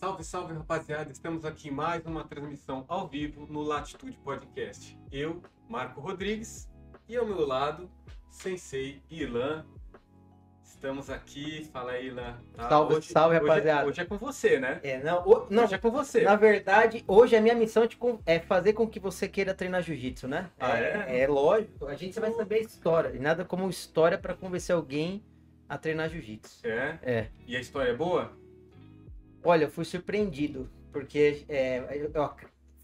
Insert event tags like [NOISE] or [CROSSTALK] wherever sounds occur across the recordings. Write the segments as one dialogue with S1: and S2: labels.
S1: Salve, salve rapaziada! Estamos aqui em mais uma transmissão ao vivo no Latitude Podcast. Eu, Marco Rodrigues, e ao meu lado, Sensei Ilan. Estamos aqui, fala aí, Ilan.
S2: Tá? Salve, hoje, salve,
S1: hoje
S2: rapaziada.
S1: É, hoje é com você, né?
S2: É, não, o, não,
S1: hoje é com você.
S2: Na verdade, hoje a minha missão é fazer com que você queira treinar jiu-jitsu, né?
S1: Ah,
S2: é, é? é lógico. A gente vai saber a história. E nada como história para convencer alguém a treinar jiu-jitsu.
S1: É?
S2: É.
S1: E a história é boa?
S2: Olha, eu fui surpreendido, porque é, eu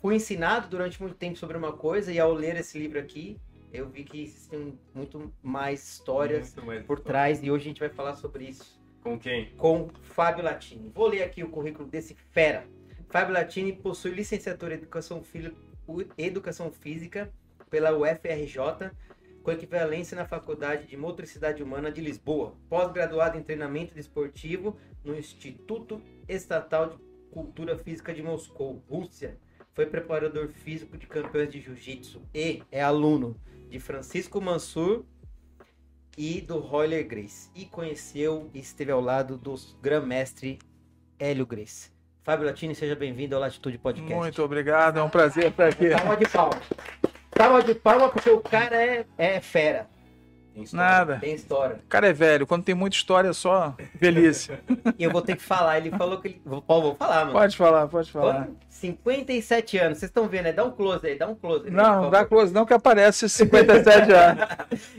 S2: fui ensinado durante muito tempo sobre uma coisa e ao ler esse livro aqui, eu vi que existem muito mais histórias muito mais por trás e hoje a gente vai falar sobre isso.
S1: Com quem?
S2: Com Fábio Latini. Vou ler aqui o currículo desse fera. Fábio Latini possui licenciatura em Educação, Educação Física pela UFRJ, com equivalência na Faculdade de Motricidade Humana de Lisboa, pós-graduado em treinamento desportivo no Instituto Estatal de Cultura Física de Moscou, Rússia. Foi preparador físico de campeões de jiu-jitsu e é aluno de Francisco Mansur e do Royler Grace. E conheceu e esteve ao lado do grã-mestre Hélio Grace. Fábio Latini, seja bem-vindo ao Latitude Podcast.
S3: Muito obrigado, é um prazer estar aqui.
S2: Salva de palmas. Salva de palmas porque o cara é, é fera.
S3: Tem Nada.
S2: Tem história.
S3: O cara é velho. Quando tem muita história, é só velhice. [LAUGHS]
S2: e eu vou ter que falar. Ele falou que ele. Paulo, vou falar, mano.
S3: Pode falar, pode falar.
S2: 57 anos. Vocês estão vendo, né? Dá um close aí, dá um close. Aí,
S3: não, não dá close, não, que aparece 57 [LAUGHS] anos.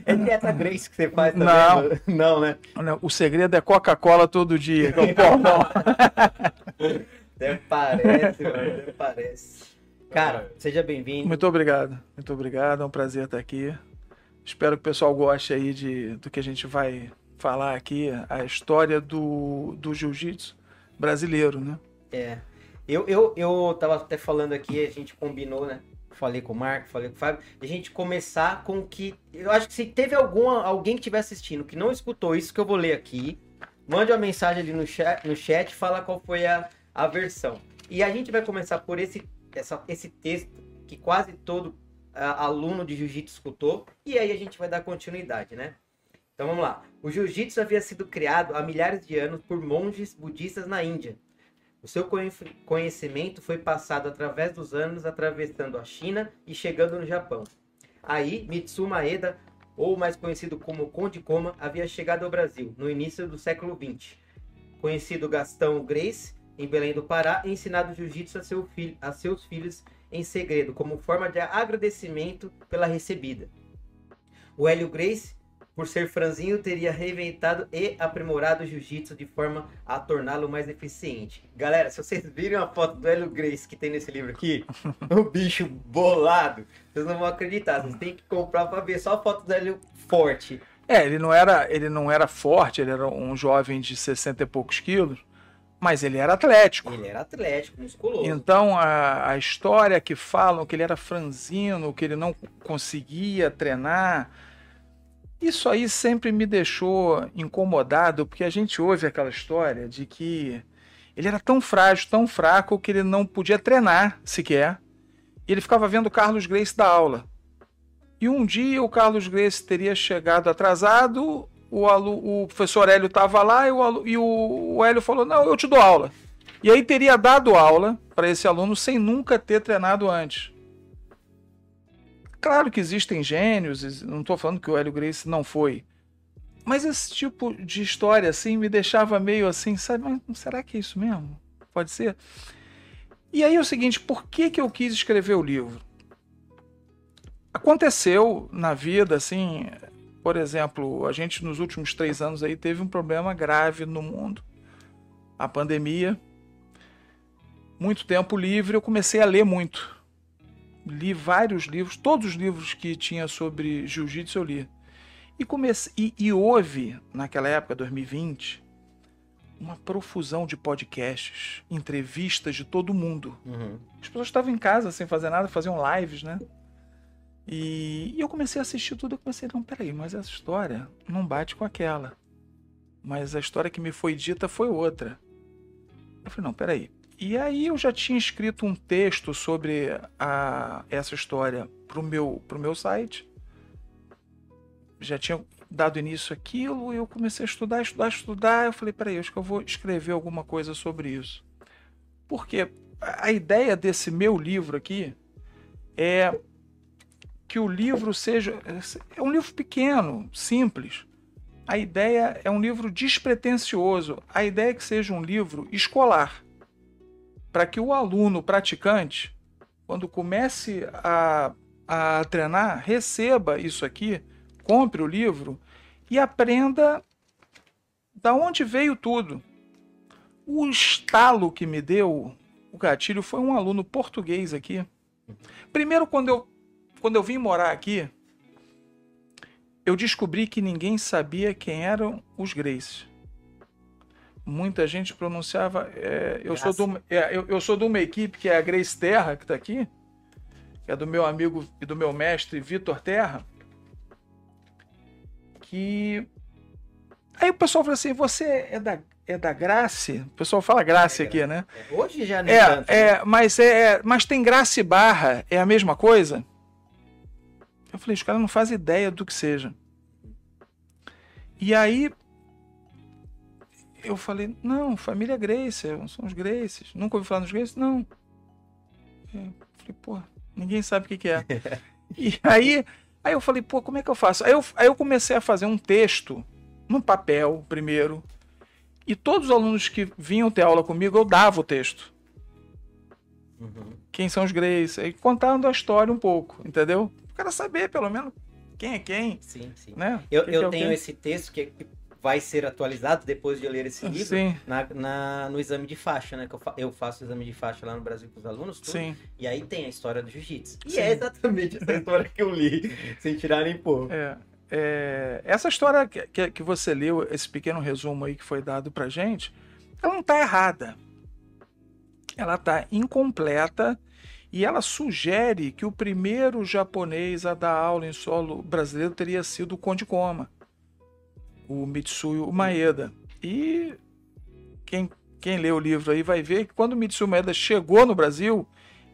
S2: é dieta Grace que você faz também?
S3: Não.
S2: Não, né?
S3: Não, o segredo é Coca-Cola todo dia, que é. [LAUGHS]
S2: Até parece, mano. Até parece. Cara, seja bem-vindo.
S3: Muito obrigado. Muito obrigado. É um prazer estar aqui. Espero que o pessoal goste aí de, do que a gente vai falar aqui, a história do, do jiu-jitsu brasileiro, né?
S2: É. Eu, eu, eu tava até falando aqui, a gente combinou, né? Falei com o Marco, falei com o Fábio, a gente começar com que. Eu acho que se teve algum, alguém que estiver assistindo que não escutou isso que eu vou ler aqui, mande uma mensagem ali no chat, no chat fala qual foi a, a versão. E a gente vai começar por esse, essa, esse texto que quase todo aluno de jiu-jitsu escutou, e aí a gente vai dar continuidade, né? Então vamos lá. O jiu-jitsu havia sido criado há milhares de anos por monges budistas na Índia. O seu conhecimento foi passado através dos anos, atravessando a China e chegando no Japão. Aí, Mitsu Maeda, ou mais conhecido como Conde Koma, havia chegado ao Brasil no início do século XX. Conhecido Gastão Grace, em Belém do Pará, ensinado jiu-jitsu a, seu filho, a seus filhos em segredo, como forma de agradecimento pela recebida. O Hélio Grace, por ser franzinho, teria reinventado e aprimorado o jiu-jitsu de forma a torná-lo mais eficiente. Galera, se vocês virem a foto do Hélio Grace que tem nesse livro aqui, [LAUGHS] o bicho bolado, vocês não vão acreditar. Vocês têm que comprar para ver só a foto do Hélio forte.
S3: É, ele não era, ele não era forte, ele era um jovem de 60 e poucos quilos, mas ele era atlético.
S2: Ele era atlético, musculoso.
S3: Então a, a história que falam que ele era franzino, que ele não conseguia treinar, isso aí sempre me deixou incomodado, porque a gente ouve aquela história de que ele era tão frágil, tão fraco, que ele não podia treinar sequer. E ele ficava vendo o Carlos Grace dar aula. E um dia o Carlos Grace teria chegado atrasado, o, alu, o professor Hélio estava lá e, o, alu, e o, o Hélio falou: Não, eu te dou aula. E aí teria dado aula para esse aluno sem nunca ter treinado antes. Claro que existem gênios, não estou falando que o Hélio Grace não foi. Mas esse tipo de história assim me deixava meio assim, sabe? Mas será que é isso mesmo? Pode ser? E aí é o seguinte, por que, que eu quis escrever o livro? Aconteceu na vida, assim, por exemplo, a gente nos últimos três anos aí teve um problema grave no mundo. A pandemia. Muito tempo livre, eu comecei a ler muito. Li vários livros, todos os livros que tinha sobre jiu-jitsu eu li. E, comecei, e, e houve, naquela época, 2020, uma profusão de podcasts, entrevistas de todo mundo. Uhum. As pessoas estavam em casa sem fazer nada, faziam lives, né? E, eu comecei a assistir tudo e comecei, não, peraí, mas essa história não bate com aquela. Mas a história que me foi dita foi outra. Eu falei, não, peraí. E aí eu já tinha escrito um texto sobre a, essa história pro meu, pro meu site. Já tinha dado início àquilo e eu comecei a estudar, estudar, estudar. Eu falei, peraí, acho que eu vou escrever alguma coisa sobre isso. Porque a ideia desse meu livro aqui é que o livro seja. É um livro pequeno, simples. A ideia é um livro despretensioso. A ideia é que seja um livro escolar. Para que o aluno praticante, quando comece a, a treinar, receba isso aqui, compre o livro e aprenda da onde veio tudo. O estalo que me deu o gatilho foi um aluno português aqui. Primeiro, quando eu, quando eu vim morar aqui, eu descobri que ninguém sabia quem eram os Grace. Muita gente pronunciava. É, eu, sou do, é, eu, eu, sou de uma equipe que é a Grace Terra, que está aqui, que é do meu amigo e do meu mestre Vitor Terra. Que. Aí o pessoal falou assim: você é da é da Grace. O pessoal fala Grace é, aqui, né?
S2: É, hoje já não
S3: é, tanto, é, né? mas é, mas tem Grace barra, é a mesma coisa? Eu falei, os caras não fazem ideia do que seja. E aí eu falei, não, família Grace, são os Graces. Nunca ouvi falar nos Graces? Não. Eu falei, pô, ninguém sabe o que, que é. [LAUGHS] e aí, aí eu falei, pô, como é que eu faço? Aí eu, aí eu comecei a fazer um texto no papel primeiro e todos os alunos que vinham ter aula comigo, eu dava o texto. Uhum. Quem são os Grace? E contando a história um pouco, entendeu? Cara saber, pelo menos, quem é quem.
S2: Sim, sim.
S3: Né?
S2: Eu, eu é tenho esse texto que vai ser atualizado depois de eu ler esse livro na, na, no exame de faixa, né? Que eu, fa eu faço o exame de faixa lá no Brasil com os alunos. Tudo,
S3: Sim.
S2: E aí tem a história do jiu-jitsu. E é exatamente essa história que eu li, [LAUGHS] sem tirar nem pôr.
S3: É. É, essa história que, que, que, você leu, esse pequeno resumo aí que foi dado pra gente, ela não está errada. Ela está incompleta e ela sugere que o primeiro japonês a dar aula em solo brasileiro teria sido o Conde Koma, o Mitsuyo Maeda. E quem, quem lê o livro aí vai ver que quando o Mitsuyo Maeda chegou no Brasil,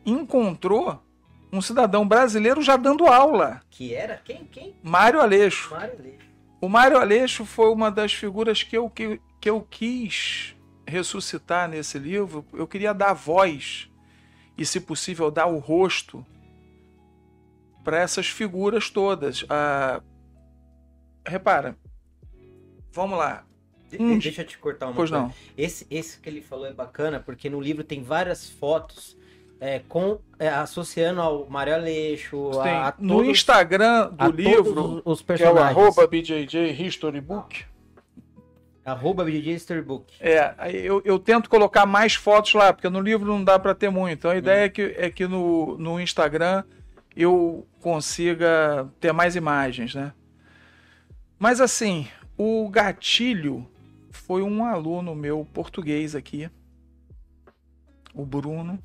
S3: encontrou um cidadão brasileiro já dando aula.
S2: Que era quem? Quem?
S3: Mário Aleixo.
S2: Mário Aleixo.
S3: O Mário Aleixo foi uma das figuras que eu, que, que eu quis ressuscitar nesse livro. Eu queria dar voz e, se possível, dar o rosto para essas figuras todas. Ah, repara, vamos lá.
S2: Um... Deixa eu te cortar uma
S3: pois coisa. Não.
S2: Esse, esse que ele falou é bacana porque no livro tem várias fotos é, com, é, associando ao Mário Aleixo. A, a
S3: todos, no Instagram do livro,
S2: os, personagens.
S3: que é o arroba BJJ History Book.
S2: Arroba BJJ History Book.
S3: É, eu, eu tento colocar mais fotos lá, porque no livro não dá para ter muito. Então a ideia hum. é que, é que no, no Instagram eu consiga ter mais imagens, né? Mas assim, o gatilho foi um aluno meu português aqui, o Bruno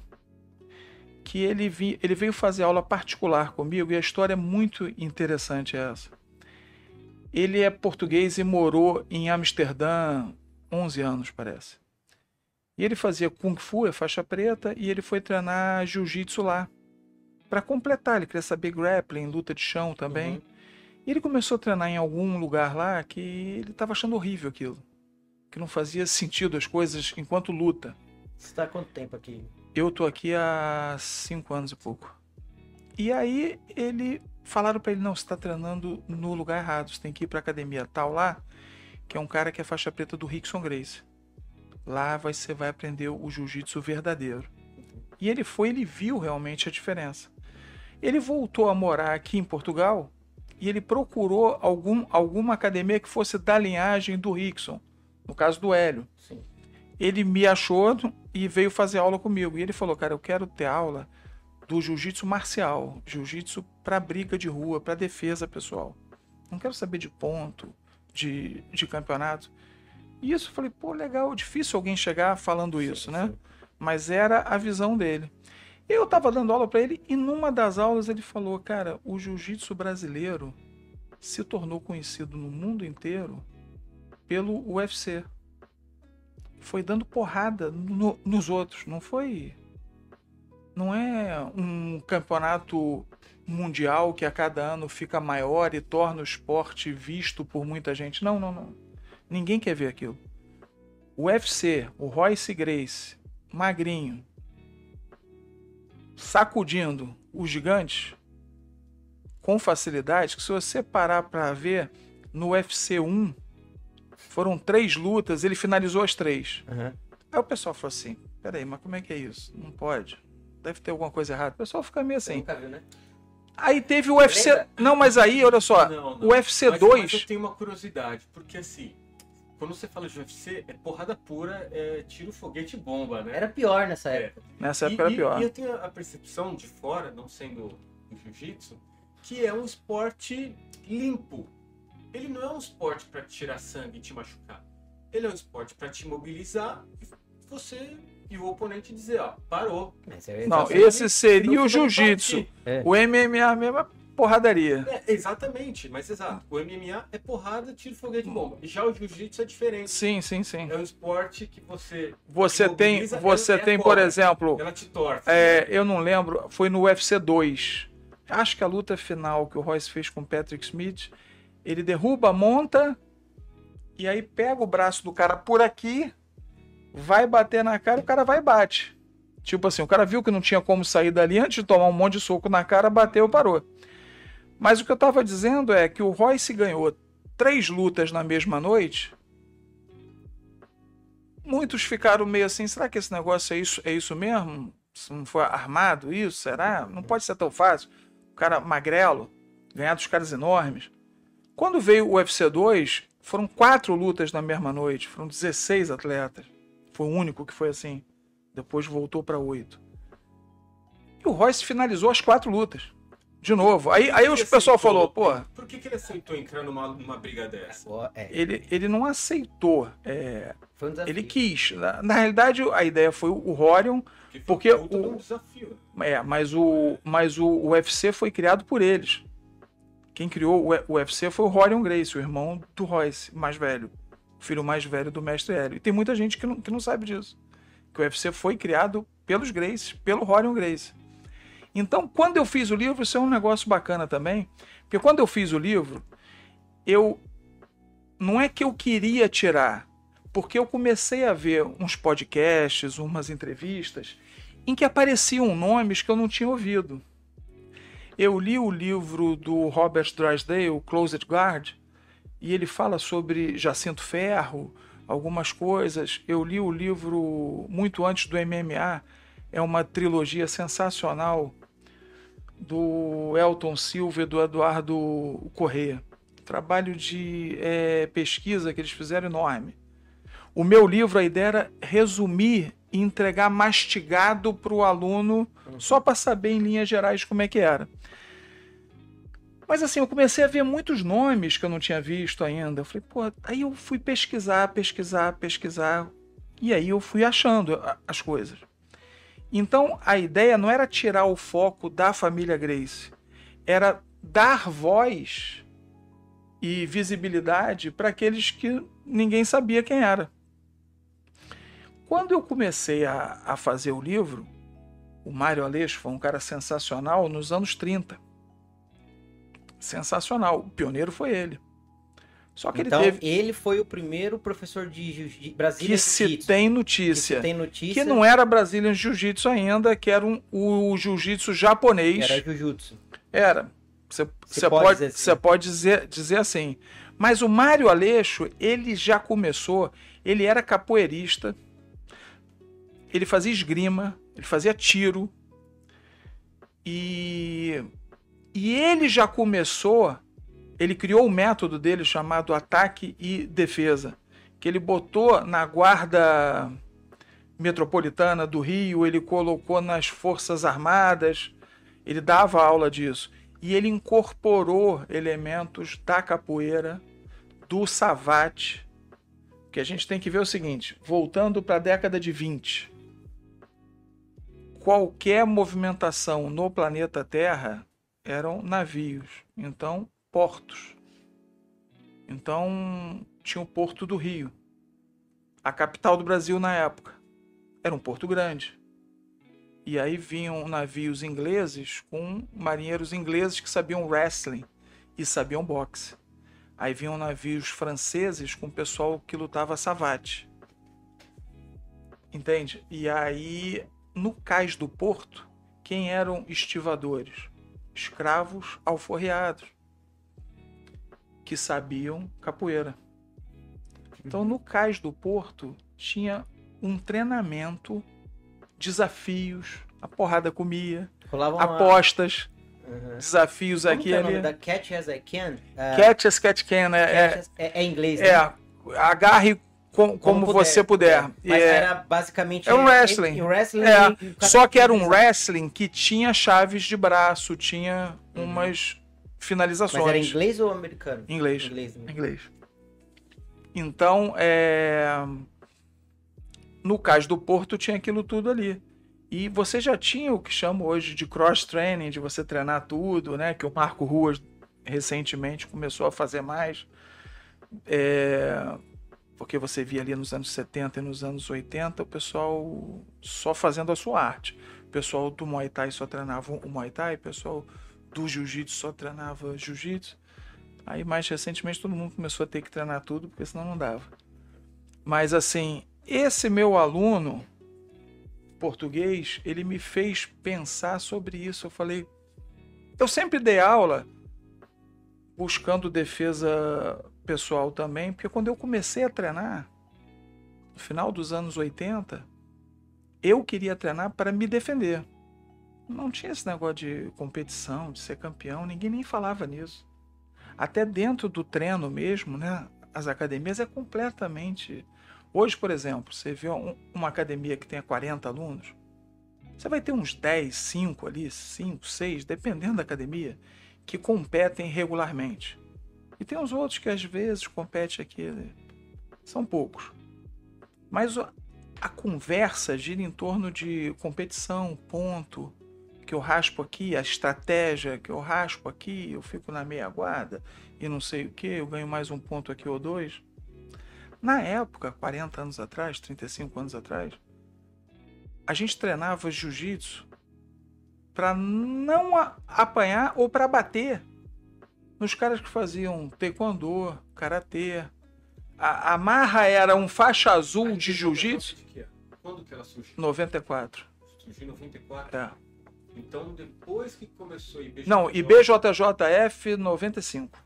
S3: que ele, vi, ele veio fazer aula particular comigo e a história é muito interessante essa. Ele é português e morou em Amsterdã 11 anos, parece. E ele fazia Kung Fu, é faixa preta, e ele foi treinar Jiu-Jitsu lá. Para completar, ele queria saber grappling, luta de chão também. Uhum. E ele começou a treinar em algum lugar lá que ele estava achando horrível aquilo. Que não fazia sentido as coisas enquanto luta.
S2: Você está há quanto tempo aqui?
S3: Eu tô aqui há cinco anos e pouco. E aí ele falaram para ele não, você está treinando no lugar errado, você tem que ir para academia tal lá, que é um cara que é faixa preta do Rickson Grace. Lá você vai aprender o jiu-jitsu verdadeiro. E ele foi, ele viu realmente a diferença. Ele voltou a morar aqui em Portugal e ele procurou algum, alguma academia que fosse da linhagem do Rickson, no caso do Hélio.
S2: Sim.
S3: Ele me achou e veio fazer aula comigo. E ele falou, cara, eu quero ter aula do jiu-jitsu marcial, jiu-jitsu para briga de rua, para defesa pessoal. Não quero saber de ponto, de, de campeonato. E isso eu falei, pô, legal, difícil alguém chegar falando isso, né? Mas era a visão dele. Eu estava dando aula para ele e numa das aulas ele falou, cara, o jiu-jitsu brasileiro se tornou conhecido no mundo inteiro pelo UFC foi dando porrada no, nos outros. Não foi. Não é um campeonato mundial que a cada ano fica maior e torna o esporte visto por muita gente. Não, não, não. Ninguém quer ver aquilo. O UFC, o Royce Grace magrinho, sacudindo os gigantes com facilidade, que se você parar para ver no UFC 1, foram três lutas, ele finalizou as três.
S2: Aham.
S3: Aí o pessoal falou assim: peraí, mas como é que é isso? Não pode. Deve ter alguma coisa errada. O pessoal fica meio assim.
S2: nunca viu, né?
S3: Aí teve o UFC.
S2: Lembra?
S3: Não, mas aí, olha só,
S1: Não, não.
S3: o UFC
S1: Mas-
S3: 2.
S1: Mas eu tenho uma curiosidade, porque assim, quando você fala de UFC, é porrada pura, é tiro, foguete e bomba, né?
S2: Era pior nessa
S1: É.
S2: época.
S3: Nessa
S1: E-
S3: época era
S1: e,
S3: pior.
S1: E eu tenho a percepção de fora, não sendo o jiu-jitsu, que é um esporte limpo. Ele não é um esporte pra tirar sangue e te machucar. Ele é um esporte pra te mobilizar e você e o oponente dizer, ó, parou.
S2: É-
S3: Não, esse seria o jiu-jitsu.
S2: É.
S3: O MMA mesmo é porradaria.
S1: É, exatamente, mas exato. O MMA é porrada, tiro, foguete e bomba. Já o jiu-jitsu é diferente.
S3: Sim, sim, sim.
S1: É um esporte que você.
S3: Você
S1: te
S3: tem, você
S1: é
S3: tem, por exemplo,
S1: Ela te torce.
S3: é, eu não lembro, foi no UFC 2. Acho que a luta final que o Royce fez com o Patrick Smith, ele derruba, monta e aí pega o braço do cara por aqui, vai bater na cara, o cara vai e bate. Tipo assim, o cara viu que não tinha como sair dali antes de tomar um monte de soco na cara, bateu e parou. Mas o que eu tava dizendo é que o Royce ganhou três lutas na mesma noite. Muitos ficaram meio assim, será que esse negócio é isso, é isso mesmo? Se não foi armado isso, será? Não pode ser tão fácil. O cara magrelo, ganhar dos caras enormes. Quando veio o UFC 2, foram quatro lutas na mesma noite, foram 16 atletas. Foi o único que foi assim. Depois voltou para oito. E o Royce finalizou as quatro lutas. De novo. Aí, aí o pessoal
S1: aceitou-
S3: falou, pô,
S1: Por que, que ele aceitou entrar numa, numa briga dessa?
S2: É,
S3: ele, ele não aceitou. é,
S2: foi um desafio.
S3: ele quis. Na, na realidade, a ideia foi o Horion, Porque
S1: um
S3: o-
S1: um desafio.
S3: é, mas, o, mas o, o UFC foi criado por eles. Quem criou o, o UFC foi o Horion Grace, o irmão do Royce, mais velho. Filho mais velho do mestre Hélio. E tem muita gente que não, que não sabe disso. Que o UFC foi criado pelos Grace, pelo Horion Grace. Então, quando eu fiz o livro, isso é um negócio bacana também. Porque quando eu fiz o livro, eu. Não é que eu queria tirar, porque eu comecei a ver uns podcasts, umas entrevistas, em que apareciam nomes que eu não tinha ouvido. Eu li o livro do Robert Drysdale, Closed Guard, e ele fala sobre Jacinto Ferro, algumas coisas. Eu li o livro muito antes do MMA, é uma trilogia sensacional do Elton Silva e do Eduardo Corrêa. Trabalho de é, pesquisa que eles fizeram enorme. O meu livro, a ideia era resumir e entregar mastigado para o aluno, só para saber em linhas gerais como é que era. Mas assim, eu comecei a ver muitos nomes que eu não tinha visto ainda. Eu falei, pô, aí eu fui pesquisar, pesquisar, pesquisar. E aí eu fui achando as coisas. Então a ideia não era tirar o foco da família Grace, era dar voz e visibilidade para aqueles que ninguém sabia quem era. Quando eu comecei a, a fazer o livro, o Mário Aleixo foi um cara sensacional nos anos 30. Sensacional. O pioneiro foi ele. Só que
S2: Então,
S3: ele teve.
S2: ele foi o primeiro professor de, jiu- de Brasília
S3: Que se
S2: Jiu-Jitsu.
S3: tem
S2: Que
S3: notícia.
S2: se tem notícia
S3: Que não era Brazilian Jiu-Jitsu ainda, que era um, o Jiu-Jitsu japonês.
S2: era Jujutsu.
S3: Era. Você
S2: pode
S3: pode,
S2: dizer assim.
S3: pode dizer, dizer assim. Mas o Mário Aleixo, ele já começou, ele era capoeirista, ele fazia esgrima, ele fazia tiro, e, e ele já começou, ele criou o método dele chamado ataque e defesa, que ele botou na guarda metropolitana do Rio, ele colocou nas forças armadas, ele dava aula disso. E ele incorporou elementos da capoeira, do savate, que a gente tem que ver o seguinte, voltando para a década de 20, qualquer movimentação no planeta Terra eram navios, então portos. Então tinha o Porto do Rio, a capital do Brasil na época. Era um porto grande. E aí vinham navios ingleses com marinheiros ingleses que sabiam wrestling e sabiam boxe. Aí vinham navios franceses com pessoal que lutava savate. Entende? E aí, no cais do porto, quem eram estivadores? Escravos alforreados que sabiam capoeira. Então, no cais do porto, tinha um treinamento, desafios, a porrada comia,
S2: Rolava uma...
S3: apostas,
S2: Uhum.
S3: desafios
S2: Como
S3: aqui e
S2: é nome
S3: ali.
S2: da Catch As I Can? Ah,
S3: Catch as cat can, é, é,
S2: Catch as- é, é inglês,
S3: é,
S2: né?
S3: agarre com- como, você puder.
S2: Mas
S3: É,
S2: era basicamente...
S3: É um wrestling.
S2: wrestling
S3: É, Só que era um wrestling que tinha chaves de braço, tinha umas
S2: Uhum. Mas
S3: finalizações.
S2: era inglês ou americano?
S3: Inglês.
S2: Inglês?
S3: Inglês. Então, é... no caso do Porto, tinha aquilo tudo ali. E você já tinha o que chama hoje de cross-training, de você treinar tudo, né? Que o Marco Ruas recentemente começou a fazer mais. É, Porque você via ali nos anos 70 e nos anos 80 o pessoal só fazendo a sua arte. O pessoal do Muay Thai só treinava o Muay Thai, o pessoal do Jiu-Jitsu só treinava Jiu-Jitsu. Aí mais recentemente todo mundo começou a ter que treinar tudo, porque senão não dava. Mas assim, esse meu aluno português, ele me fez pensar sobre isso. Eu falei, eu sempre dei aula buscando defesa pessoal também, porque quando eu comecei a treinar, no final dos anos 80, eu queria treinar para me defender. Não tinha esse negócio de competição, de ser campeão, ninguém nem falava nisso. Até dentro do treino mesmo, né? As academias é completamente. Hoje, por exemplo, você vê um- uma academia que tenha 40 alunos, você vai ter uns 10, 5 ali, 5, 6, dependendo da academia, que competem regularmente. E tem os outros que às vezes competem aqui. São poucos. Mas a conversa gira em torno de competição, ponto, que eu raspo aqui, a estratégia que eu raspo aqui, eu fico na meia guarda e não sei o que, eu ganho mais um ponto aqui ou dois. Na época, 40 anos atrás, 35 anos atrás, a gente treinava jiu-jitsu para não apanhar ou para bater nos caras que faziam taekwondo, karatê. A, a marra era um faixa azul de jiu-jitsu.
S1: De que ano? Quando que ela surgiu?
S3: 94.
S1: Surgiu em 94?
S3: É.
S1: Então, depois que começou a IBJJF...
S3: Não, IBJJF 95.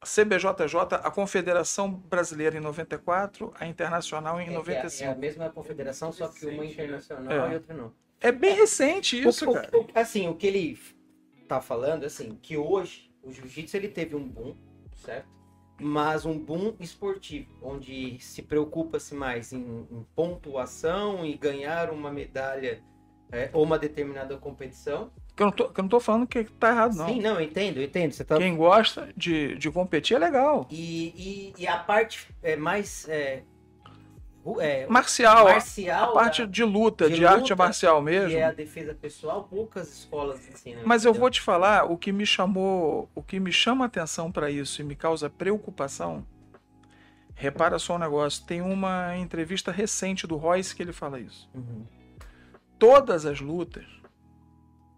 S3: A CBJJ, a Confederação Brasileira em 94, a Internacional em
S2: É, é,
S3: 95.
S2: é a mesma confederação, só que uma
S1: Recente, né?
S2: internacional
S3: É.
S2: e outra não.
S3: É bem recente isso,
S2: O- o-
S3: cara.
S2: o- assim, o que ele tá falando, assim, que hoje o jiu-jitsu ele teve um boom, certo? Mas um boom esportivo, onde se preocupa-se mais em, em pontuação e ganhar uma medalha é, ou uma determinada competição.
S3: Que eu não tô, que eu não tô falando que tá errado, não.
S2: Sim, não, eu entendo, eu entendo. Você tá...
S3: Quem gosta de, de competir é legal.
S2: E, e, e a parte é, mais é, é,
S3: Marcial, a-
S2: marcial,
S3: a parte
S2: da-
S3: de luta,
S2: de
S3: de, arte
S2: luta,
S3: marcial
S2: que
S3: mesmo.
S2: é a defesa pessoal, poucas escolas ensinam.
S3: Mas eu
S2: entendeu?
S3: vou te falar, o que me chamou, o que me chama atenção para isso e me causa preocupação. Repara só um negócio, tem uma entrevista recente do Royce que ele fala isso.
S2: Uhum.
S3: Todas as lutas,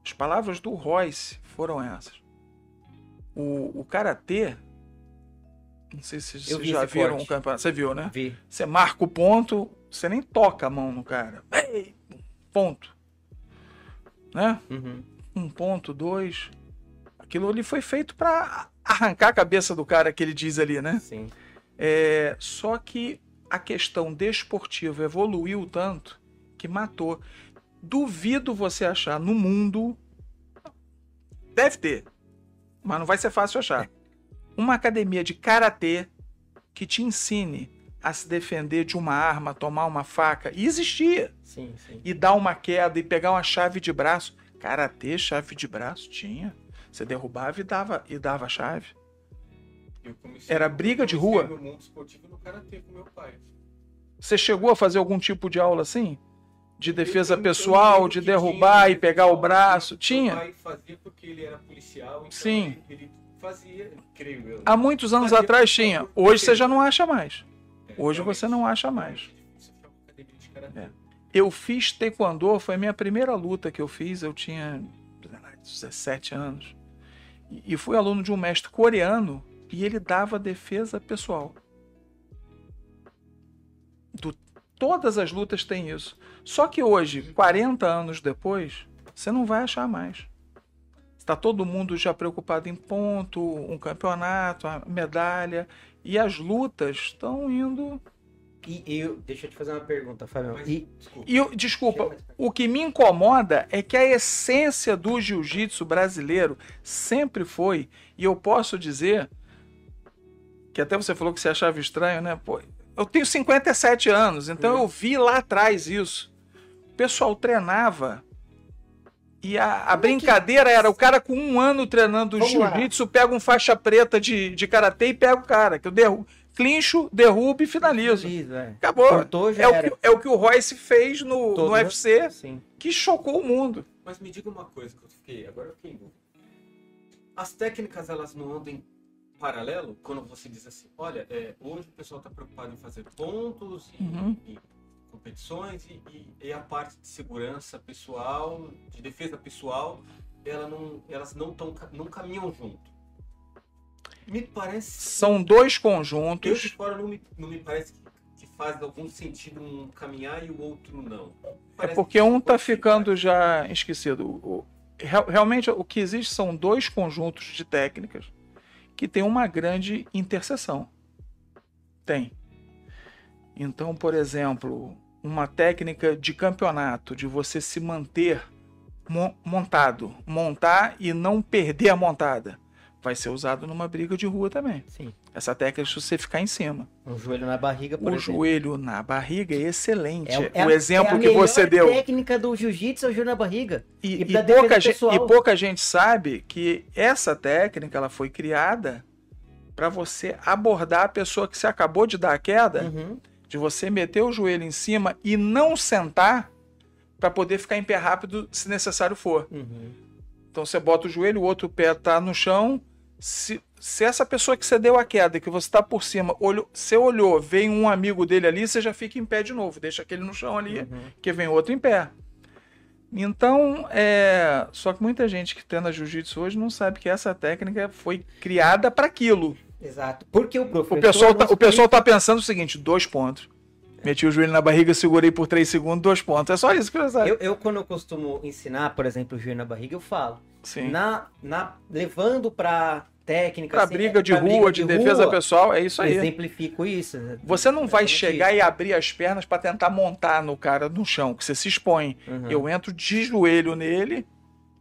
S3: as palavras do Royce foram essas. O, o karatê, não sei se vocês já viram
S2: corte.
S3: um campeonato, você viu, né?
S2: Vi.
S3: Você marca o ponto, você nem toca a mão no cara. Ei, ponto. Né?
S2: Uhum.
S3: um ponto, dois. Aquilo ali foi feito para arrancar a cabeça do cara que ele diz ali, né?
S2: Sim.
S3: É, só que a questão desportiva evoluiu tanto que matou. Duvido você achar no mundo. Deve ter, mas não vai ser fácil achar. Uma academia de karatê que te ensine a se defender de uma arma, tomar uma faca. E existia
S2: Sim, sim.
S3: e dar uma queda e pegar uma chave de braço. Karatê, chave de braço, tinha. Você derrubava e dava, e dava a chave.
S1: Eu comecei-
S3: Era briga de
S1: eu comecei
S3: rua?
S1: no mundo esportivo no karatê com meu pai.
S3: Você chegou a fazer algum tipo de aula assim? De defesa pessoal, de derrubar
S1: tinha
S3: e pegar o braço?
S1: Meu
S3: Tinha.
S1: pai fazia porque ele era policial, então
S3: Sim.
S1: Ele, ele fazia, creio eu.
S3: Há muitos anos
S1: Fazia
S3: atrás tinha. Hoje você já não acha mais.
S1: É,
S3: Hoje você não acha mais. É. Eu fiz taekwondo, foi a minha primeira luta que eu fiz. Eu tinha sei lá, 17 anos. E e fui aluno de um mestre coreano e ele dava defesa pessoal. Do Todas as lutas têm isso. Só que hoje, 40 anos depois, você não vai achar mais. Está todo mundo já preocupado em ponto, um campeonato, a medalha. E as lutas estão indo.
S2: E eu, deixa eu te fazer uma pergunta, Fabião.
S1: Mas,
S2: E,
S1: desculpa.
S3: E eu- desculpa, o que me incomoda é que a essência do jiu-jitsu brasileiro sempre foi, e eu posso dizer, que até você falou que você achava estranho, né? Pô, eu tenho 57 anos, então eu vi lá atrás isso. O pessoal treinava. E a, a brincadeira era o cara com um ano treinando jiu-jitsu, pega um faixa preta de, de karatê e pega o cara. Que eu derru clincho, derrubo e finalizo.
S2: Finaliza, é.
S3: Acabou.
S2: Cortou, já
S3: É o, que, é o que o Royce fez no,
S2: Todo-
S3: no UFC,
S2: Sim.
S3: que chocou o mundo.
S1: Mas me diga uma coisa que eu fiquei, agora eu fiquei em dúvida. As técnicas elas não andam em paralelo quando você diz assim, olha, é, hoje o pessoal está preocupado em fazer pontos e,
S3: Uhum.
S1: e competições e, e- e a parte de segurança pessoal, de defesa pessoal, ela não, elas não, tão, não caminham junto. Me parece.
S3: São dois
S1: Eu de
S3: conjuntos.
S1: fora não me, não me parece que, que faz algum sentido um caminhar e o outro não.
S3: É
S1: Parece
S3: porque
S1: que
S3: um tá
S1: ser,
S3: ficando já esquecido. O- o- real- realmente o que existe são dois conjuntos de técnicas que tem uma grande interseção. Tem. Então, por exemplo, uma técnica de campeonato, de você se manter mo- montado, montar e não perder a montada, vai ser usado numa briga de rua também.
S2: Sim.
S3: Essa técnica é você ficar em cima.
S2: Um joelho na barriga, por
S3: O
S2: exemplo.
S3: joelho na barriga é excelente.
S2: É,
S3: o
S2: é-
S3: exemplo
S2: é a
S3: que você deu.
S2: técnica do jiu-jitsu é o joelho na barriga.
S3: E,
S2: e
S3: e pouca gente, e pouca gente sabe que essa técnica ela foi criada para você abordar a pessoa que você acabou de dar a queda,
S2: Uhum.
S3: De você meter o joelho em cima e não sentar para poder ficar em pé rápido se necessário for.
S2: Uhum.
S3: Então você bota o joelho, o outro pé tá no chão. Se, se essa pessoa que você deu a queda, que você tá por cima, olhou, você olhou, vem um amigo dele ali, você já fica em pé de novo, deixa aquele no chão ali,
S2: Uhum.
S3: que vem outro em pé. Então, é... só que muita gente que treina jiu-jitsu hoje não sabe que essa técnica foi criada para aquilo.
S2: Exato. Porque o professor.
S3: O pessoal, tá, o pessoal tá pensando o seguinte: dois pontos. Meti o joelho na barriga, segurei por três segundos, dois pontos. É só isso que eu sabe.
S2: Eu, eu, quando eu costumo ensinar, por exemplo, o joelho na barriga, eu falo.
S3: Sim.
S2: Na, na, levando pra técnica.
S3: Pra
S2: assim,
S3: briga de
S2: pra
S3: rua, de, defesa
S2: rua,
S3: pessoal, é isso aí.
S2: Exemplifico isso.
S3: Você não vai chegar
S2: isso.
S3: e abrir as pernas para tentar montar no cara no chão, que você se expõe.
S2: Uhum.
S3: Eu entro de joelho nele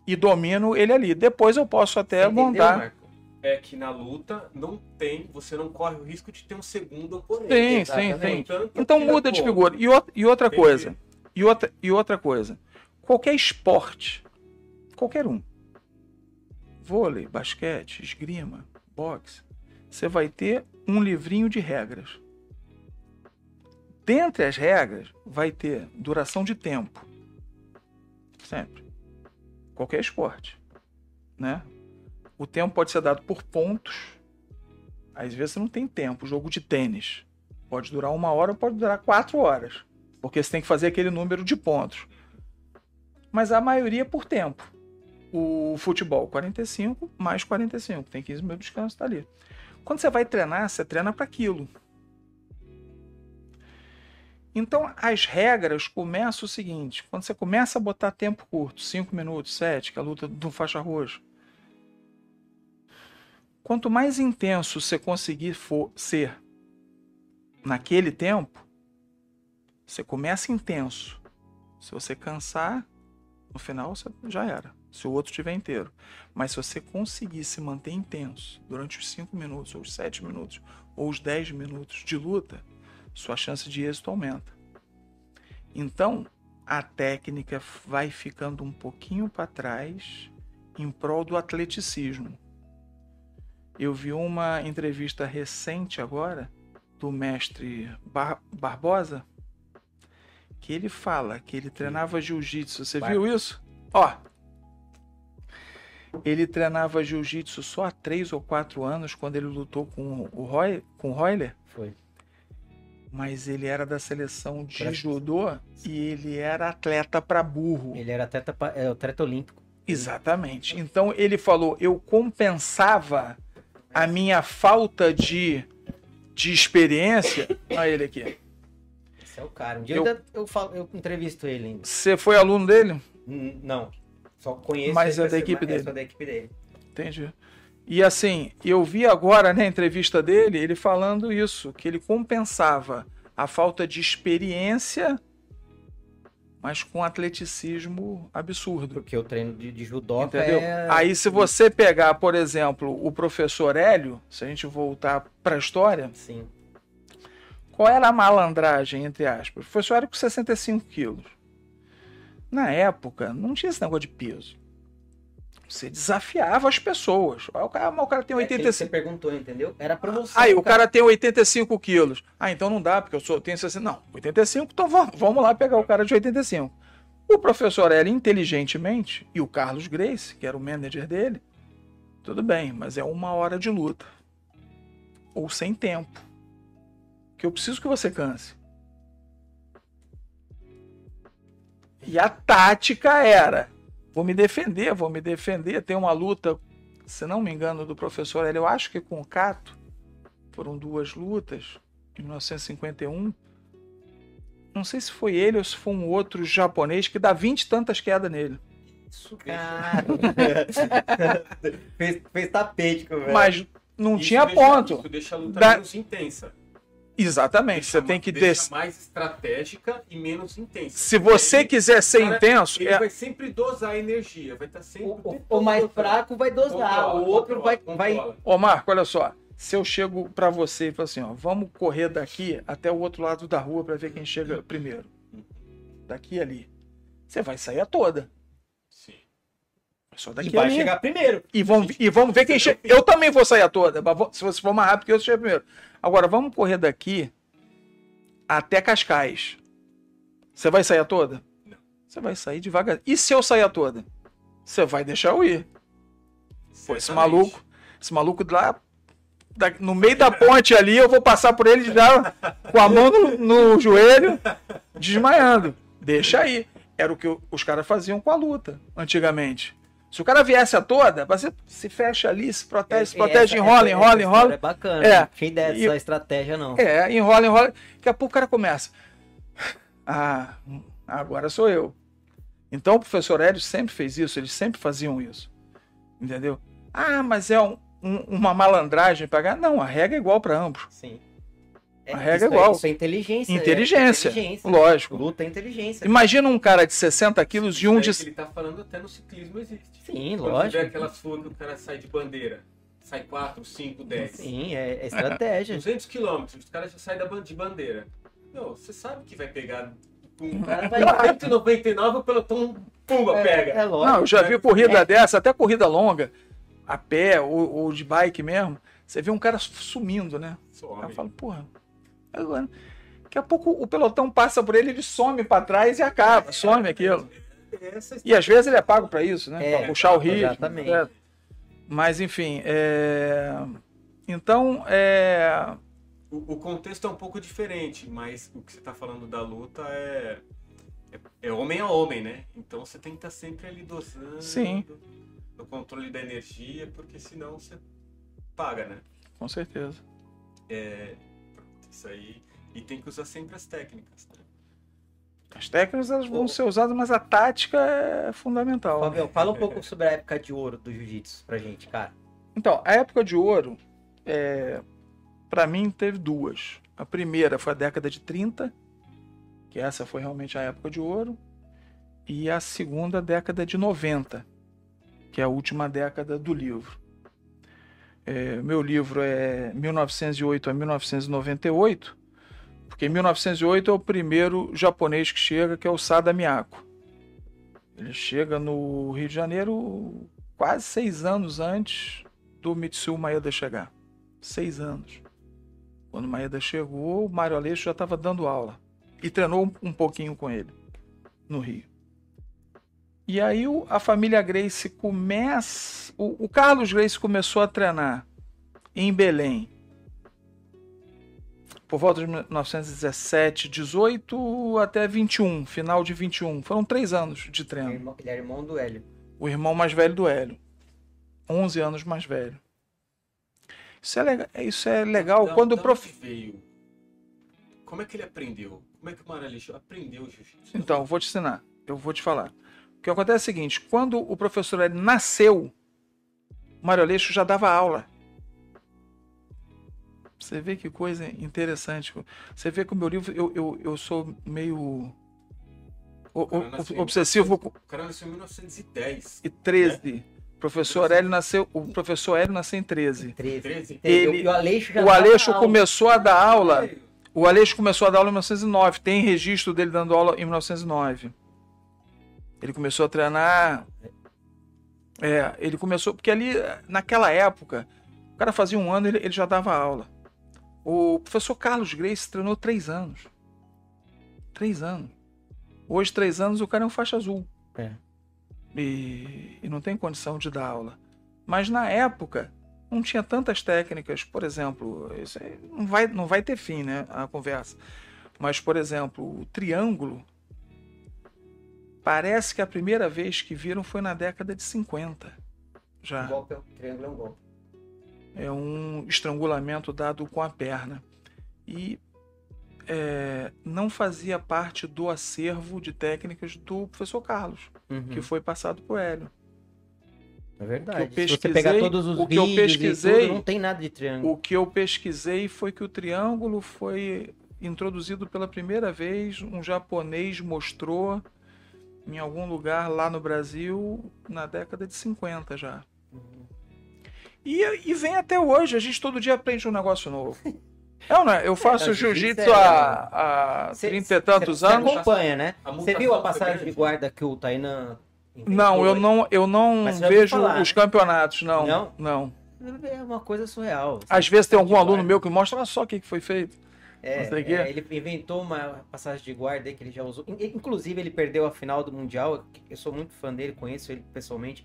S3: e domino ele ali. Depois eu posso até
S2: Você entendeu,
S3: montar.
S2: Marco?
S1: É que na luta não tem, você não corre o risco de ter um segundo oponente.
S3: Sim, sim.
S1: Tanto
S3: Então muda de
S1: pô,
S3: figura. E, outra- e outra
S1: Entendi.
S3: coisa. E outra, e outra coisa. Qualquer esporte, qualquer um. Vôlei, basquete, esgrima, boxe. Você vai ter um livrinho de regras. Dentre as regras, vai ter duração de tempo. Sempre. Qualquer esporte. Né? O tempo pode ser dado por pontos. Às vezes você não tem tempo. Jogo de tênis. Pode durar uma hora, pode durar quatro horas. Porque você tem que fazer aquele número de pontos. Mas a maioria é por tempo. O futebol, 45 mais 45. Tem 15 minutos de descanso, tá ali. Quando você vai treinar, você treina para aquilo. Então, as regras começam o seguinte: quando você começa a botar tempo curto, 5 minutos, 7, que é a luta do faixa roxa. Quanto mais intenso você conseguir for ser naquele tempo, você começa intenso. Se você cansar, no final você já era. Se o outro estiver inteiro. Mas se você conseguir se manter intenso durante os 5 minutos, ou os 7 minutos, ou os 10 minutos de luta, sua chance de êxito aumenta. Então, a técnica vai ficando um pouquinho para trás em prol do atleticismo. Eu vi uma entrevista recente agora do mestre Bar Barbosa, que ele fala que ele treinava jiu-jitsu. Você
S2: Bar-
S3: viu isso? Ó. Ele treinava jiu-jitsu só há três ou quatro anos, quando ele lutou com o Roy, com o Royler,
S2: Foi.
S3: mas ele era da seleção de
S2: Pra-
S3: judô e ele era atleta para burro.
S2: Ele era atleta, pa- é, atleta olímpico.
S3: Exatamente. Então ele falou: eu compensava a minha falta de, de experiência. [LAUGHS] Olha ele aqui.
S2: Esse é o cara. Um dia
S3: Eu-
S2: eu, ainda- eu, falo, eu entrevisto ele ainda.
S3: Você foi aluno dele?
S2: Não. Só conheço
S3: Mas
S2: ele,
S3: é da equipe
S2: é
S3: dele.
S2: da equipe dele.
S3: Entendi. E assim, eu vi agora na entrevista dele, ele falando isso, que ele compensava a falta de experiência, mas com atleticismo absurdo.
S2: Porque o treino de, de
S3: Entendeu?
S2: é...
S3: Aí se você pegar, por exemplo, o professor Hélio, se a gente voltar para a história,
S2: Sim.
S3: qual era a malandragem, entre aspas? O professor Hélio com 65 quilos. Na época, não tinha esse negócio de peso. Você desafiava as pessoas. O cara, mas o cara tem
S2: É aquilo que
S3: 85
S2: Você perguntou, entendeu? Era promoção.
S3: Aí o cara tem 85 quilos. Ah, então não dá, porque eu sou, tenho 60. Não, 85, então vamos, vamos lá pegar o cara de 85. O professor Hélio, inteligentemente, e o Carlos Grace, que era o manager dele, tudo bem, mas é uma hora de luta. Ou sem tempo. Que eu preciso que você canse. E a tática era: vou me defender, vou me defender. Tem uma luta, se não me engano, do professor Hélio, eu acho que com o Cato. Foram duas lutas, em 1951. Não sei se foi ele ou se foi um outro japonês que dá 20 e tantas quedas nele.
S2: Isso, cara. [LAUGHS] fez, fez tapete velho.
S3: Mas não
S1: Isso
S3: tinha
S1: deixa-
S3: ponto.
S1: Isso deixa a luta
S3: Da-
S1: menos intensa.
S3: Exatamente, você
S1: Deixa
S3: tem
S1: ma-
S3: que
S1: deixa
S3: descer.
S1: mais estratégica e menos intensa.
S3: Se você
S1: Ele-
S3: quiser ser
S1: cara,
S3: intenso,
S1: Ele
S3: é-
S1: vai sempre dosar a energia, vai estar sempre.
S2: O, o- o mais fraco vai dosar,
S1: Controla,
S2: o outro
S1: controla,
S2: vai, vai...
S1: controla.
S3: Ô Marco, olha só. Se eu chego pra você e falo assim, ó, vamos correr daqui até o outro lado da rua pra ver quem chega primeiro. Daqui e ali. Você vai sair a toda. É Só
S2: E
S3: daqui
S2: vai
S3: ali.
S2: chegar primeiro.
S3: E vamos, e vamos ver quem chega. Eu também vou sair a toda. vou- Se você for mais rápido que eu, você chega primeiro. Agora, vamos correr daqui até Cascais. Você vai sair a toda?
S1: Não.
S3: Você vai sair devagar. E se eu sair a toda? Você vai deixar eu ir. Pô, esse maluco, esse maluco lá, da- no meio da ponte ali, eu vou passar por ele já com a mão no, no joelho, desmaiando. Deixa aí. Era o que os caras faziam com a luta, antigamente. Se o cara viesse a toda, você se fecha ali, se protege, se protege,
S2: Essa-
S3: enrola,
S2: essa-
S3: enrola,
S2: essa
S3: enrola.
S2: É bacana.
S3: É.
S2: Não tinha ideia
S3: E-
S2: dessa estratégia, não.
S3: É, enrola, enrola. Daqui a pouco o cara começa. Ah, agora sou eu. Então o professor Hélio sempre fez isso, eles sempre faziam isso. Entendeu? Ah, mas é um- um- uma malandragem pagar. Não, a regra é igual para ambos.
S2: Sim. É,
S3: A regra é igual.
S2: Isso é inteligência.
S3: Inteligência,
S2: É inteligência.
S3: lógico.
S2: Luta é inteligência.
S3: Imagina um cara de 60 quilos e um de.
S1: que ele tá falando até no ciclismo existe.
S2: Sim,
S1: Quando
S2: lógico.
S1: tiver aquelas fugas que o cara sai de bandeira, sai 4, 5, 10.
S2: Sim, é, é estratégia.
S1: 200 quilômetros, os caras já saem da de bandeira. Meu, você sabe que vai pegar. Um
S2: cara vai-
S1: vai 199, o pelotão, pumba,
S2: É,
S1: pega.
S2: é lógico.
S3: Não, eu já vi corrida
S2: É.
S3: dessa, até corrida longa, a pé ou, ou de bike mesmo. Você vê um cara sumindo, né?
S1: Some.
S3: eu falo, porra, agora. Daqui a pouco o pelotão passa por ele, ele some pra trás e acaba, some aquilo.
S1: Essa
S3: E às vezes ele é pago pra isso, né?
S2: É,
S3: pra puxar o ritmo.
S2: exatamente.
S3: né? Mas enfim, é... então é...
S1: O, o contexto é um pouco diferente, mas o que você tá falando da luta é, é, é homem a homem, né? Então você tem que estar sempre ali dosando
S3: Sim.
S1: no controle da energia, porque senão você paga, né?
S3: com certeza.
S1: Isso aí. E tem que usar sempre as técnicas. Né?
S3: As técnicas elas vão ser usadas, mas a tática é fundamental.
S2: Fabio, fala um pouco sobre a época de ouro do jiu-jitsu pra gente, cara.
S3: Então, a época de ouro, é, para mim, teve duas. A primeira foi a década de 30, que essa foi realmente a época de ouro. E a segunda, a década de 90, que é a última década do livro. É, meu livro é 1908 a 1998, porque 1908 é o primeiro japonês que chega, que é o Sada Miyako. Ele chega no Rio de Janeiro quase seis anos antes do Mitsuo Maeda chegar. Seis anos. Quando Maeda chegou, o Mário Aleixo já estava dando aula. E treinou um, pouquinho com ele, no Rio. E aí a família Grace começa. O, o Carlos Grace começou a treinar em Belém. Por volta de 1917, 18 até 21, final de 21. Foram três anos de treino
S2: irmão- ele é irmão do Hélio.
S3: o irmão mais velho do Hélio. 11 anos mais velho. Isso é legal, isso é legal
S1: Da-
S3: quando o prof...
S1: veio? como é que ele aprendeu? Como é que o Mário Aleixo aprendeu jiu-jitsu?
S3: Então, vou te ensinar. Eu vou te falar. O que acontece é o seguinte: quando o professor Hélio nasceu, o Mário Aleixo já dava aula. Você vê que coisa interessante. Você vê que o meu livro, eu, eu, eu sou meio o- o- obsessivo com-
S1: O cara nasceu em 1910.
S3: e 13. O professor Hélio nasceu, o professor Hélio nasceu em 13.
S2: 13.
S1: 13?
S2: Entendeu?
S3: Ele-
S2: o Aleixo já
S3: O Aleixo
S2: aula.
S3: começou a dar aula. O Aleixo começou a dar aula em 1909. Tem registro dele dando aula em 1909. Ele começou a treinar. É, ele começou. Porque ali, naquela época, o cara fazia um ano ele, ele já dava aula. O professor Carlos Grace treinou três anos. Três anos. Hoje, três anos, o cara é um faixa azul.
S2: É.
S3: E, e não tem condição de dar aula. Mas na época, não tinha tantas técnicas. Por exemplo, isso aí não vai, não vai ter fim, né? A conversa. Mas, por exemplo, o triângulo. Parece que a primeira vez que viram foi na década de 50. Já.
S2: Um golpe, triângulo é um golpe.
S3: É um estrangulamento dado com a perna. E é, não fazia parte do acervo de técnicas do professor Carlos,
S2: Uhum.
S3: que foi passado por Hélio.
S2: É verdade. Se você pegar todos os
S3: o que eu pesquisei-
S2: tudo, não tem nada de triângulo.
S3: O que eu pesquisei foi que o triângulo foi introduzido pela primeira vez, um japonês mostrou em algum lugar lá no Brasil na década de 50 já. E, e vem até hoje, a gente todo dia aprende um negócio novo. [LAUGHS] É, ou não é? Eu faço
S2: não,
S3: jiu-jitsu
S2: é-
S3: há, há
S2: Cê-
S3: 30 e tantos
S2: Você
S3: anos.
S2: acompanha, né? Você viu a passagem de
S1: grande.
S2: guarda que o Tainan
S3: Não, eu
S2: aí?
S3: não, eu não
S2: você
S3: vejo
S2: falar,
S3: os
S2: né?
S3: campeonatos, não.
S2: Não?
S3: Não.
S2: É uma coisa surreal.
S3: Às vezes tem algum aluno
S2: guarda.
S3: meu que mostra, olha só o que que foi feito.
S2: É, é, ele inventou uma passagem de guarda aí que ele já usou. In- Inclusive, ele perdeu a final do Mundial. Eu- Eu sou muito fã dele, conheço ele pessoalmente.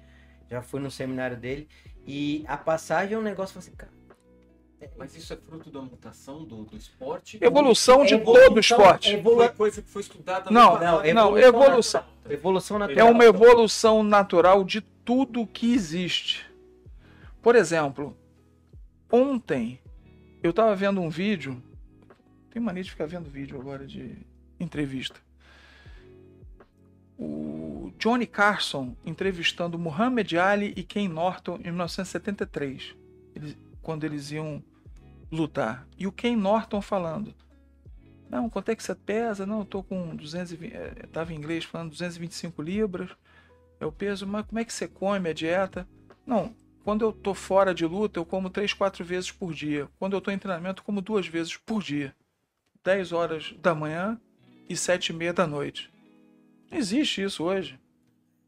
S2: Já fui no seminário dele. E a passagem é um negócio assim, cara.
S1: Mas isso é fruto da mutação do, do esporte?
S3: Evolução de
S2: É
S3: todo
S2: evolução,
S3: esporte.
S2: é evolu-
S1: Foi coisa que foi estudada
S3: Não,
S2: não,
S3: Não,
S2: evolução
S3: evolução.
S2: natural. Evolução
S3: É uma evolução natural de tudo que existe. Por exemplo, ontem eu estava vendo um vídeo. Tem mania de ficar vendo vídeo agora de entrevista. O Johnny Carson entrevistando Muhammad Ali e Ken Norton em 1973, eles- quando eles iam lutar. E o Ken Norton falando: Não, quanto é que você pesa? Não, eu tô com 220. eh, Tava em inglês falando 225 libras. É o peso, mas como é que você come a dieta? Não, quando eu tô fora de luta, eu como 3, 4 vezes por dia. Quando eu tô em treinamento, eu como duas vezes por dia. 10 horas da manhã e 7 e meia da noite. Não existe isso hoje.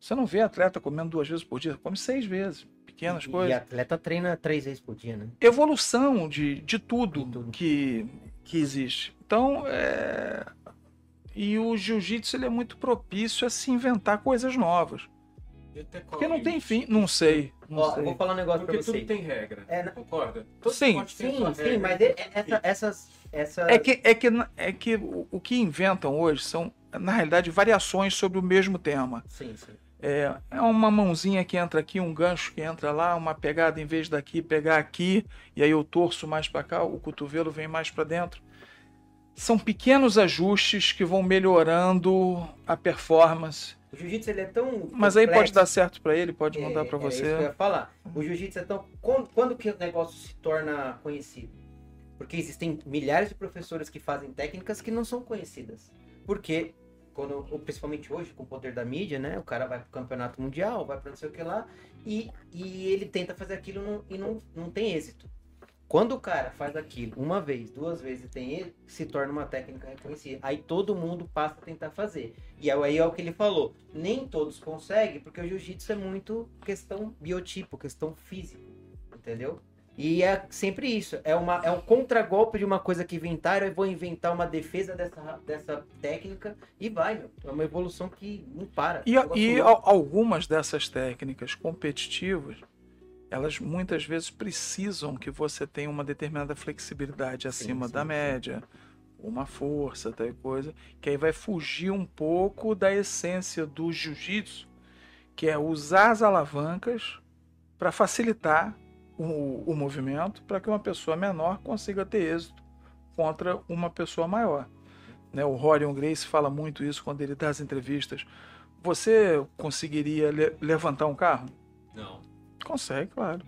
S3: Você não vê atleta comendo duas vezes por dia, come seis vezes. Pequenas
S2: E
S3: coisas
S2: atleta treina três vezes por dia, né?
S3: evolução de, de tudo,
S2: De tudo.
S3: Que, que existe. Então, é... e o jiu-jitsu ele é muito propício a se inventar coisas novas.
S1: E
S3: Porque não tem fim, não sei. Não
S2: Ó, eu
S3: sei.
S2: vou falar um negócio
S1: Porque
S2: pra você.
S1: tudo tem regra.
S2: É, na-
S1: Concorda? Todo
S3: Sim.
S2: Sim, sim,
S1: regra.
S2: mas é- é- essa- essas, essas...
S3: É que, é que, é que o, o que inventam hoje são, na realidade, variações sobre o mesmo tema.
S2: Sim, sim.
S3: É, é uma mãozinha que entra aqui, um gancho que entra lá, uma pegada em vez daqui, pegar aqui, e aí eu torço mais para cá, o cotovelo vem mais para dentro. São pequenos ajustes que vão melhorando a performance.
S2: O jiu-jitsu ele é tão
S3: Mas aí pode dar certo para ele, pode
S2: É,
S3: mandar para
S2: é isso que eu
S3: você.
S2: ia falar. O jiu-jitsu é tão. Quando, quando que o negócio se torna conhecido? Porque existem milhares de professores que fazem técnicas que não são conhecidas. Porque, quando, principalmente hoje, com o poder da mídia, né? O cara vai pro campeonato mundial, vai para não sei o que lá, e, e ele tenta fazer aquilo e não, não tem êxito. Quando o cara faz aquilo uma vez, duas vezes e tem êxito, se torna uma técnica reconhecida. Aí todo mundo passa a tentar fazer. E aí é o que ele falou. Nem todos conseguem, porque o jiu-jitsu é muito questão biotipo, questão física. Entendeu? E é sempre isso. É, uma, é um contragolpe de uma coisa que inventaram. Eu vou inventar uma defesa dessa, dessa técnica e vai, meu. É uma evolução que não para.
S3: E,
S2: É
S3: e algumas dessas técnicas competitivas, elas muitas vezes precisam que você tenha uma determinada flexibilidade acima
S2: sim,
S3: da
S2: sim.
S3: média, uma força, tal coisa, que aí vai fugir um pouco da essência do jiu-jitsu, que é usar as alavancas para facilitar o, o movimento, para que uma pessoa menor consiga ter êxito contra uma pessoa maior. Né? O Rorion Grace fala muito isso quando ele dá as entrevistas. Você conseguiria le levantar um carro?
S1: Não.
S3: Consegue, claro.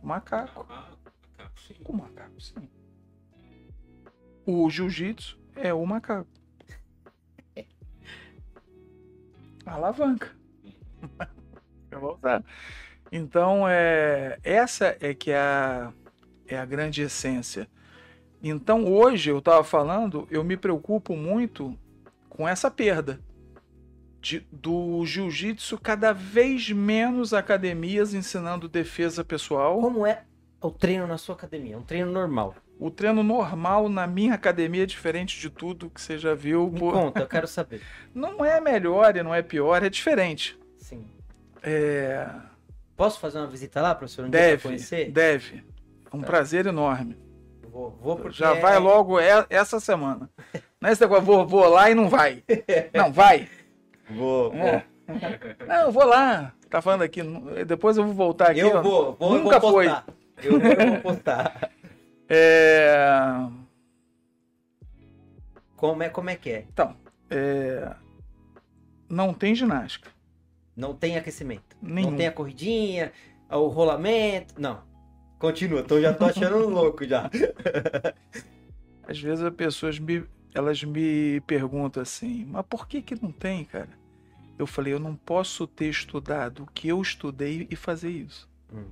S3: O macaco.
S1: Ah, macaco, sim.
S3: O macaco, sim. O jiu-jitsu é o macaco. [LAUGHS] A alavanca. [LAUGHS] Eu vou usar. Então, é, essa é que é a, é a grande essência. Então, hoje, eu estava falando, eu me preocupo muito com essa perda de, do jiu-jitsu, cada vez menos academias ensinando defesa pessoal.
S2: Como é o treino na sua academia? Um treino normal.
S3: O treino normal na minha academia é diferente de tudo que você já viu.
S2: Me
S3: por-
S2: conta, eu quero saber. [LAUGHS]
S3: Não é melhor e não é pior, é diferente.
S2: Sim.
S3: É...
S2: Posso fazer uma visita lá, professor? Um
S3: Deve,
S2: conhecer?
S3: deve. Um
S2: Tá.
S3: prazer enorme.
S2: Vou, vou porque
S3: Já vai logo essa semana. Não é esse negócio, vou, vou lá e não vai. Não, vai.
S2: Vou, vou.
S3: É. Não, eu vou lá. Tá falando aqui. Depois eu vou voltar aqui.
S2: Eu vou, vou, eu
S3: Nunca
S2: vou
S3: foi.
S2: Eu vou, eu vou postar. [LAUGHS]
S3: É...
S2: Como é, como é que é?
S3: Então, é... não tem ginástica.
S2: Não tem aquecimento.
S3: Nenhum.
S2: Não tem a corridinha, o rolamento. Não. Continua, então já tô achando [LAUGHS] louco já. [LAUGHS]
S3: Às vezes as pessoas me, elas me perguntam assim, mas por que que não tem, cara? Eu falei, eu não posso ter estudado o que eu estudei e fazer isso.
S2: Hum.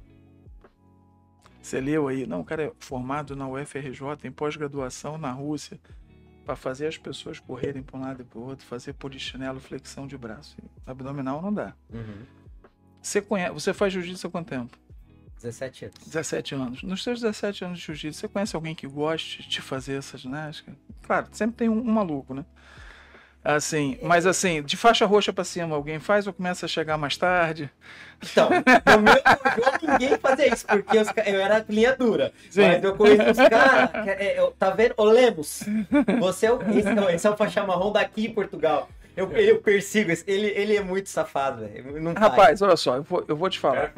S3: Você leu aí? Não, o cara é formado na UFRJ, em pós-graduação na Rússia, para fazer as pessoas correrem para um lado e para o outro, fazer polichinelo, flexão de braço. Abdominal não dá.
S2: Uhum.
S3: Você, conhece, você faz jiu-jitsu há quanto tempo?
S2: 17 anos.
S3: 17 anos. Nos seus 17 anos de jiu-jitsu, você conhece alguém que goste de fazer essa ginástica? Claro, sempre tem um, um maluco, né? Assim, mas assim, de faixa roxa pra cima, alguém faz ou começa a chegar mais tarde?
S2: Então, no meu [LAUGHS] jogo ninguém fazia isso, porque os eu era linha dura.
S3: Sim.
S2: Mas eu conheço os caras. é- eu- Tá vendo? Ô Lemos, você é o, esse, esse é o faixa marrom daqui em Portugal. Eu, eu persigo, esse- ele, ele é muito safado, velho.
S3: Rapaz, olha só, eu vou, eu vou te falar.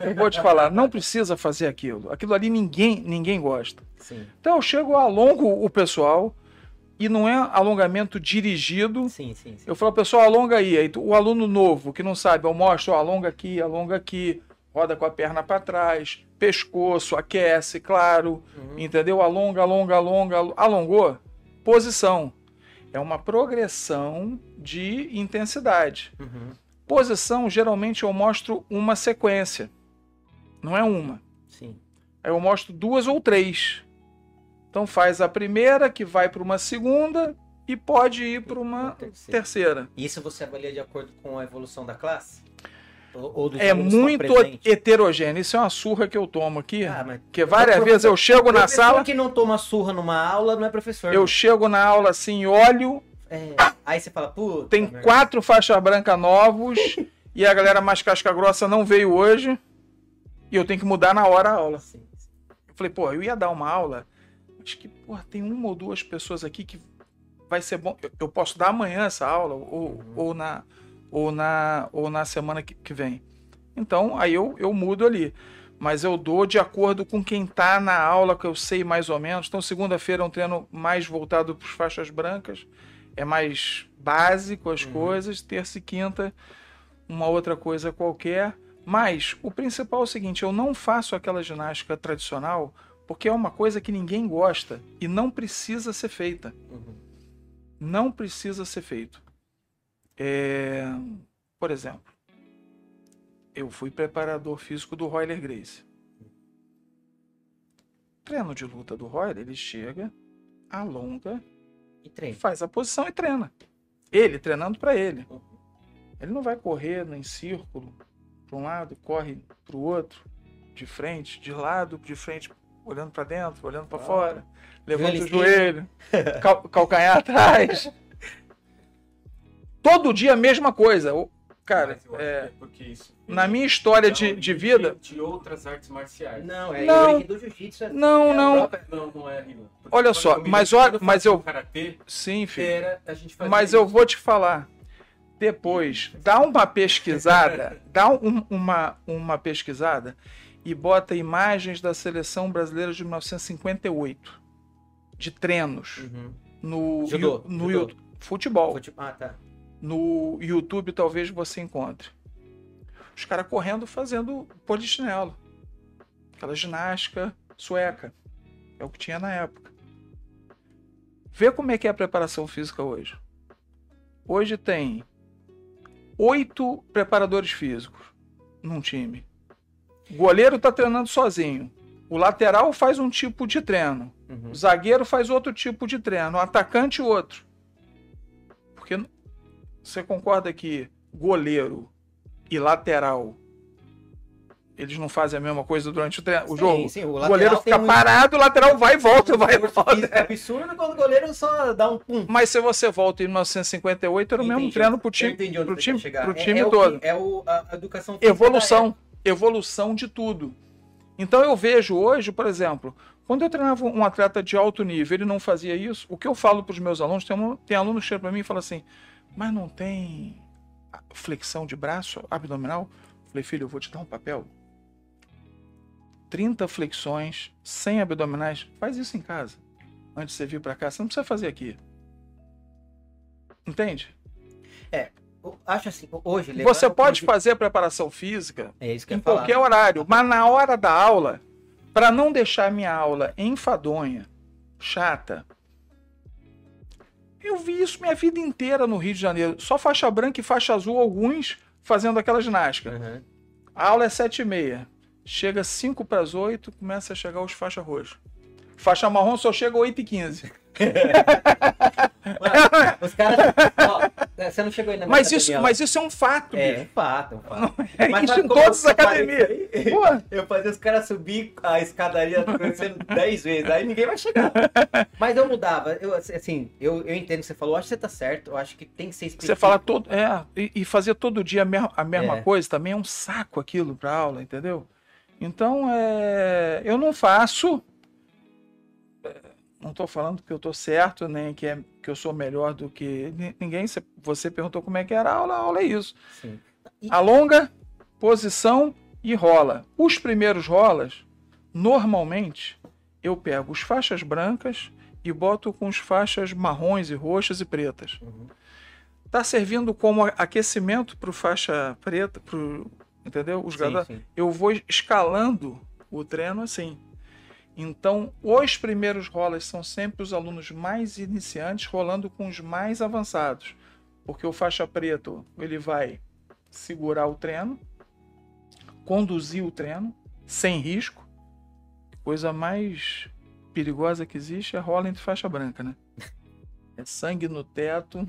S3: Eu vou te falar, não precisa fazer aquilo. Aquilo ali ninguém, ninguém gosta.
S2: Sim,
S3: Então eu chego, alongo o pessoal, e não é alongamento dirigido.
S2: sim, sim. sim.
S3: Eu falo, pessoal, alonga aí. Aí tu- o aluno novo que não sabe, eu mostro, ó, alonga aqui, alonga aqui, roda com a perna para trás, pescoço, aquece, claro,
S2: Uhum.
S3: entendeu? Alonga, alonga, alonga, al- alongou. Posição. É uma progressão de intensidade.
S2: Uhum.
S3: Posição, geralmente eu mostro uma sequência. Não é uma.
S2: Sim.
S3: Aí eu mostro duas ou três. Então faz a primeira, que vai para uma segunda, e pode ir para uma
S2: Uma terceira.
S3: terceira.
S2: Isso você avalia de acordo com a evolução da classe? Ou, dos
S3: É
S2: que
S3: muito heterogêneo. Isso é uma surra que eu tomo aqui.
S2: Ah, mas
S3: Porque várias vezes eu chego na sala,
S2: que não toma surra numa aula não é professor.
S3: eu chego na aula assim, olho,
S2: É, aí você fala, puta.
S3: tem
S2: merda.
S3: quatro faixa branca novos e a galera mais casca grossa não veio hoje e eu tenho que mudar na hora a aula.
S2: Sim, sim.
S3: Eu falei, pô, eu ia dar uma aula, acho que, pô, tem uma ou duas pessoas aqui que vai ser bom. Eu, eu posso dar amanhã essa aula ou,
S2: Uhum.
S3: ou, na, ou, na, ou na semana que, que vem. Então, aí eu, eu mudo ali. Mas eu dou de acordo com quem tá na aula, que eu sei mais ou menos. Então, segunda-feira é um treino mais voltado para as faixas brancas. É mais básico as
S2: Uhum.
S3: coisas. Terça e quinta, uma outra coisa qualquer. Mas o principal é o seguinte: eu não faço aquela ginástica tradicional porque é uma coisa que ninguém gosta e não precisa ser feita.
S2: Uhum.
S3: Não precisa ser feito. É, Por exemplo, eu fui preparador físico do Royler Grace. Treino de luta do Royler, ele chega, alonga,
S2: E
S3: faz a posição e treina. Ele treinando para ele. Ele não vai correr em círculo para um lado, corre para o outro, de frente, de lado, de frente, olhando para dentro, olhando para
S2: Ah.
S3: fora, levanta o
S2: Joelho
S3: joelho, cal- calcanhar [LAUGHS] atrás. Todo dia a mesma coisa. Cara, é,
S1: que é
S3: na minha história
S1: é
S3: de, de vida,
S1: De outras artes marciais.
S2: Não, é
S3: Não.
S2: a origem do jiu-jitsu. É,
S3: Não,
S2: é
S3: não.
S2: própria-
S1: Não, não é,
S3: Olha só, mas olha- mas eu-
S1: Karatê,
S3: sim, filho.
S1: era, a gente fazia
S3: Mas eu vou te falar. Depois, dá uma pesquisada, [LAUGHS] dá um- uma, uma pesquisada e bota imagens da seleção brasileira de 1958. de treinos
S2: Uhum.
S3: no,
S2: Judô,
S3: no
S2: judô.
S3: Futebol.
S2: Fute- Ah, tá.
S3: No YouTube talvez você encontre. Os caras correndo fazendo polichinelo. Aquela ginástica sueca. É o que tinha na época. Vê como é que é a preparação física hoje. Hoje tem oito preparadores físicos num time. O goleiro tá treinando sozinho. O lateral faz um tipo de treino.
S2: Uhum.
S3: O zagueiro faz outro tipo de treino, o atacante outro. Porque você concorda que goleiro e lateral eles não fazem a mesma coisa durante o, treino, o
S2: Sim,
S3: jogo?
S2: sim,
S3: o
S2: lateral
S3: goleiro fica
S2: muito-
S3: parado, o lateral vai e volta, vai e volta.
S2: físico absurdo quando o goleiro só dá um pum.
S3: Mas se você volta em 1958, era o mesmo treino pro time, pro time, pro
S2: É-
S3: time
S2: é o
S3: todo.
S2: é o, a, educação
S3: evolução, evolução de tudo. Então eu vejo hoje, por exemplo, quando eu treinava um atleta de alto nível, ele não fazia isso. O que eu falo para os meus alunos, tem, um, tem aluno que chega para mim e fala assim: "Mas não tem flexão de braço abdominal?" Falei: "Filho, eu vou te dar um papel. 30 flexões, 100 abdominais, faz isso em casa. Antes de você vir para cá, você não precisa fazer aqui." Entende?
S2: Eu Acho assim, hoje...
S3: Você pode fazer a preparação física
S2: É
S3: em
S2: ia falar.
S3: qualquer horário, mas na hora da aula, para não deixar minha aula enfadonha, chata. Eu vi isso minha vida inteira no Rio de Janeiro. Só faixa branca e faixa azul, alguns fazendo aquela ginástica.
S2: Uhum.
S3: A aula é sete e meia. Chega 5 para as 8, começa a chegar os faixa roxa. Faixa marrom só chega 8 e 15. [LAUGHS]
S2: Mano, os caras... ó, você não chegou ainda na
S3: Mas isso, mas isso é um fato,
S2: É, um fato, um fato.
S3: É
S2: Mas
S3: isso em todas as academias.
S2: Eu fazia os caras subir a escadaria acontecendo 10 vezes, aí ninguém vai chegar. [LAUGHS] Mas eu mudava, eu, assim, eu, eu entendo o que você falou, eu acho que você tá certo, eu acho que tem que ser específico.
S3: Você fala todo. É, e, e fazer todo dia a mesma, a mesma
S2: É.
S3: coisa também é um saco aquilo pra aula, entendeu? Então, é, eu não faço. Não estou falando que eu estou certo, nem que, é, que eu sou melhor do que ni- ninguém. Você- perguntou como é que era a aula, a aula é isso.
S2: Sim. E-
S3: Alonga, posição e rola. Os primeiros rolas, normalmente, eu pego os faixas brancas e boto com as faixas marrons e roxas e pretas
S2: Uhum.
S3: tá servindo como aquecimento para o faixa preta, pro, entendeu? Os
S2: Sim, sim.
S3: Eu vou escalando o treino assim. Então, os primeiros rolas são sempre os alunos mais iniciantes rolando com os mais avançados, porque o faixa preto ele vai segurar o treino, conduzir o treino sem risco. Coisa mais perigosa que existe é rola entre faixa branca, né? É sangue no teto,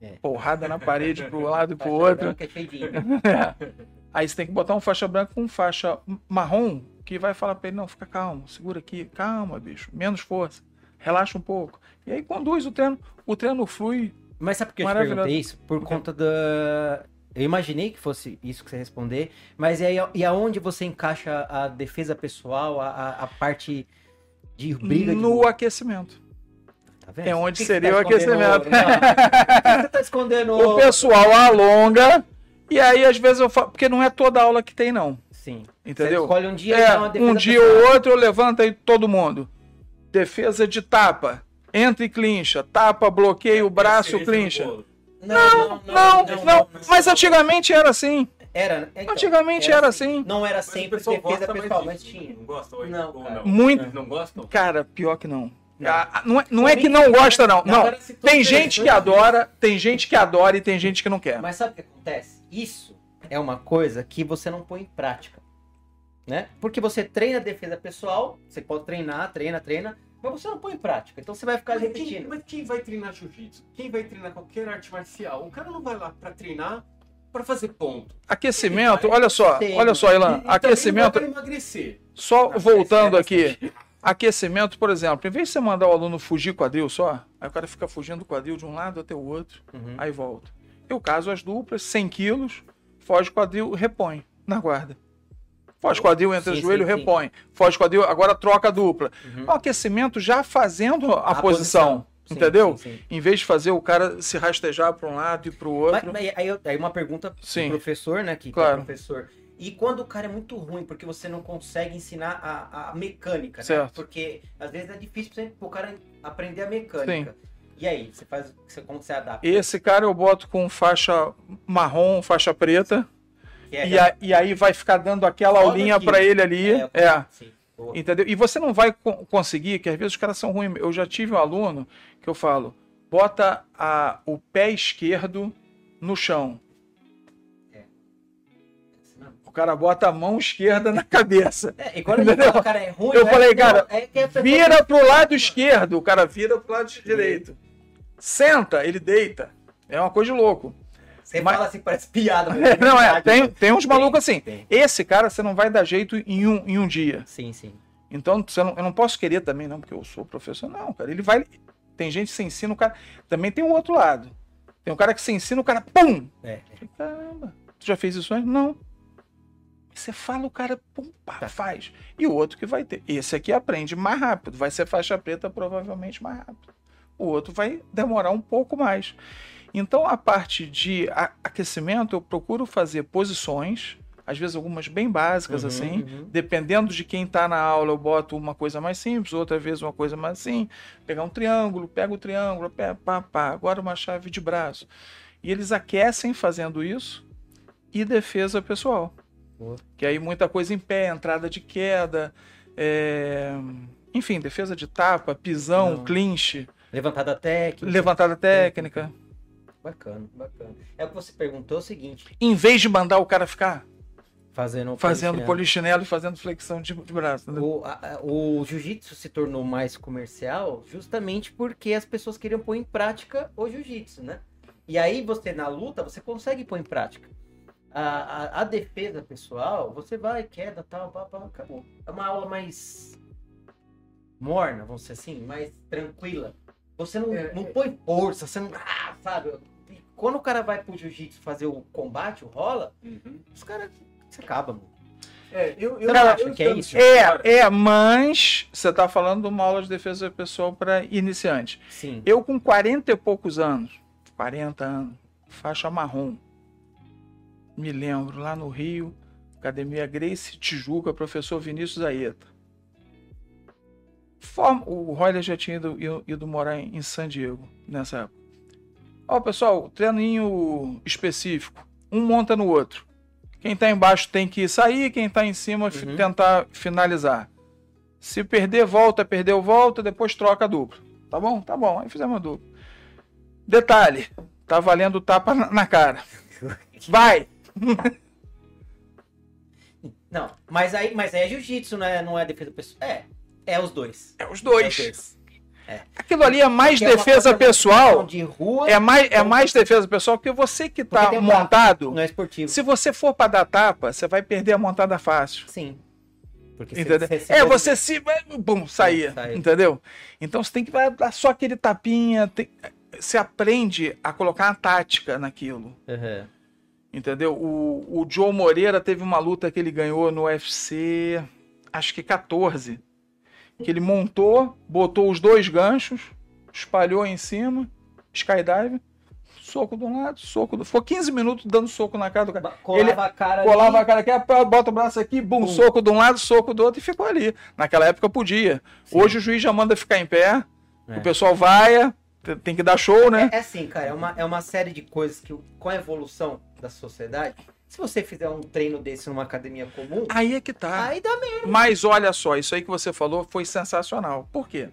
S2: É.
S3: porrada na parede pro [LAUGHS] lado e pro
S2: Faixa
S3: outro.
S2: é [LAUGHS]
S3: É. Aí você tem que botar um faixa branca com faixa marrom que vai falar pra ele, não, fica calmo, segura aqui, calma, bicho, menos força, relaxa um pouco. E aí conduz o treino, o treino flui.
S2: Mas sabe por que eu te
S3: Maravilhoso.
S2: perguntei isso? Por conta da. Eu imaginei que fosse isso que você responder, mas e, aí, e aonde você encaixa a defesa pessoal, a, a, parte de briga de
S3: no aquecimento.
S2: Tá vendo?
S3: é onde
S2: que que
S3: seria
S2: você
S3: o
S2: escondendo-
S3: aquecimento. [LAUGHS]
S2: Que você tá escondendo.
S3: O pessoal alonga e aí às vezes eu falo, porque não é toda aula que tem não,
S2: Sim.
S3: entendeu?
S2: Você escolhe um dia e
S3: É,
S2: dá uma defesa
S3: um dia
S2: pessoal.
S3: ou outro eu levanto aí todo mundo. Defesa de tapa, entra e clincha, tapa, bloqueia o braço, clincha.
S1: bolo.
S2: Não,
S3: Não, não, mas antigamente era assim.
S2: Era. então,
S3: Antigamente era assim.
S2: Não era
S1: Mas o
S2: sempre
S1: pessoal
S2: defesa pessoal, mas tinha.
S1: Não gosta ou
S2: Não, cara.
S1: não?
S3: Muito.
S1: Não gostam?
S3: Cara, pior que não.
S2: Não.
S3: Ah, não, é, não é que não gosta, não. Não. Tem gente que adora, tem gente que adora e tem gente que não quer.
S2: Mas sabe o que acontece? Isso é uma coisa que você não põe em prática. Né? Porque você treina defesa pessoal, você pode treinar, treina, treina, mas você não põe em prática. Então você vai ficar
S1: Mas quem,
S2: repetindo.
S1: mas quem vai treinar jiu-jitsu? Quem vai treinar qualquer arte marcial? O cara não vai lá pra treinar pra fazer ponto.
S3: Aquecimento, olha só, olha só, Ilan,
S1: e
S3: aquecimento,
S1: emagrecer.
S3: só
S2: Não,
S3: voltando aqui, aquecimento, por exemplo, em vez de você mandar o aluno fugir quadril só, aí o cara fica fugindo do quadril de um lado até o outro,
S2: Uhum.
S3: aí volta. Eu caso as duplas, 100 quilos, foge quadril, repõe na guarda. Foge quadril, entra
S2: Sim,
S3: joelho,
S2: sim, sim.
S3: repõe. Foge quadril, agora troca a dupla.
S2: Uhum.
S3: O aquecimento já fazendo a,
S2: A
S3: posição,
S2: Sim,
S3: entendeu?
S2: sim, sim.
S3: Em vez de fazer o cara se rastejar para um lado e para o
S2: Mas,
S3: outro.
S2: mas aí, eu- aí uma pergunta
S3: Sim.
S2: pro professor, né? Que, que
S3: Claro.
S2: é professor. E quando o cara é muito ruim, porque você não consegue ensinar a, a mecânica, né?
S3: Certo.
S2: Porque às vezes é difícil você- pro cara aprender a mecânica. E aí, você faz. Você, como você adapta?
S3: Esse cara eu boto com faixa marrom, faixa preta,
S2: é-
S3: e, a- e aí vai ficar dando aquela
S2: Só
S3: aulinha pra ele ali.
S2: é,
S3: É.
S2: sim.
S3: Entendeu? E você não vai co- conseguir, que às vezes os caras são ruins. Eu já tive um aluno que eu falo, bota a- o pé esquerdo no chão. O cara bota a mão esquerda na cabeça.
S2: É, e quando
S3: Entendeu?
S2: fala, o cara é ruim,
S3: Eu
S2: não é-
S3: falei,
S2: não,
S3: cara,
S2: é
S3: Vira pro lado esquerdo, o cara vira pro lado direito. Senta, ele deita. É uma coisa de louco.
S2: Você
S3: mas-
S2: fala assim, parece piada. mas [LAUGHS]
S3: Não é, tem, tem uns malucos assim.
S2: tem.
S3: Esse cara você não vai dar jeito em um, em um dia.
S2: Sim, sim.
S3: Então, você não- eu não posso querer também, não, porque eu sou professor. Não, cara. Ele vai. Tem gente que você ensina o cara. Também tem o outro lado. Tem um cara que você ensina o cara, pum!
S2: É.
S3: Caramba, tu já fez isso antes? Não. Você fala, o cara, pum, pá,
S2: Tá.
S3: faz. E o outro que vai ter. Esse aqui aprende mais rápido. Vai ser faixa preta provavelmente mais rápido. O outro vai demorar um pouco mais. Então, a parte de aquecimento, eu procuro fazer posições, às vezes algumas bem básicas,
S2: Uhum,
S3: assim.
S2: uhum.
S3: Dependendo de quem está na aula, eu boto uma coisa mais simples, outra vez uma coisa mais assim. Pegar um triângulo, pega o triângulo, pé, pá, pá. Agora uma chave de braço. E eles aquecem fazendo isso e defesa pessoal. Que aí muita coisa em pé, entrada de queda, é, enfim, defesa de tapa, pisão,
S2: Não.
S3: clinch,
S2: Levantada técnica.
S3: levantada técnica.
S2: Bacana, bacana. É o que você perguntou é o seguinte:
S3: Em vez de mandar o cara ficar
S2: fazendo.
S3: fazendo
S2: polichinelo.
S3: polichinelo e fazendo flexão de, de braço. entendeu?
S2: O, a- o jiu-jitsu se tornou mais comercial justamente porque as pessoas queriam pôr em prática o jiu-jitsu, né? E aí você, na luta, você consegue pôr em prática. A, a, a defesa pessoal, você vai, queda, tal, pá, pá, acabou. É uma aula mais morna, vamos dizer assim, mais tranquila. Você não,
S1: É,
S2: não
S1: é.
S2: põe força, você não. Ah, sabe? E quando o cara vai pro jiu-jitsu fazer o combate, o rola,
S1: Uhum.
S2: os caras. Você acaba, mano.
S1: É, eu, eu,
S2: Você não
S1: eu
S2: acha que é isso?
S3: É, é, mas você está falando de uma aula de defesa pessoal para iniciante.
S2: Sim.
S3: Eu com 40 e poucos anos, 40 anos, faixa marrom, me lembro, lá no Rio, Academia Grace Tijuca, professor Vinícius Aeta. Forma- o Royler já tinha ido, ido- morar em, San Diego nessa época. Ó, pessoal, treininho específico. Um monta no outro. Quem tá embaixo tem que sair, quem tá em cima
S2: Uhum.
S3: tentar finalizar. Se perder, volta, perdeu, volta, depois troca a dupla. Tá bom? Tá bom. Aí fizemos a dupla. Detalhe, tá valendo tapa na, cara. [LAUGHS] Vai!
S2: Não, mas aí, mas aí é jiu-jitsu, não é, não é defesa pessoal. É, é os dois.
S3: É os
S2: É os
S3: dois.
S2: dois.
S3: Aquilo ali é mais
S2: é
S3: defesa pessoal.
S2: De rua,
S3: É mais, é mais defesa pessoal porque você que tá
S2: um braço.
S3: montado.
S2: não é esportivo.
S3: Se você for pra dar tapa, você vai perder a montada fácil.
S2: Sim. Porque
S3: Entendeu?
S2: se- se-
S3: é,
S2: se-
S3: você se. Bum, saía.
S2: Saía.
S3: Entendeu? Então você tem que dar só aquele tapinha. tem- você aprende a colocar uma tática naquilo.
S2: Aham.
S3: Entendeu? O, o Joe Moreira teve uma luta que ele ganhou no UFC, acho que 14. Que ele montou, botou os dois ganchos, espalhou em cima, skydive, soco de um lado, soco do. Foi 15 minutos dando soco na cara do cara.
S2: Colava
S3: Ele
S2: a cara
S3: Colava a
S2: ali.
S3: cara aqui, bota o braço aqui, bum,
S2: Bum.
S3: soco de um lado, soco do outro e ficou ali. Naquela época podia.
S2: Sim.
S3: Hoje o juiz já manda ficar em pé,
S2: É.
S3: o pessoal vai, te- tem que dar show, né?
S2: É, é assim, cara, é uma, é uma série de coisas que, com a evolução da sociedade, se você fizer um treino desse numa academia comum,
S3: Aí é que tá.
S2: aí dá mesmo.
S3: Mas olha só, isso aí que você falou foi sensacional. Por quê?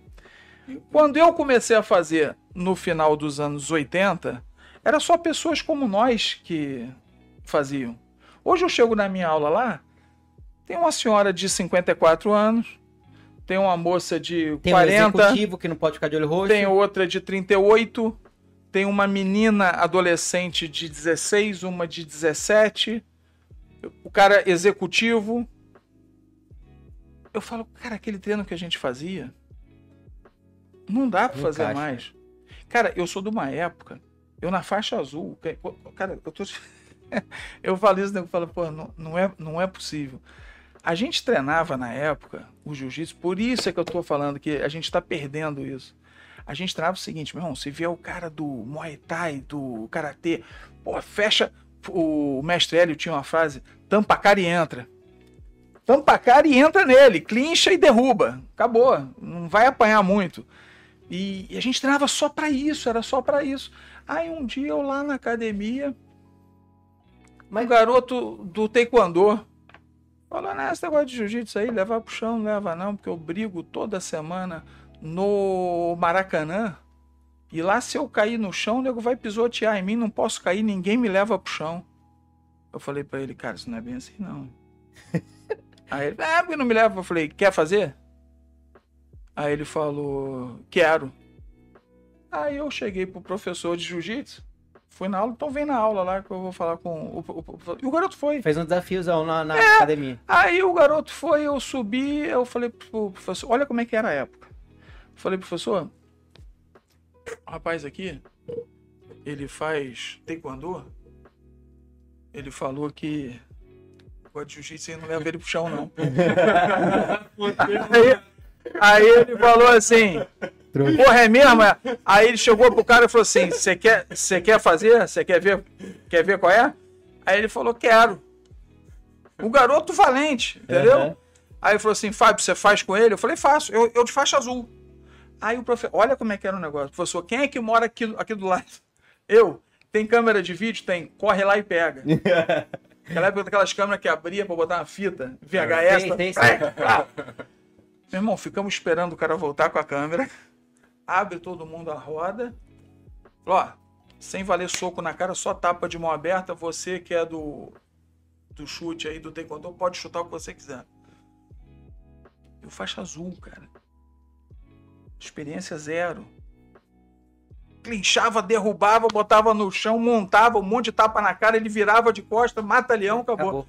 S3: Quando eu comecei a fazer no final dos anos 80, era só pessoas como nós que faziam. Hoje eu chego na minha aula lá, tem uma senhora de 54 anos, tem uma moça de
S2: Tem um
S3: 40,
S2: executivo que não pode ficar de olho roxo.
S3: tem outra de 38, tem uma menina adolescente de 16, uma de 17, o cara executivo. Eu falo, cara, aquele treino que a gente fazia, não dá pra
S2: Não
S3: fazer
S2: encaixa.
S3: mais. Cara, eu sou de uma época, eu na faixa azul, que- cara, eu tô. [LAUGHS] eu falo isso, né? eu falo, pô, não, não, é, não é possível. A gente treinava na época o jiu-jitsu, por isso é que eu tô falando que a gente tá perdendo isso. A gente treinava o seguinte, meu irmão, se vier o cara do Muay Thai, do Karatê, pô, fecha. O mestre Hélio tinha uma frase, tampa a cara e entra. Tampa a cara e entra nele, clincha e derruba. Acabou, não vai apanhar muito. E, e a gente treinava só para isso, era só para isso. Aí um dia eu lá na academia, mas... um garoto do taekwondo falou, né, esse negócio de jiu-jitsu aí, levar pro chão, não leva não, porque eu brigo toda semana no Maracanã. E lá se eu cair no chão, o nego vai pisotear em mim, não posso cair, ninguém me leva pro chão. Eu falei para ele, cara, isso não é bem assim não. [LAUGHS] Aí ele, ah, porque não me leva? Eu falei, quer fazer? Aí ele falou, quero. Aí eu cheguei pro professor de jiu-jitsu, fui na aula, então vem na aula lá que eu vou falar com o, o, o E o garoto foi.
S2: Fez um desafiozão na, na é, academia.
S3: Aí o garoto foi, eu subi, eu falei pro professor, olha como é que era a época. Falei, professor, o rapaz aqui, ele faz taekwondo. Ele falou que Gosto de jiu-jitsu e não leva ele pro chão, não. [LAUGHS] aí, aí ele falou assim. Porra, é mesmo? Aí ele chegou pro cara e falou assim: Você quer, quer fazer? Você quer ver? Quer ver qual é? Aí ele falou: Quero. O garoto valente, entendeu? Uhum. Aí ele falou assim: Fábio, você faz com ele? Eu falei: Faço, eu, eu de faixa azul. Aí o professor, olha como é que era o negócio. Professor, quem é que mora aqui, aqui do lado? [LAUGHS] Eu. Tem câmera de vídeo? Tem. Corre lá e pega. [LAUGHS] Aquela época daquelas câmeras que abria pra botar uma fita, VHS. Tem, tem, Meu irmão, ficamos esperando o cara voltar com a câmera. Abre todo mundo a roda. Ó, sem valer soco na cara, só tapa de mão aberta. Você que é do, do chute aí, do taekwondo, pode chutar o que você quiser. E o faixa azul, cara. Experiência zero clinchava, derrubava, botava no chão, montava um monte de tapa na cara, ele virava de costa, mata leão, acabou. acabou.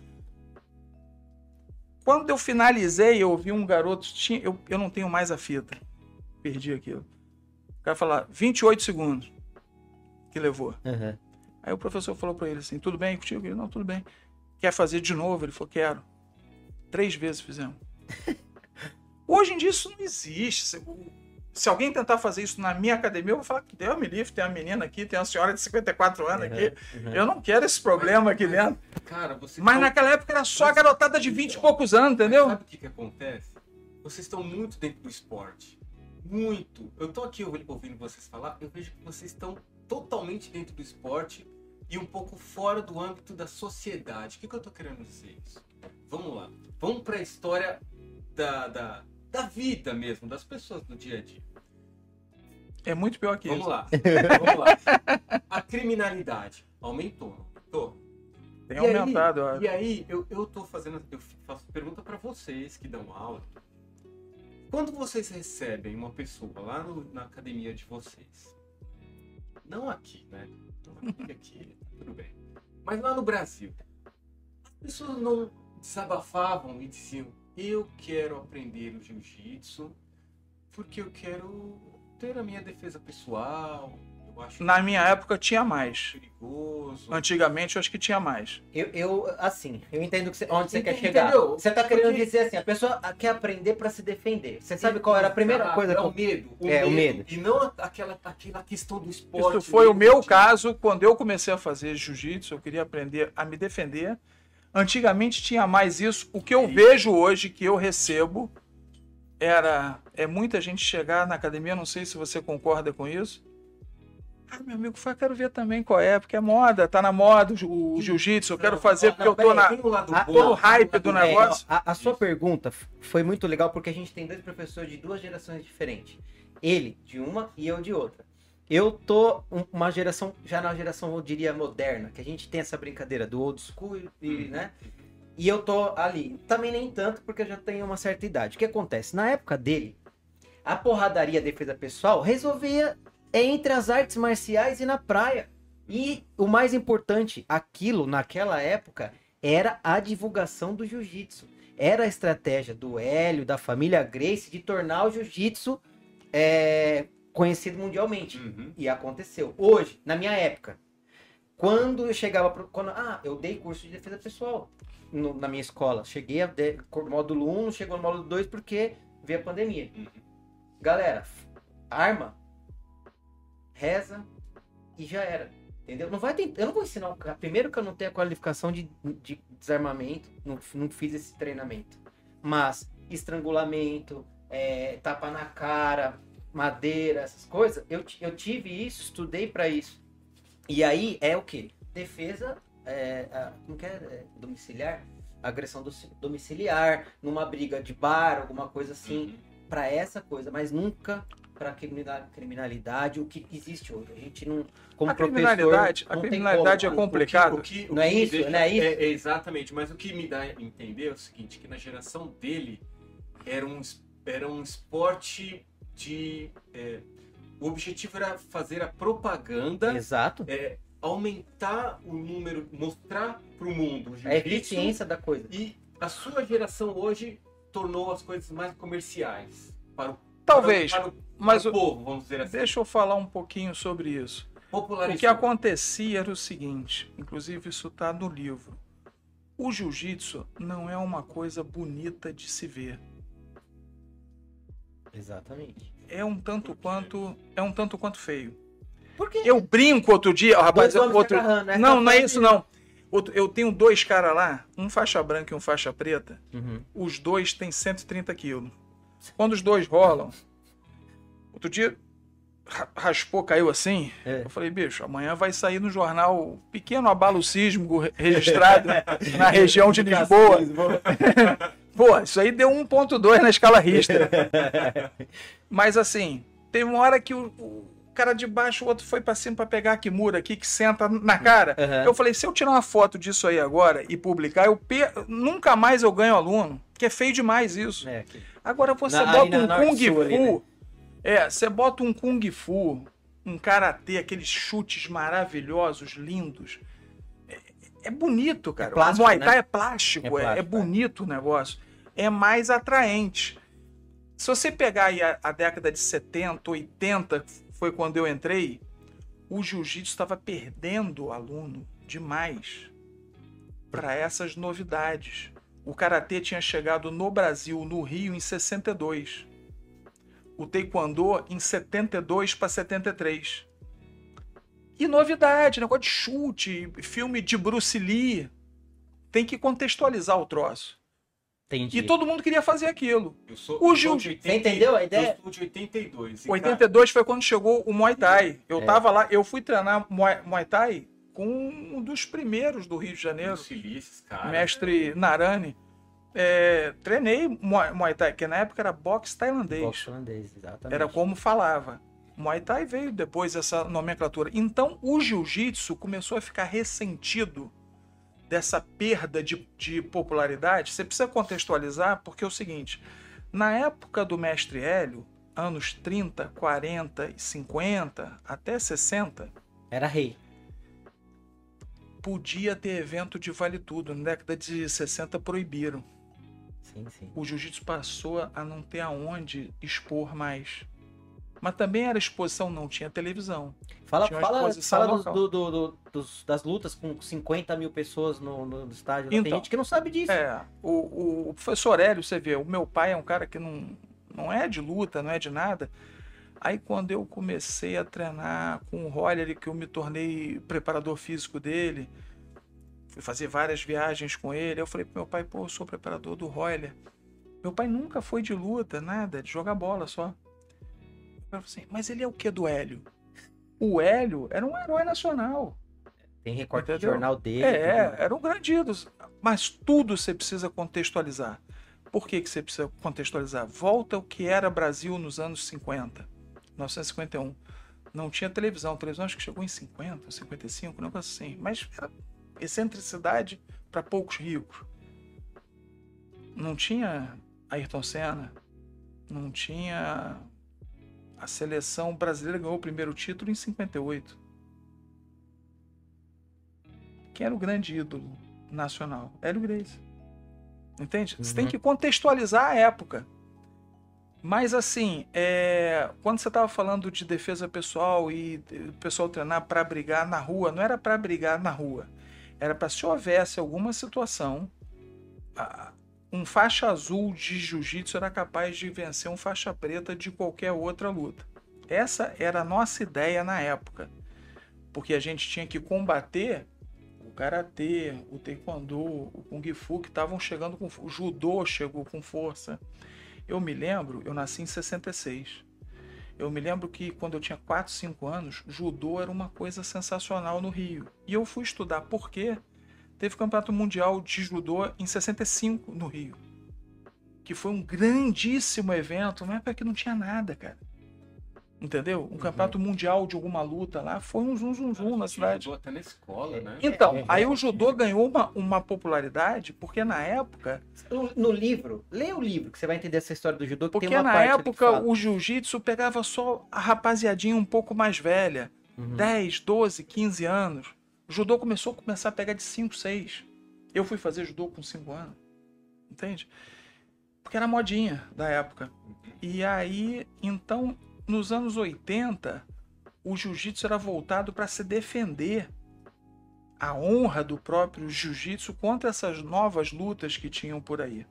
S3: Quando eu finalizei, eu vi um garoto, tinha, eu, eu não tenho mais a fita, perdi aquilo. O cara falou, 28 segundos que levou. Uhum. Aí o professor falou para ele assim, tudo bem contigo? Ele, não, tudo bem. Quer fazer de novo? Ele falou, quero. Três vezes fizemos. [LAUGHS] Hoje em dia isso não existe se alguém tentar fazer isso na minha academia, eu vou falar que Deus me livre, tem uma menina aqui, tem uma senhora de 54 anos uhum, aqui. Uhum. Eu não quero esse problema aqui dentro. Cara, você Mas naquela época era só a garotada de 20 e poucos anos, entendeu?
S1: Mas sabe o que, que acontece? Vocês estão muito dentro do esporte. Muito. Eu tô aqui ouvindo vocês falar, eu vejo que vocês estão totalmente dentro do esporte e um pouco fora do âmbito da sociedade. O que, que eu tô querendo dizer isso? Vamos lá. Vamos para a história da, da da vida mesmo, das pessoas do dia a dia.
S3: É muito pior que
S1: Vamos
S3: isso.
S1: Lá. Vamos lá. A criminalidade aumentou, aumentou.
S3: Tem e aumentado.
S1: Aí, e aí, eu, eu tô fazendo, eu faço pergunta para vocês que dão aula. Quando vocês recebem uma pessoa lá no, na academia de vocês, não aqui, né? Não aqui, aqui, tudo bem. Mas lá no Brasil, as pessoas não desabafavam e diziam: eu quero aprender o jiu-jitsu porque eu quero ter a minha defesa pessoal.
S3: Na minha época tinha mais. Perigoso. Antigamente eu acho que tinha mais.
S2: Eu, eu assim, eu entendo que você, onde você quer chegar. Entendeu? Você está querendo porque... dizer assim, a pessoa quer aprender para se defender. Você sabe qual era a primeira ah, coisa? É
S1: que... o medo. O
S2: é, medo, o medo.
S1: E não aquela, aquela questão do esporte.
S3: Isso foi o meu caso quando eu comecei a fazer jiu-jitsu. Eu queria aprender a me defender Antigamente tinha mais isso. O que eu vejo hoje, que eu recebo, era é muita gente chegar na academia, não sei se você concorda com isso. Ah, meu amigo, eu quero ver também qual é, porque é moda, tá na moda o, o jiu-jitsu, eu quero fazer porque eu tô, na, tô no hype do negócio.
S2: A, a sua pergunta foi muito legal porque a gente tem dois professores de duas gerações diferentes. Ele de uma e eu de outra. Eu tô uma geração, já na geração, eu diria, moderna, que a gente tem essa brincadeira do old school e, uhum. né? E eu tô ali. Também nem tanto, porque eu já tenho uma certa idade. O que acontece? Na época dele, a porradaria a defesa pessoal resolvia entre as artes marciais e na praia. E o mais importante, aquilo naquela época era a divulgação do jiu-jitsu. Era a estratégia do Hélio, da família Grace, de tornar o jiu-jitsu é, conhecido mundialmente. Uhum. E aconteceu. Hoje, na minha época, quando eu chegava pro, quando ah, eu dei curso de defesa pessoal no, na minha escola. Cheguei a de, módulo 1, não chegou no módulo 2 porque veio a pandemia. Uhum. Galera, arma, reza e já era. Entendeu? Não vai ter, eu não vou ensinar um cara. Primeiro que eu não tenho a qualificação de, de desarmamento, não, não fiz esse treinamento. Mas estrangulamento, é, tapa na cara, madeira, essas coisas, eu, eu tive isso, estudei para isso. E aí é o que? Defesa, é, a, como que é? é? Domiciliar? Agressão do, domiciliar, numa briga de bar, alguma coisa assim, uhum. para essa coisa, mas nunca para criminalidade, o que existe hoje. A gente não, como
S3: a criminalidade, a criminalidade é complicado.
S2: O que, o que, não é isso, deixa, não é isso? É,
S1: é, exatamente, mas o que me dá a entender é o seguinte, que na geração dele era um, era um esporte de... É, o objetivo era fazer a propaganda.
S2: Exato.
S1: É, aumentar o número, mostrar para o mundo
S2: a eficiência da coisa.
S1: E a sua geração hoje tornou as coisas mais comerciais para o
S3: Talvez.
S1: Para o, para
S3: o, mas
S1: o povo, vamos dizer assim.
S3: Deixa eu falar um pouquinho sobre isso. O que acontecia era o seguinte, inclusive isso está no livro. O jiu-jitsu não é uma coisa bonita de se ver.
S2: Exatamente.
S3: É um tanto quanto é um tanto quanto feio.
S2: Por quê?
S3: Eu brinco outro dia, rapaz, outro...
S2: Agarrando,
S3: não, não é isso não. Eu tenho dois caras lá, um faixa branca e um faixa preta.
S2: Uhum.
S3: Os dois têm 130 quilos. Quando os dois rolam, outro dia raspou, caiu assim. É. Eu falei, bicho, amanhã vai sair no jornal pequeno abalo sísmico registrado [LAUGHS] na região de Lisboa. [LAUGHS] Pô, isso aí deu 1.2 na escala Richter. [LAUGHS] Mas assim, teve uma hora que o, o cara de baixo, o outro foi para cima para pegar a Kimura aqui, que senta na cara. Uhum. Eu falei, se eu tirar uma foto disso aí agora e publicar, eu pe... nunca mais eu ganho aluno, que é feio demais isso. É, que... Agora você na, bota um Kung Fu, ali, né? É, você bota um Kung Fu, um karatê, aqueles chutes maravilhosos, lindos. É, é bonito, cara. É plástico, o Muay Thai né? é plástico, é, plástico, é, é bonito o negócio. É mais atraente. Se você pegar aí a, a, década de 70, 80, foi quando eu entrei, o jiu-jitsu estava perdendo aluno demais para essas novidades. O karatê tinha chegado no Brasil, no Rio, em 62 o Taekwondo em 72 para 73. E novidade, negócio de chute, filme de Bruce Lee. Tem que contextualizar o troço.
S2: Entendi.
S3: E todo mundo queria fazer aquilo.
S1: Eu sou, o Jiu...
S2: Você entendeu a ideia?
S1: Eu sou de 82.
S3: 82 foi quando chegou o Muay Thai. Eu é. tava lá, eu fui treinar Muay, Muay Thai com um dos primeiros do Rio de Janeiro.
S1: Silícios, cara.
S3: Mestre Narani é, treinei Muay Thai, que na época era boxe tailandês.
S2: Boxe tailandês, exatamente.
S3: Era como falava. Muay Thai veio depois dessa nomenclatura. Então o jiu-jitsu começou a ficar ressentido dessa perda de, de popularidade. Você precisa contextualizar, porque é o seguinte: na época do mestre Hélio, anos 30, 40 e 50, até 60.
S2: Era rei
S3: podia ter evento de vale tudo. Na década de 60 proibiram.
S2: Sim, sim.
S3: O jiu-jitsu passou a não ter aonde expor mais. Mas também era exposição, não tinha televisão.
S2: Fala, fala, fala do, do, do, dos, das lutas com 50 mil pessoas no, no estádio. Então, Tem gente que não sabe disso.
S3: É, o, o professor Hélio, você vê, o meu pai é um cara que não, não é de luta, não é de nada. Aí quando eu comecei a treinar com o Roller, que eu me tornei preparador físico dele, Fui fazer várias viagens com ele. Eu falei pro meu pai, pô, eu sou preparador do Royler. Meu pai nunca foi de luta, nada, de jogar bola só. Assim, mas ele é o que do Hélio? O Hélio era um herói nacional.
S2: Tem recorte Entendeu? de jornal dele.
S3: É, era grande ídolo. Mas tudo você precisa contextualizar. Por que, que você precisa contextualizar? Volta o que era Brasil nos anos 50, 1951. Não tinha televisão. A televisão acho que chegou em 50, 55, um negócio assim. Mas era excentricidade para poucos ricos. Não tinha Ayrton Senna, não tinha. A seleção brasileira ganhou o primeiro título em 58. Quem era o grande ídolo nacional? Hélio Grace. Entende? Uhum. Você tem uhum. que contextualizar a época. Mas assim, é... quando você estava falando de defesa pessoal e o pessoal treinar para brigar na rua, não era para brigar na rua. Era para se houvesse alguma situação, um faixa azul de jiu-jitsu era capaz de vencer um faixa preta de qualquer outra luta. Essa era a nossa ideia na época. porque a gente tinha que combater o karatê, o taekwondo, o kung fu que estavam chegando com o judô chegou com força. Eu me lembro, eu nasci em 66. Eu me lembro que quando eu tinha 4, 5 anos, judô era uma coisa sensacional no Rio. E eu fui estudar por quê. Teve o Campeonato Mundial de Judô em 65 no Rio. Que foi um grandíssimo evento, uma época que não tinha nada, cara. Entendeu? Um campeonato mundial de alguma luta lá foi um zum zum zum na cidade.
S1: Judô até na escola, né?
S3: Então,
S2: É,
S3: aí o judô ganhou uma, uma popularidade porque na época
S2: No, no livro, lê o livro que você vai entender essa história do judô. Que
S3: Porque
S2: tem uma
S3: na
S2: parte
S3: época o jiu-jitsu pegava só a rapaziadinha um pouco mais velha,
S2: Uhum.
S3: 10, 12, 15 anos. O judô começou a começar a pegar de 5, 6. Eu fui fazer judô com 5 anos. Entende? Porque era modinha da época. E aí, então, nos anos 80, o jiu-jitsu era voltado para se defender a honra do próprio jiu-jitsu contra essas novas lutas que tinham por aí.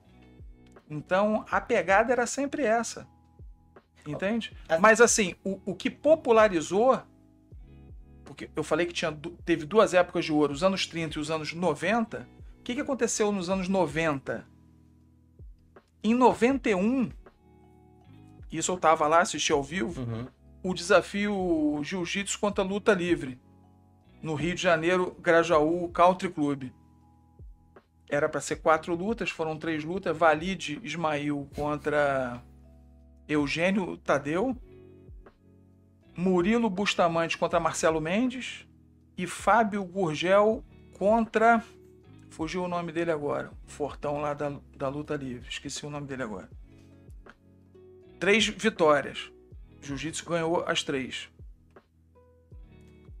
S3: Então, a pegada era sempre essa. Entende?
S2: As-
S3: Mas assim, o, o que popularizou porque eu falei que tinha, teve duas épocas de ouro, os anos 30 e os anos 90. O que, que aconteceu nos anos 90? Em 91, isso eu tava lá, assisti ao vivo,
S2: Uhum.
S3: o desafio Jiu-Jitsu contra luta livre. No Rio de Janeiro, Grajaú Country Club. Era para ser quatro lutas, foram três lutas. Valide Ismail contra Eugênio Tadeu. Murilo Bustamante contra Marcelo Mendes. E Fábio Gurgel contra. Fugiu o nome dele agora. Fortão lá da, da luta livre. Esqueci o nome dele agora. Três vitórias. Jiu-Jitsu ganhou as três.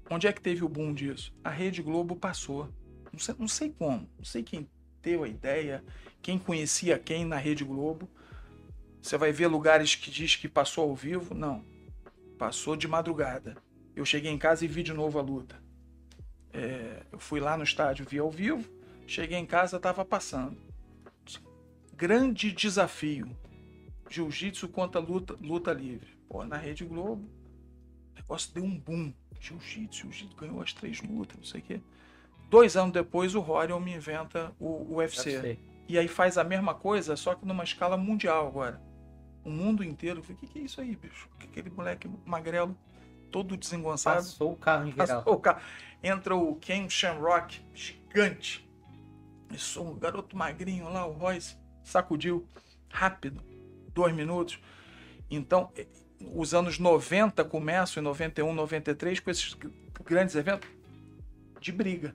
S3: Onde é que teve o boom disso? A Rede Globo passou. Não sei, não sei como. Não sei quem deu a ideia, quem conhecia quem na Rede Globo. Você vai ver lugares que diz que passou ao vivo. Não. Passou de madrugada. Eu cheguei em casa e vi de novo a luta. É, eu fui lá no estádio, vi ao vivo. Cheguei em casa, estava passando. Grande desafio. Jiu-jitsu contra luta, luta livre. Pô, na Rede Globo, o negócio deu um boom. Jiu-jitsu, jiu-jitsu ganhou as três lutas, não sei o quê. Dois anos depois, o Rorion me inventa o UFC.
S2: UFC.
S3: E aí faz a mesma coisa, só que numa escala mundial agora. O mundo inteiro. Eu falei, o que, que é isso aí, bicho? Que Aquele moleque magrelo, todo desengonçado.
S2: Passou o carro em geral.
S3: Passou o carro. Entra o Ken Shamrock, gigante. Isso, um garoto magrinho lá, o Royce, sacudiu rápido, dois minutos. Então, eh, os anos 90 começam, em 91, 93, com esses grandes eventos de briga.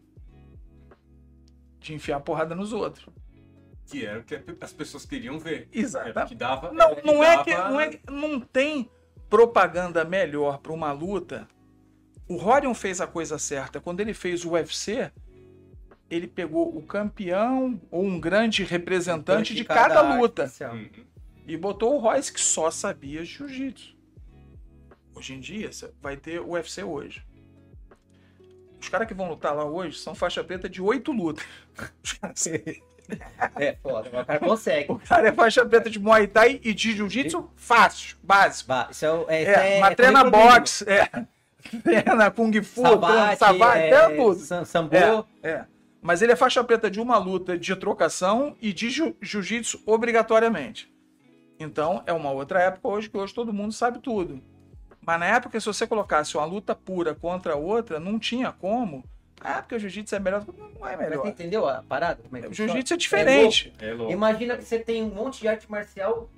S3: De enfiar porrada nos outros.
S1: Que era o que as pessoas queriam ver.
S3: Exato.
S1: Era o que dava,
S3: Não,
S1: que
S3: não é que
S1: dava-
S3: não, é, que- não tem propaganda melhor para uma luta. O Rorion fez a coisa certa. Quando ele fez o UFC, ele pegou o campeão ou um grande representante de cada
S2: arte
S3: luta.
S1: Uhum.
S3: e botou o Royce que só sabia jiu-jitsu. Hoje em dia, vai ter o UFC hoje. Os caras que vão lutar lá hoje são faixa preta de oito lutas. [LAUGHS] Os caras-
S2: É, foda. mas O cara consegue.
S3: O cara é faixa preta de Muay Thai e de Jiu-Jitsu fácil, básico.
S2: Bah, isso é, o- é,
S3: É,
S2: é,
S3: mas treina boxe, é. [LAUGHS] Treina Kung Fu,
S2: Sabate,
S3: sabate,
S2: é,
S3: tudo.
S2: sam- Sambo.
S3: É, é. Mas ele é faixa preta de uma luta de trocação e de jiu- jiu-jitsu obrigatoriamente. Então, é uma outra época hoje que hoje todo mundo sabe tudo. Mas na época, se você colocasse uma luta pura contra outra, não tinha como. Ah, porque o jiu-jitsu é melhor. Não é
S2: Mas você
S3: melhor.
S2: entendeu a parada? Como é que
S3: O jiu-jitsu é diferente.
S1: É louco.
S2: Imagina que você tem um monte de arte marcial.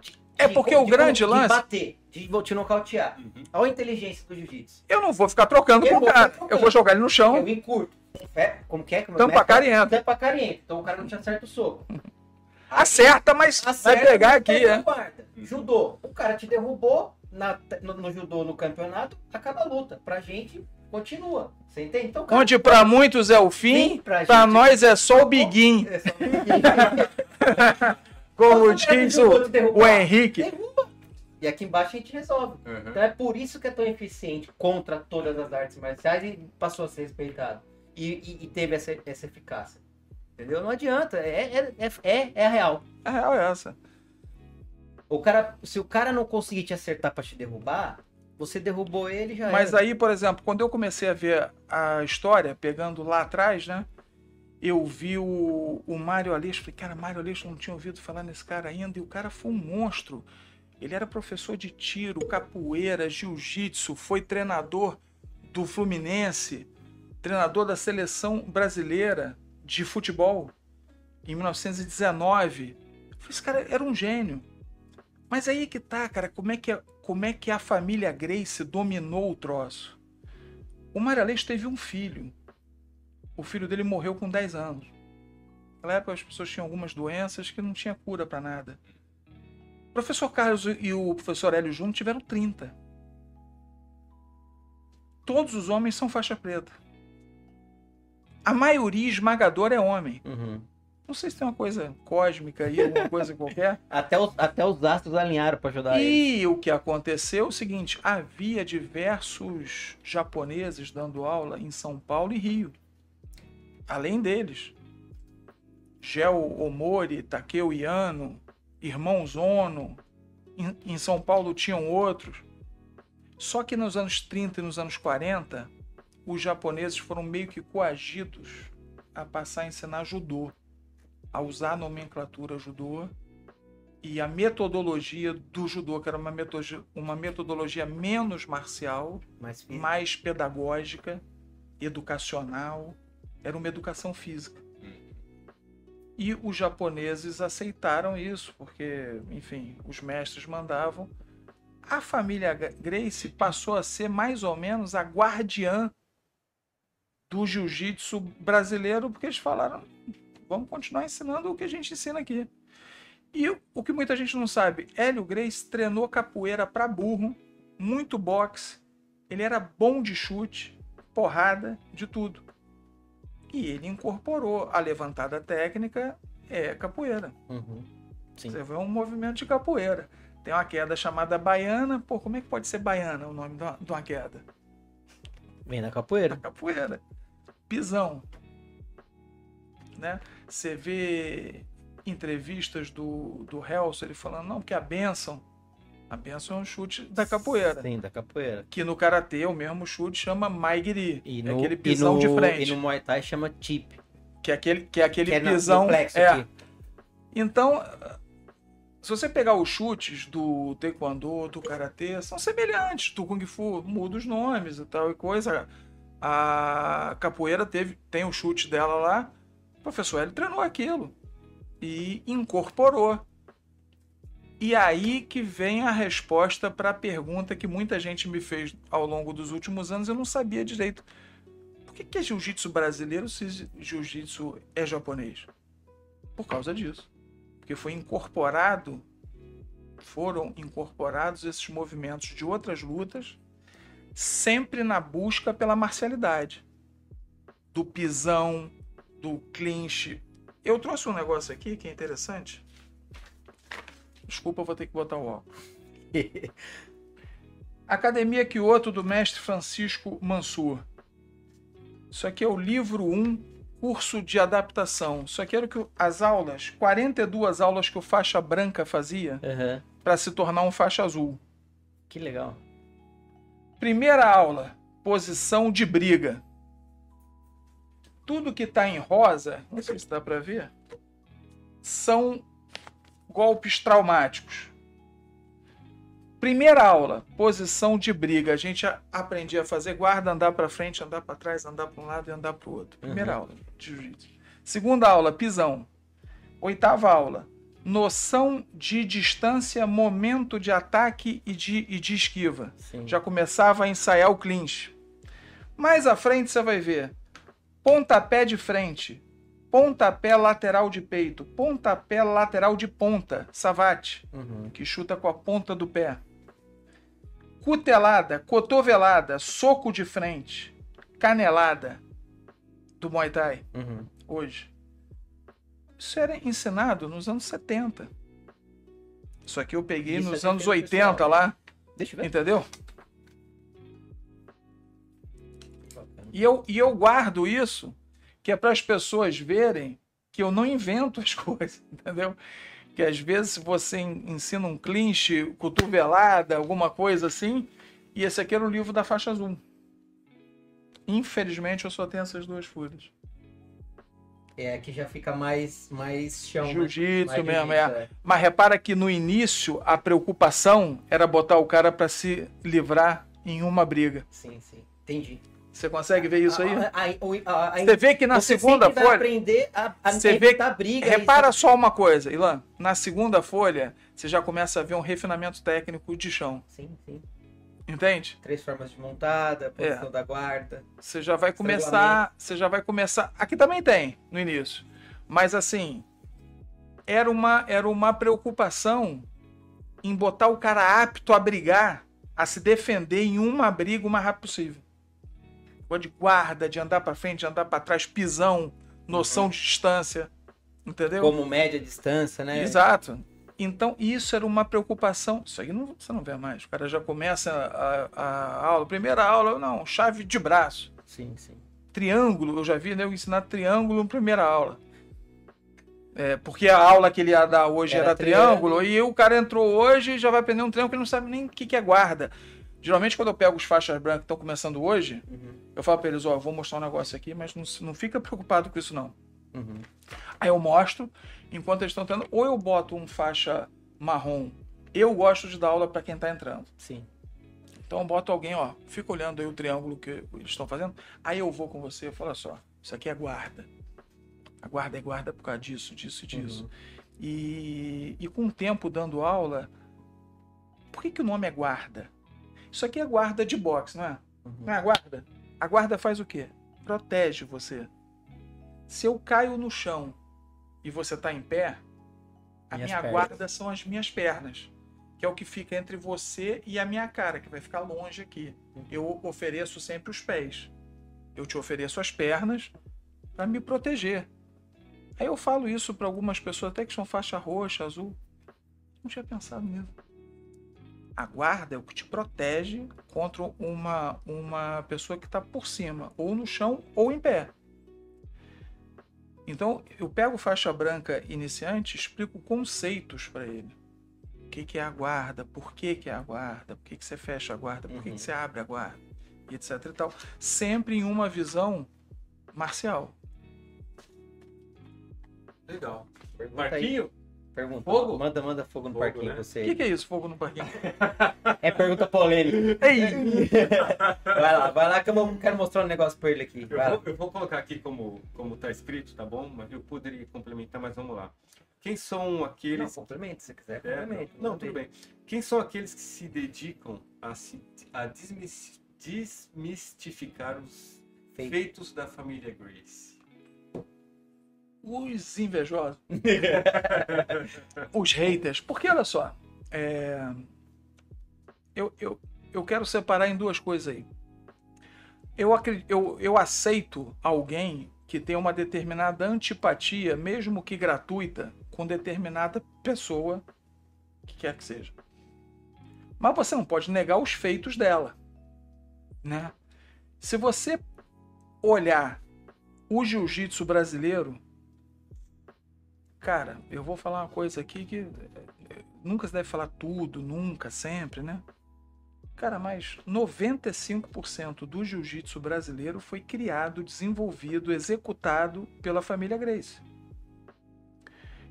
S2: de-
S3: É
S2: de-
S3: porque o
S2: de-
S3: grande
S2: de
S3: lance-
S2: bater, de vou te nocautear.
S1: Uhum.
S2: Olha a inteligência do jiu-jitsu.
S3: Eu não vou ficar trocando
S2: Eu
S3: com o cara. Eu vou jogar ele no chão,
S2: Eu encurto. É, como que é? Como
S3: tampa a cara e entra.
S2: Tampa carienta. Então o cara não te acerta o soco. [LAUGHS]
S3: Acerta, mas
S2: Acerta,
S3: vai pegar aqui, é.
S2: guarda. Judô. O cara te derrubou na- no, no judô no campeonato, acaba a luta. Pra gente, continua. Você entende? Então, cara,
S3: Onde pra muitos é o fim,
S2: gente-
S3: nós é só o biguinho.
S2: É só um pouquinho. [LAUGHS]
S3: Como
S2: o
S3: diz o, o Henrique.
S2: Derruba. E aqui embaixo a gente resolve.
S1: Uhum.
S2: Então é por isso que é tão eficiente contra todas as artes marciais e passou a ser respeitado. E, e- e teve essa, essa eficácia. Entendeu? Não adianta. É, é, é, é, é a real.
S3: A real é essa.
S2: O cara, se o cara não conseguir te acertar pra te derrubar, Você derrubou ele já
S3: Mas
S2: era.
S3: aí, por exemplo, quando eu comecei a ver a história, pegando lá atrás, né? Eu vi o, o Mário Aleixo, falei, cara, Mário Aleixo, eu não tinha ouvido falar nesse cara ainda, e o cara foi um monstro. Ele era professor de tiro, capoeira, jiu-jitsu, foi treinador do Fluminense, treinador da seleção brasileira de futebol em 1919. Eu falei, esse cara era um gênio. Mas aí que tá, cara, como é que, como é que a família Grace dominou o troço? O Aleixo teve um filho. O filho dele morreu com 10 anos. Naquela época as pessoas tinham algumas doenças que não tinha cura para nada. O professor Carlos e o professor Hélio Júnior tiveram 30. Todos os homens são faixa preta. A maioria esmagadora é homem.
S2: Uhum.
S3: Não sei se tem uma coisa cósmica aí, alguma coisa [LAUGHS] qualquer.
S2: Até, os, até os astros alinharam pra ajudar ele.
S3: E o que aconteceu é o seguinte: havia diversos japoneses dando aula em São Paulo e Rio. Além deles, Gel Omori, Takeo Yano, Irmãos Ono. Em, em São Paulo tinham outros. Só que nos anos 30 e nos anos 40, os japoneses foram meio que coagidos a passar a ensinar judô, a usar a nomenclatura judô e a metodologia do judô, que era uma, meto- uma metodologia menos marcial,
S2: Mas fiz.
S3: mais pedagógica, educacional, era uma educação física. E os japoneses aceitaram isso, porque, enfim, os mestres mandavam. A família Gra- Grace passou a ser mais ou menos a guardiã do jiu-jitsu brasileiro, porque eles falaram: vamos continuar ensinando o que a gente ensina aqui. E o que muita gente não sabe, Hélio Grace treinou capoeira para burro, muito boxe, ele era bom de chute, porrada, de tudo. E ele incorporou a levantada técnica é capoeira.
S2: Uhum.
S3: Você vê um movimento de capoeira. Tem uma queda chamada baiana. Pô, como é que pode ser baiana o nome de uma, de uma queda?
S2: Vem da capoeira.
S3: Capoeira. Pisão. Né? Você vê entrevistas do, do Helso, ele falando, não, porque a benção, a benção é um chute da capoeira.
S2: Sim, da capoeira.
S3: Que no Karatê o mesmo chute chama Maigiri.
S2: E
S3: é
S2: no,
S3: aquele
S2: e
S3: pisão
S2: no,
S3: de frente.
S2: E no Muay Thai chama chip.
S3: Que é aquele, que é aquele
S2: que é
S3: pisão. é.
S2: aqui.
S3: Então, se você pegar os chutes do Taekwondo, do Karatê, são semelhantes. Do Kung Fu muda os nomes e tal e coisa. A capoeira teve, tem o chute dela lá. Professor ele treinou aquilo e incorporou. E aí que vem a resposta para a pergunta que muita gente me fez ao longo dos últimos anos. Eu não sabia direito. Por que, que é jiu-jitsu brasileiro se jiu-jitsu é japonês? Por causa disso porque foi incorporado, foram incorporados esses movimentos de outras lutas, sempre na busca pela marcialidade, do pisão, do clinch. Eu trouxe um negócio aqui que é interessante. Desculpa, eu vou ter que botar o óculos. [LAUGHS] Academia Kyoto do mestre Francisco Mansur. Isso aqui é o livro 1, curso de adaptação. Isso aqui era o que as aulas, 42 aulas que o faixa branca fazia
S2: Aham.
S3: para se tornar um faixa azul.
S2: Que legal.
S3: Primeira aula, posição de briga. Tudo que está em rosa, não sei se dá para ver, são golpes traumáticos. Primeira aula, posição de briga. A gente aprendia a fazer guarda, andar para frente, andar para trás, andar para um lado e andar para o outro. Primeira
S2: Uhum.
S3: aula de jiu-jitsu. Segunda aula, pisão. Oitava aula, noção de distância, momento de ataque e de, e de esquiva
S2: Sim.
S3: já começava a ensaiar o clinch. Mais à frente você vai ver pontapé de frente, pontapé lateral de peito, pontapé lateral de ponta, savate,
S2: Uhum.
S3: que chuta com a ponta do pé. Cutelada, cotovelada, soco de frente, canelada do Muay Thai
S2: Uhum.
S3: hoje. Isso era ensinado nos anos 70. Isso aqui eu peguei
S2: Isso
S3: nos
S2: é
S3: anos
S2: tem
S3: 80
S2: pessoal.
S3: lá.
S2: Deixa eu ver.
S3: Entendeu? E eu, e eu guardo isso, que é para as pessoas verem que eu não invento as [LAUGHS] coisas, entendeu? Que às vezes você en- ensina um clinch, cotovelada, alguma coisa assim, E esse aqui era o livro da faixa azul. Infelizmente eu só tenho essas duas folhas.
S2: É, que já fica mais, mais chão. né?
S3: Jiu-jitsu
S2: Mais
S3: mesmo,
S2: jiu-jitsu,
S3: é. Mas repara que no início a preocupação era botar o cara pra se livrar em uma briga.
S2: Sim, sim. Entendi.
S3: Você consegue ver isso aí? Você vê que na
S2: você
S3: segunda
S2: sempre vai
S3: folha.
S2: aprender a, a
S3: Você vê-
S2: evitar briga.
S3: Repara só uma coisa, Ilan. Na segunda folha, você já começa a ver um refinamento técnico de chão.
S2: Sim, sim.
S3: Entende?
S2: Três formas de montada,
S3: É.
S2: posição da guarda.
S3: Você já vai começar. Você já vai começar. Aqui também tem, no início. Mas assim. Era uma, era uma preocupação em botar o cara apto a brigar, a se defender em uma briga o mais rápido possível. Negócio de guarda, de andar pra frente, de andar pra trás, pisão, noção de distância. Entendeu?
S2: Como média distância, né?
S3: Exato. Então, isso era uma preocupação. Isso aí não, você não vê mais. O cara já começa a, a aula. Primeira aula, não, chave de braço.
S2: Sim, sim.
S3: Triângulo, eu já vi né, eu ensinar triângulo na primeira aula. É, porque a aula que ele ia dar hoje
S2: Era
S3: era,
S2: triângulo.
S3: triângulo, e o cara entrou hoje e já vai aprender um triângulo que não sabe nem o que, que é guarda. Geralmente, quando eu pego os faixas brancas que estão começando hoje,
S2: Uhum,
S3: eu falo para eles: Ó, eu vou mostrar um negócio aqui, mas não, não fica [LAUGHS] preocupado com isso, não.
S2: uhum.
S3: Aí eu mostro, enquanto eles estão tendo, ou eu boto um faixa marrom. Eu gosto de dar aula para quem está entrando.
S2: Sim.
S3: Então eu boto alguém, ó, fica olhando aí o triângulo que eles estão fazendo. Aí eu vou com você e falo "Olha só, isso aqui é guarda. A guarda é guarda por causa disso, disso e disso.
S2: Uhum.
S3: E, e com o tempo dando aula, por que, que o nome é guarda? Isso aqui é guarda de boxe, não é?
S2: Uhum.
S3: Não é a guarda? A guarda faz o quê? Protege você. Se eu caio no chão e você está em pé, a
S2: Minhas
S3: minha
S2: pernas.
S3: guarda são as minhas pernas, que é o que fica entre você e a minha cara, que vai ficar longe aqui.
S2: Uhum.
S3: Eu ofereço sempre os pés. Eu te ofereço as pernas para me proteger. Aí eu falo isso para algumas pessoas, até que são faixa roxa, azul. Não tinha pensado nisso. A guarda é o que te protege contra uma, uma pessoa que está por cima, ou no chão, ou em pé. Então, eu pego faixa branca iniciante, explico conceitos para ele. O que, que é a guarda, por que, que é a guarda, por que, que você fecha a guarda, por que,
S2: Uhum.
S3: que você abre a guarda, e etc e tal. Sempre em uma visão marcial.
S1: Legal. Marquinho?
S2: Pergunta.
S1: Fogo?
S2: Manda, manda fogo no
S1: Fogo,
S2: parquinho
S1: né?
S2: você.
S3: O que, que é isso, fogo no parquinho?
S2: É pergunta polêmica. [LAUGHS]
S3: Ei! [LAUGHS]
S2: Vai lá, vai lá que eu vou- quero mostrar um negócio pra ele aqui.
S1: Eu vou, eu vou colocar aqui como, como tá escrito, tá bom? Mas eu poderia complementar, mas vamos lá. Quem são
S2: Não,
S1: aqueles.
S2: complemento, se quiser,
S1: É,
S2: complemento.
S1: não, tudo bem. Quem são aqueles que se dedicam a, se, a desmis- desmistificar os
S2: Feito.
S1: feitos da família Grace?
S3: Os invejosos. [LAUGHS] [LAUGHS] Os haters. Porque olha só. é, Eu, eu, eu quero separar em duas coisas aí. Eu, eu, eu aceito alguém que tem uma determinada antipatia, mesmo que gratuita, com determinada pessoa, que quer que seja. Mas você não pode negar os feitos dela. Né? Se você olhar o jiu-jitsu brasileiro, Cara, eu vou falar uma coisa aqui que eh, nunca se deve falar tudo, nunca, sempre, né? Cara, mas 95% do jiu-jitsu brasileiro foi criado, desenvolvido, executado pela família Grace.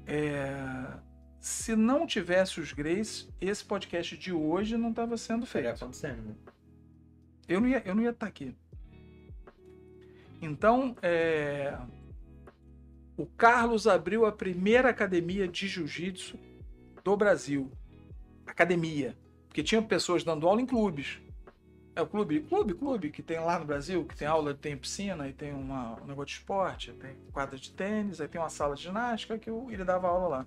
S3: É, Se não tivesse os Grace, esse podcast de hoje não estava sendo
S2: Estaria
S3: feito.
S2: acontecendo, né?
S3: Eu não ia, eu não ia estar aqui. Então, é, o Carlos abriu a primeira academia de jiu-jitsu do Brasil. Academia. Porque tinha pessoas dando aula em clubes. É o clube, clube, clube, que tem lá no Brasil, que tem aula, tem piscina, e tem uma, um negócio de esporte, tem quadra de tênis, aí tem uma sala de ginástica que ele dava aula lá.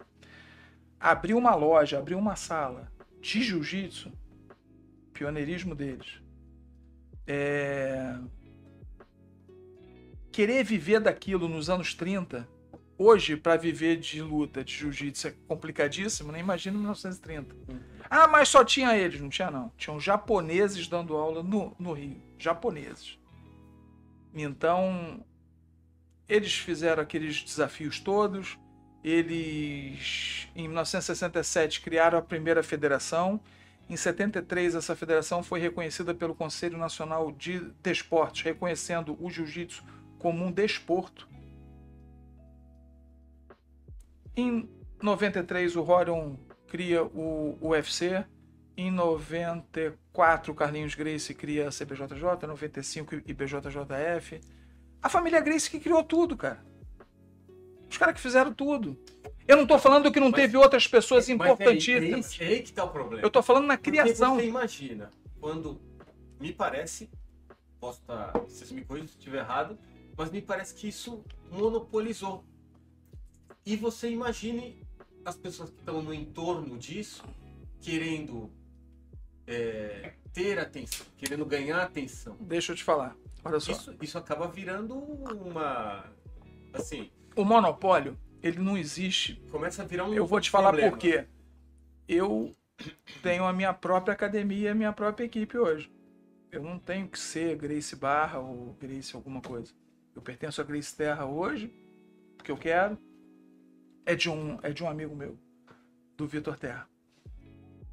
S3: Abriu uma loja, abriu uma sala de jiu-jitsu, pioneirismo deles. É, Querer viver daquilo nos anos 30, hoje, para viver de luta, de jiu-jitsu, é complicadíssimo, nem imagina em 1930.
S2: Uhum.
S3: Ah, mas só tinha eles, não tinha não. Tinham japoneses dando aula no, no Rio. Japoneses. Então, eles fizeram aqueles desafios todos. Eles, em 1967, criaram a primeira federação. Em 73, essa federação foi reconhecida pelo Conselho Nacional de Desportos, reconhecendo o jiu-jitsu como um desporto. Em 93, o Rorion cria o UFC. Em 94, o Carlinhos Gracie cria a CBJJ. 95, IBJJF. A família Gracie que criou tudo, cara. Os caras que fizeram tudo. Eu não tô falando que não
S1: Mas-
S3: teve outras pessoas
S1: Mas
S3: importantíssimas.
S1: é aí que tá o problema.
S3: Eu tô falando na
S1: Porque
S3: criação.
S1: você imagina, quando me parece, posso estar, vocês me corrigem se estiver errado, mas me parece que isso monopolizou. E você imagine as pessoas que estão no entorno disso querendo é, ter atenção, querendo ganhar atenção.
S3: Deixa eu te falar. Olha só.
S1: Isso, isso acaba virando uma. Assim,
S3: O monopólio, ele não existe.
S1: começa a virar um.
S3: Eu vou te falar
S1: problema.
S3: por quê. Eu [CLEARS THROAT] tenho a minha própria academia e a minha própria equipe hoje. Eu não tenho que ser Grace Barra ou Grace alguma coisa. Eu pertenço a Grace Terra hoje, porque eu quero. É de um, é de um amigo meu, do Vitor Terra.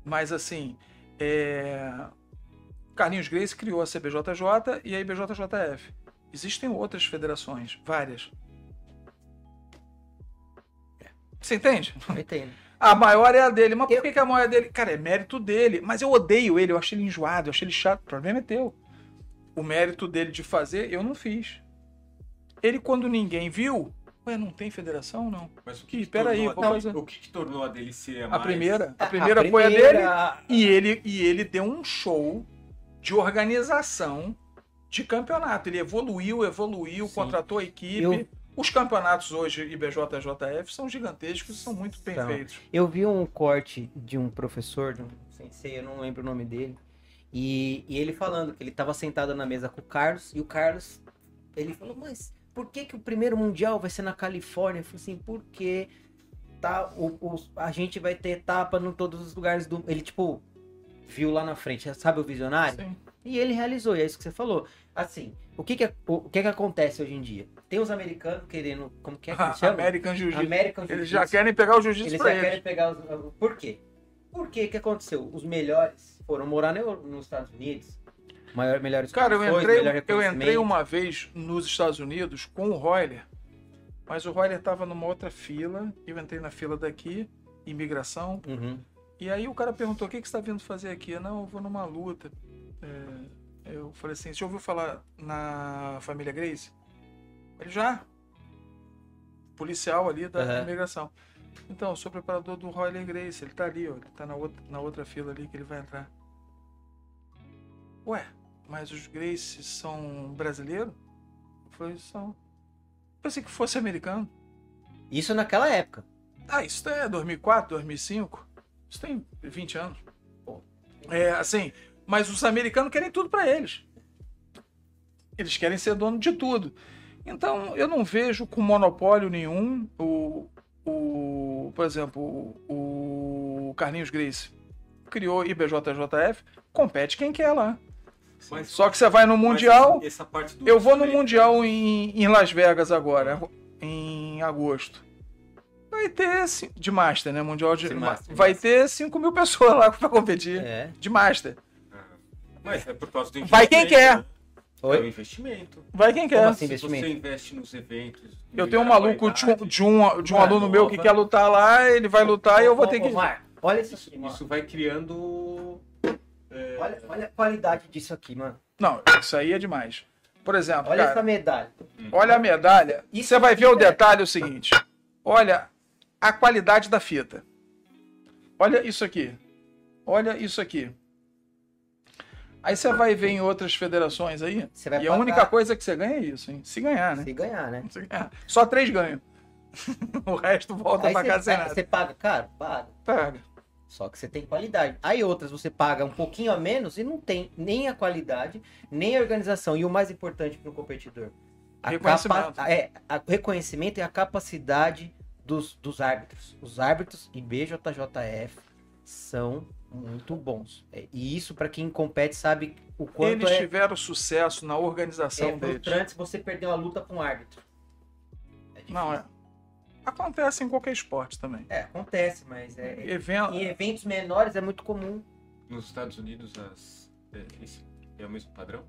S3: Mas assim, é... Carlinhos Grace criou a CBJJ e a IBJJF. Existem outras federações, várias. Você entende?
S2: Eu entendo.
S3: A maior é a dele. Mas por
S2: Eu-
S3: que, que a maior é a dele? Cara, é mérito dele. Mas eu odeio ele, eu achei ele enjoado, eu achei ele chato. O problema é teu. O mérito dele de fazer, eu não fiz. Ele, quando ninguém viu, ué, não tem federação, não.
S1: Mas o que, que tornou
S3: aí,
S1: a
S3: fazer.
S1: o que, que tornou a dele ser a,
S3: A
S1: mais-
S3: primeira, a primeira
S2: a
S3: foi a dele.
S2: primeira-
S3: E ele, e ele deu um show de organização de campeonato. Ele evoluiu, evoluiu,
S1: Sim.
S3: contratou a equipe.
S2: Eu-
S3: Os campeonatos hoje, IBJJF, são gigantescos e são muito bem
S2: São.
S3: feitos.
S2: Eu vi um corte de um professor, de um sensei, eu não lembro o nome dele, e, e ele falando que ele estava sentado na mesa com o Carlos, e o Carlos, ele falou, mas por que, que o primeiro mundial vai ser na Califórnia? Eu falei assim, porque tá, o, o- a gente vai ter etapa em todos os lugares do... Ele, tipo, viu lá na frente, sabe o visionário?
S3: Sim.
S2: E ele realizou, e é isso que você falou. Assim, o que que, o, o que que acontece hoje em dia? Tem os americanos querendo, como que é que eles [LAUGHS] chamam?
S3: American Jiu-Jitsu.
S2: American
S3: Eles
S2: Jiu-Jitsu.
S3: já querem pegar o jiu-jitsu
S2: Eles
S3: pra
S2: já
S3: eles.
S2: querem pegar os. Por quê? Por que que aconteceu? Os melhores foram morar no- nos Estados Unidos. Maior, melhores
S3: Cara, eu entrei, eu entrei uma vez nos Estados Unidos com o Royler, mas o Royler tava numa outra fila, eu entrei na fila daqui, imigração,
S2: Uhum.
S3: e aí o cara perguntou, o que, que você tá vindo fazer aqui? Não, eu vou numa luta. É, eu falei assim, você já ouviu falar na família Grace? Ele já. Policial ali da
S2: Aham.
S3: imigração. Então, eu sou preparador do Royler Grace, ele tá ali, ó, ele tá na outra, na outra fila ali que ele vai entrar. Ué, mas os Grace são brasileiros? Eu falei, são. Pensei que fosse americano.
S2: Isso naquela época.
S3: Ah, isso é 2004, 2005. Isso tem 20 anos. É, assim, mas os americanos querem tudo pra eles. Eles querem ser dono de tudo. Então, eu não vejo com monopólio nenhum o, o por exemplo, o, o Carlinhos Grace criou IBJJF, compete quem quer lá.
S1: Mas-
S3: Só que você vai no Mundial,
S1: essa parte do-
S3: eu vou no Mundial em, em Las Vegas agora, em agosto. Vai ter, de Master, né? Mundial de.
S2: De Master,
S3: vai
S2: Master.
S3: ter 5 mil pessoas lá [LAUGHS] pra competir.
S2: É.
S3: De Master.
S1: Mas é por causa do
S3: Vai quem
S1: investimento,
S3: quer.
S1: né? É o
S2: Oi?
S1: investimento.
S3: Vai quem quer.
S2: Como assim,
S1: Se
S2: investimento?
S1: você investe nos eventos.
S3: Eu tenho um maluco de um, de um, de um aluno meu que quer lutar lá, ele vai lutar e eu vou
S2: Ô,
S3: ter
S2: ô,
S3: que.
S2: Marco, olha isso
S1: isso vai criando. É,
S2: Olha, olha a qualidade disso aqui, mano.
S3: Não, isso aí é demais. Por exemplo,
S2: Olha
S3: cara,
S2: essa medalha.
S3: olha a medalha.
S2: Isso
S3: Você vai ver o
S2: é-
S3: detalhe o seguinte. Olha a qualidade da fita. Olha isso aqui. Olha isso aqui. Aí você vai ver em outras federações aí. E a
S2: pagar-
S3: única coisa que você ganha é isso, hein? Se ganhar, né?
S2: Se ganhar, né?
S3: Se ganhar. Só três ganham. [LAUGHS] o resto volta
S2: Aí
S3: pra casa sem
S2: você,
S3: nada.
S2: você paga caro? Paga.
S3: Paga.
S2: Só que você tem qualidade. Aí outras você paga um pouquinho a menos e não tem nem a qualidade, nem a organização. E o mais importante para o competidor, a
S3: Reconhecimento.
S2: capa- é, a- o reconhecimento e a capacidade dos, dos árbitros. Os árbitros e BJJF são muito bons. É, e isso, para quem compete, sabe o quanto
S3: Eles
S2: é,
S3: tiveram sucesso na organização
S2: é
S3: deles.
S2: frustrante você perder uma luta com um árbitro. É.
S3: Não, é. Acontece em qualquer esporte também.
S2: É, acontece, mas é,
S3: Evento,
S2: em eventos menores é muito comum.
S1: nos Estados Unidos as, é, esse é o mesmo padrão?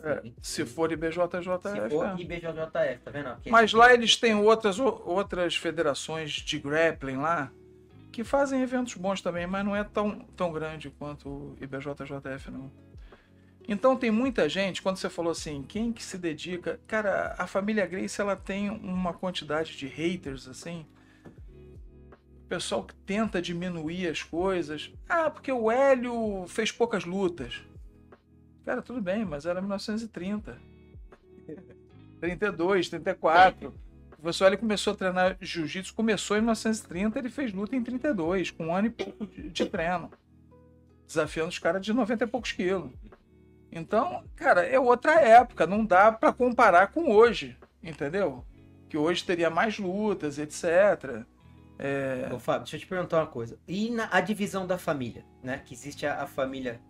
S3: É, se for IBJJF.
S2: Se for
S3: é.
S2: IBJJF, tá vendo? Aqui,
S3: Mas
S2: esse-
S3: lá eles têm outras, outras federações de grappling lá que fazem eventos bons também, mas não é tão, tão grande quanto o IBJJF, não. Então tem muita gente, quando você falou assim, quem que se dedica... Cara, a família Grace, ela tem uma quantidade de haters, assim... O pessoal que tenta diminuir as coisas. Ah, porque o Hélio fez poucas lutas. Cara, tudo bem, mas era 1930. 32, 34. O professor Hélio começou a treinar jiu-jitsu, começou em 1930, ele fez luta em 32, com um ano e pouco de, de treino. Desafiando os caras de 90 e poucos quilos. Então, cara, é outra época, não dá pra comparar com hoje, entendeu? Que hoje teria mais lutas, etc. É,
S2: Ô, Fábio, deixa eu te perguntar uma coisa. E na a divisão da família, né? Que existe a, a família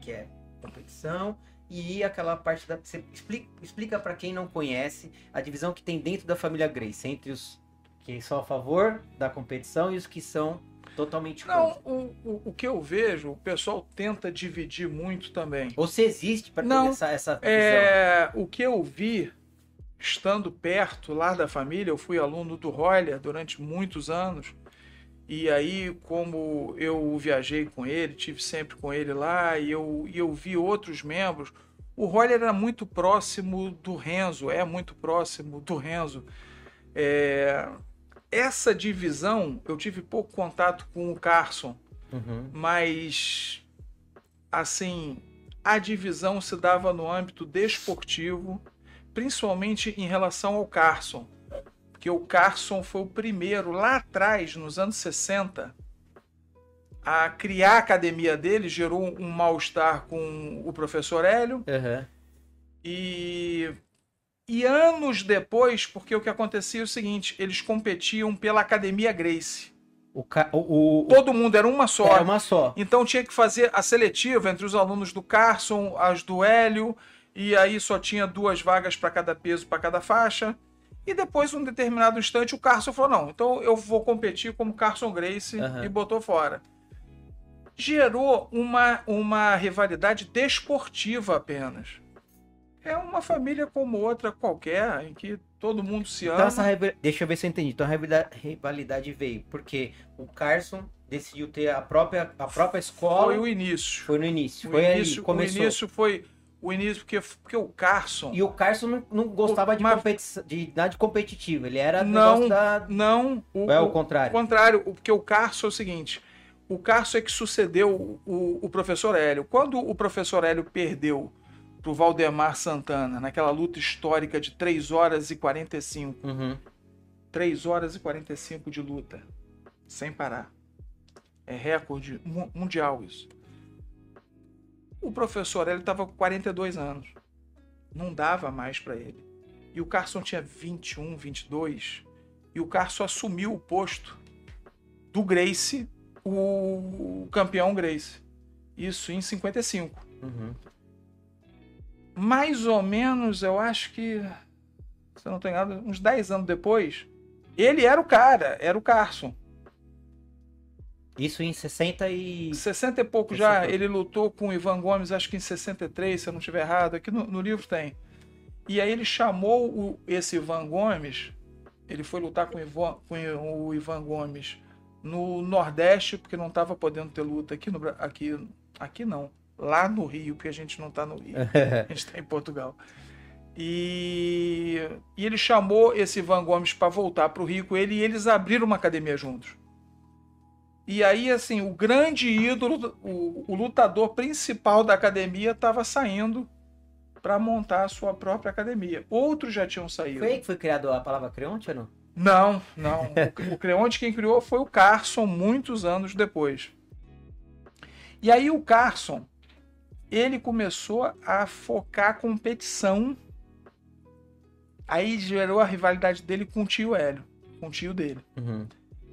S2: que é competição e aquela parte da. Você explica, explica para quem não conhece a divisão que tem dentro da família Grace, entre os que são a favor da competição e os que são totalmente
S3: Não, o, o, o que eu vejo, o pessoal tenta dividir muito também.
S2: Ou se existe para
S3: Não,
S2: essa, essa divisão.
S3: É, o que eu vi, estando perto lá da família, eu fui aluno do Roller durante muitos anos. E aí, como eu viajei com ele, tive sempre com ele lá, e eu, e eu vi outros membros, o Roller era muito próximo do Renzo, é muito próximo do Renzo. É, essa divisão, eu tive pouco contato com o Carson,
S2: Uhum.
S3: mas assim a divisão se dava no âmbito desportivo, principalmente em relação ao Carson, porque o Carson foi o primeiro lá atrás, nos anos 60, a criar a academia dele, gerou um mal-estar com o professor Hélio
S2: Uhum.
S3: e e anos depois, porque o que acontecia é o seguinte, eles competiam pela Academia Grace.
S2: O, ca... o, o,
S3: Todo mundo era uma só.
S2: Era uma só.
S3: Então tinha que fazer a seletiva entre os alunos do Carson, as do Hélio, e aí só tinha duas vagas para cada peso, para cada faixa. E depois, um determinado instante, o Carson falou: não, então eu vou competir como Carson Grace
S2: Aham.
S3: e botou fora. Gerou uma, uma rivalidade desportiva apenas. É uma família como outra qualquer, em que todo mundo se ama.
S2: Então essa rival- Deixa eu ver se eu entendi. Então a rivalida- rivalidade veio porque o Carson decidiu ter a própria, a própria escola.
S3: Foi o início.
S2: Foi no início.
S3: O
S2: foi
S3: início,
S2: aí,
S3: o
S2: começou.
S3: início foi o início porque, porque o Carson
S2: E o Carson não, não gostava de,
S3: Mas-
S2: competição, de nada de competitivo. Ele era
S3: Não.
S2: da.
S3: não o,
S2: é o
S3: o-
S2: contrário?
S3: o contrário, o- porque o Carson é o seguinte, o Carson é que sucedeu o, o professor Hélio. Quando o professor Hélio perdeu pro Valdemar Santana naquela luta histórica de 3 horas e 45,
S2: Uhum.
S3: 3 horas e 45 de luta, sem parar. É recorde mu- mundial isso. O professor Hélio estava com 42 anos. Não dava mais para ele. E o Carson tinha 21, 22. E o Carson assumiu o posto do Grace, o campeão Grace. Isso em 55
S2: Uhum.
S3: Mais ou menos, eu acho que, se eu não tenho nada, uns 10 anos depois, ele era o cara, era o Carson.
S2: Isso em 60 e.
S3: 60 e pouco
S2: 60 e
S3: já, ele lutou com o Ivan Gomes, acho que em 63, se eu não estiver errado, aqui no, no livro tem. E aí ele chamou o- esse Ivan Gomes, ele foi lutar com o Ivan, com o Ivan Gomes no Nordeste, porque não estava podendo ter luta aqui no aqui, aqui não, lá no Rio, porque a gente não está no Rio. [LAUGHS] A gente está em Portugal. E, e ele chamou esse Ivan Gomes para voltar para o Rio com ele e eles abriram uma academia juntos. E aí, assim, o grande ídolo, o, o lutador principal da academia estava saindo para montar a sua própria academia. Outros já tinham saído.
S2: Foi aí que foi criado a palavra creonte ou não?
S3: Não, não. [LAUGHS] O, o Creonte quem criou foi o Carson, muitos anos depois. E aí o Carson, ele começou a focar a competição. Aí gerou a rivalidade dele com o tio Hélio, com o tio dele,
S2: Uhum.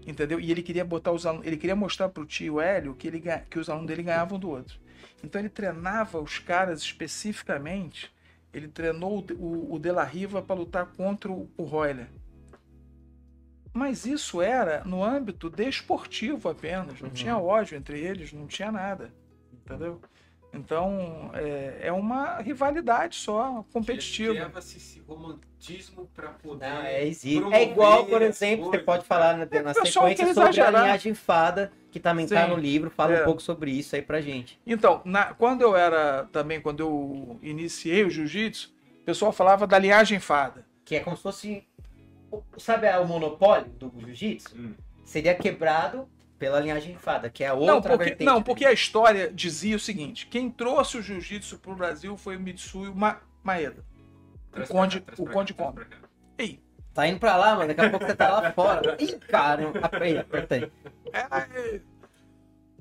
S3: entendeu? E ele queria botar os alunos, ele queria mostrar pro tio Hélio que, ele, que os alunos dele ganhavam do outro. Então ele treinava os caras especificamente. Ele treinou o, o, o De La Riva para lutar contra o, o Royler. Mas isso era no âmbito desportivo apenas. Não
S2: Uhum.
S3: tinha ódio entre eles, não tinha nada. Entendeu? Então, é, é uma rivalidade só, competitiva.
S1: Leva-se esse romantismo para poder.
S2: Não, é, existe. é igual, por exemplo, você pode
S1: né?
S2: falar na, na
S3: pessoal
S2: sequência sobre a
S3: exagerar.
S2: linhagem fada, que também tá
S3: Sim.
S2: no livro, fala
S3: É.
S2: um pouco sobre isso aí pra gente.
S3: Então, na- quando eu era também, quando eu iniciei o jiu-jitsu, o pessoal falava da linhagem fada.
S2: Que é como se fosse. Sabe o monopólio do jiu-jitsu?
S1: Hum.
S2: Seria quebrado pela linhagem fada, que é a outra
S3: Não porque,
S2: vertente.
S3: não, porque a história dizia o seguinte: quem trouxe o jiu-jitsu para o Brasil foi o Mitsuyo Ma- Maeda. O Conde-
S1: cá,
S3: o Conde. Ei,
S2: Tá indo pra lá, mano. Daqui a pouco você tá lá fora. [LAUGHS] Ih, cara. Aperta, aperta aí.
S3: é,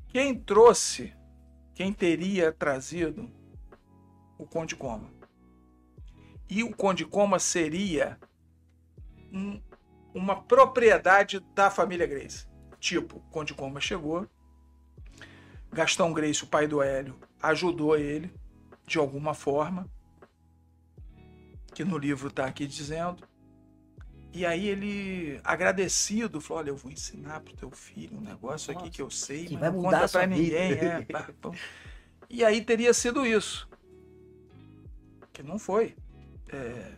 S3: quem trouxe, quem teria trazido o Conde Koma? E o Conde Koma seria um- uma propriedade da família Grace. Tipo, Conde Koma chegou, Gastão Grace, o pai do Hélio, ajudou ele de alguma forma, que no livro está aqui dizendo. E aí ele, agradecido, falou: Olha, eu vou ensinar pro teu filho um negócio aqui
S2: Nossa,
S3: que eu sei,
S2: que
S3: mas
S2: vai
S3: não
S2: mudar
S3: conta
S2: a sua
S3: pra ninguém.
S2: vida."
S3: é. [LAUGHS] E aí teria sido isso. Que não foi. É,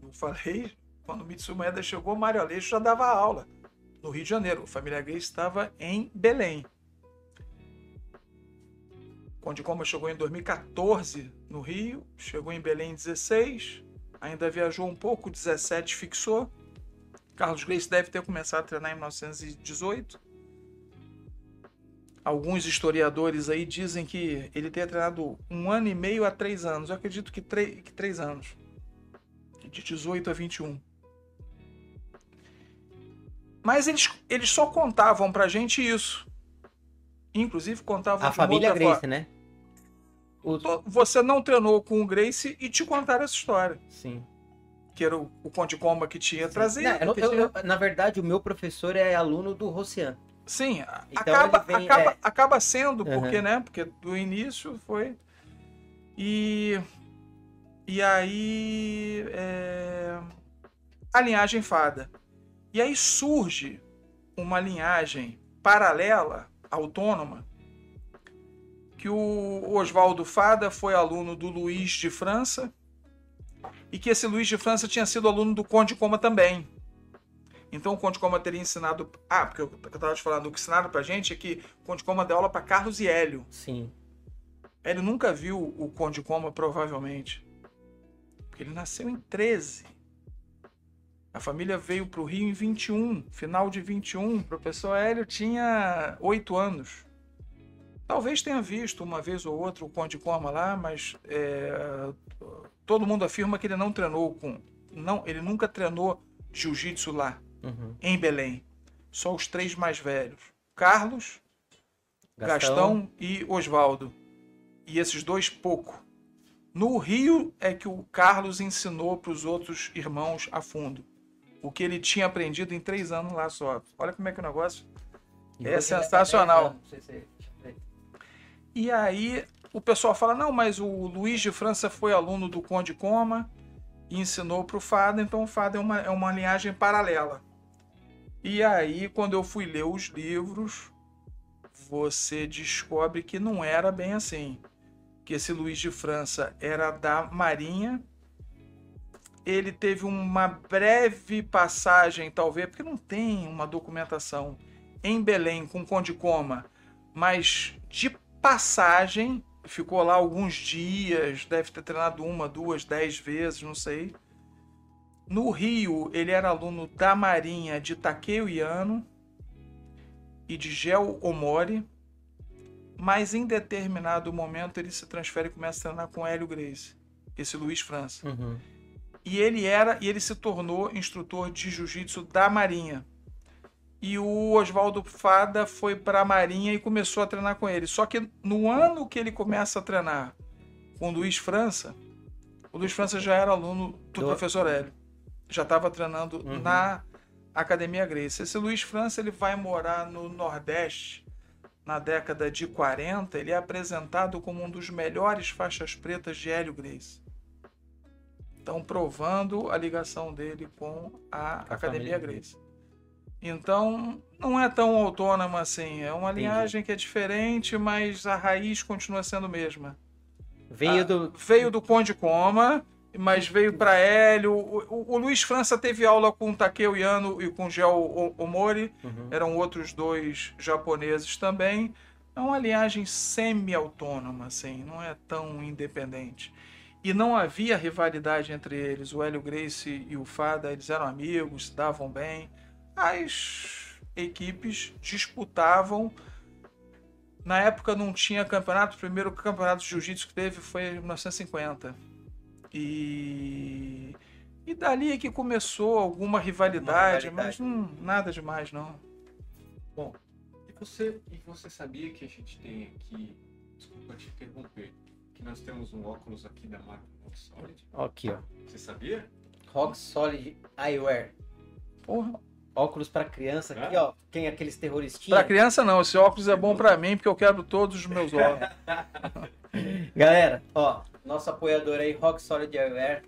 S3: eu falei, quando o Mitsu Maeda chegou, Mário Aleixo já dava aula no Rio de Janeiro. A família Grace estava em Belém. Conde Coma chegou em 2014 no Rio, chegou em Belém em 16, ainda viajou um pouco, 17 fixou. Carlos Grace deve ter começado a treinar em 1918. Alguns historiadores aí dizem que ele teria treinado um ano e meio a três anos. Eu acredito que, que três anos. De 18 a 21. Mas eles, eles só contavam pra gente isso. Inclusive contavam
S2: A família Grace, né? O...
S3: To- Você não treinou com o Grace e te contaram essa história.
S2: Sim.
S3: Que era o, o Conde Comba que tinha trazido.
S2: Não, eu eu- eu- na verdade, o meu professor é aluno do Rossian.
S3: Sim,
S2: Então
S3: acaba,
S2: vem,
S3: acaba,
S2: é.
S3: acaba sendo,
S2: Uhum.
S3: porque, né? Porque do início foi. E. E aí. é, a linhagem fada. E aí surge uma linhagem paralela, autônoma, que o Oswaldo Fada foi aluno do Luiz de França, e que esse Luiz de França tinha sido aluno do Conde Coma também. Então o Conde Coma teria ensinado. Ah, porque eu, que eu tava te falando, o que ensinaram pra gente é que o Conde Coma deu aula pra Carlos e Hélio.
S2: Sim.
S3: Hélio nunca viu o Conde Coma, provavelmente. Porque ele nasceu em 13. A família veio pro Rio em 21, final de 21. O professor Hélio tinha 8 anos. Talvez tenha visto uma vez ou outra o Conde Coma lá, mas é, todo mundo afirma que ele não treinou com. Não, ele nunca treinou jiu-jitsu lá
S2: Uhum.
S3: em Belém. Só os três mais velhos: Carlos, Gastão, e Oswaldo. E esses dois, pouco. No Rio é que o Carlos ensinou para os outros irmãos a fundo. O que ele tinha aprendido em três anos lá só. Olha como é que o negócio.
S2: E
S3: É
S2: vai
S3: sensacional.
S2: se-.
S3: E aí o pessoal fala: não, mas o Luiz de França foi aluno do Conde Coma e ensinou para o Fada, então o Fada é uma, é uma linhagem paralela. E aí, quando eu fui ler os livros, você descobre que não era bem assim. Que esse Luiz de França era da Marinha. Ele teve uma breve passagem, talvez, porque não tem uma documentação, em Belém com Conde Coma, mas de passagem, ficou lá alguns dias, deve ter treinado uma, duas, dez vezes, não sei. No Rio, ele era aluno da Marinha de Takeo Yano e de Gel Omori, mas em determinado momento ele se transfere e começa a treinar com Hélio Grace, esse Luiz França.
S2: Uhum.
S3: E ele era e ele se tornou instrutor de jiu-jitsu da Marinha. E o Oswaldo Fada foi para a Marinha e começou a treinar com ele. Só que no ano que ele começa a treinar com o Luiz França, o Luiz França já era aluno do
S2: Do-
S3: professor Hélio. Já estava treinando
S2: Uhum.
S3: na Academia Grace. Esse Luiz França ele vai morar no Nordeste na década de 40. Ele é apresentado como um dos melhores faixas pretas de Hélio Grace. Então, provando a ligação dele com a
S2: a
S3: Academia Grace. Então, não é tão autônoma assim. É uma linhagem que é diferente, mas a raiz continua sendo a mesma.
S2: Veio
S3: Ah,
S2: do.
S3: Veio do Conde Coma, mas veio para Hélio. O, o- o Luiz França teve aula com Takeo Yano e com Gel O- Omori.
S2: Uhum.
S3: Eram outros dois japoneses também. É uma linhagem semi-autônoma, assim, não é tão independente. E não havia rivalidade entre eles. O Hélio Gracie e o Fada, eles eram amigos, se davam bem. As equipes disputavam. Na época não tinha campeonato. O primeiro campeonato de jiu-jitsu que teve foi em 1950. E, e dali é que começou alguma rivalidade,
S2: rivalidade.
S3: mas não, nada demais, não.
S1: E você, e você sabia que a gente tem aqui, desculpa te interromper, que nós temos um óculos aqui da marca Rock Solid?
S2: Aqui, ó.
S1: Você sabia?
S2: Rock Solid Eyewear.
S3: Porra.
S2: Óculos pra criança aqui,
S1: É?
S2: ó. Tem aqueles terroristinhas.
S3: Pra criança não, esse óculos é bom pra mim porque eu quebro todos os meus [LAUGHS] óculos.
S2: Galera, ó, nosso apoiador aí, Rock Solid Eyewear.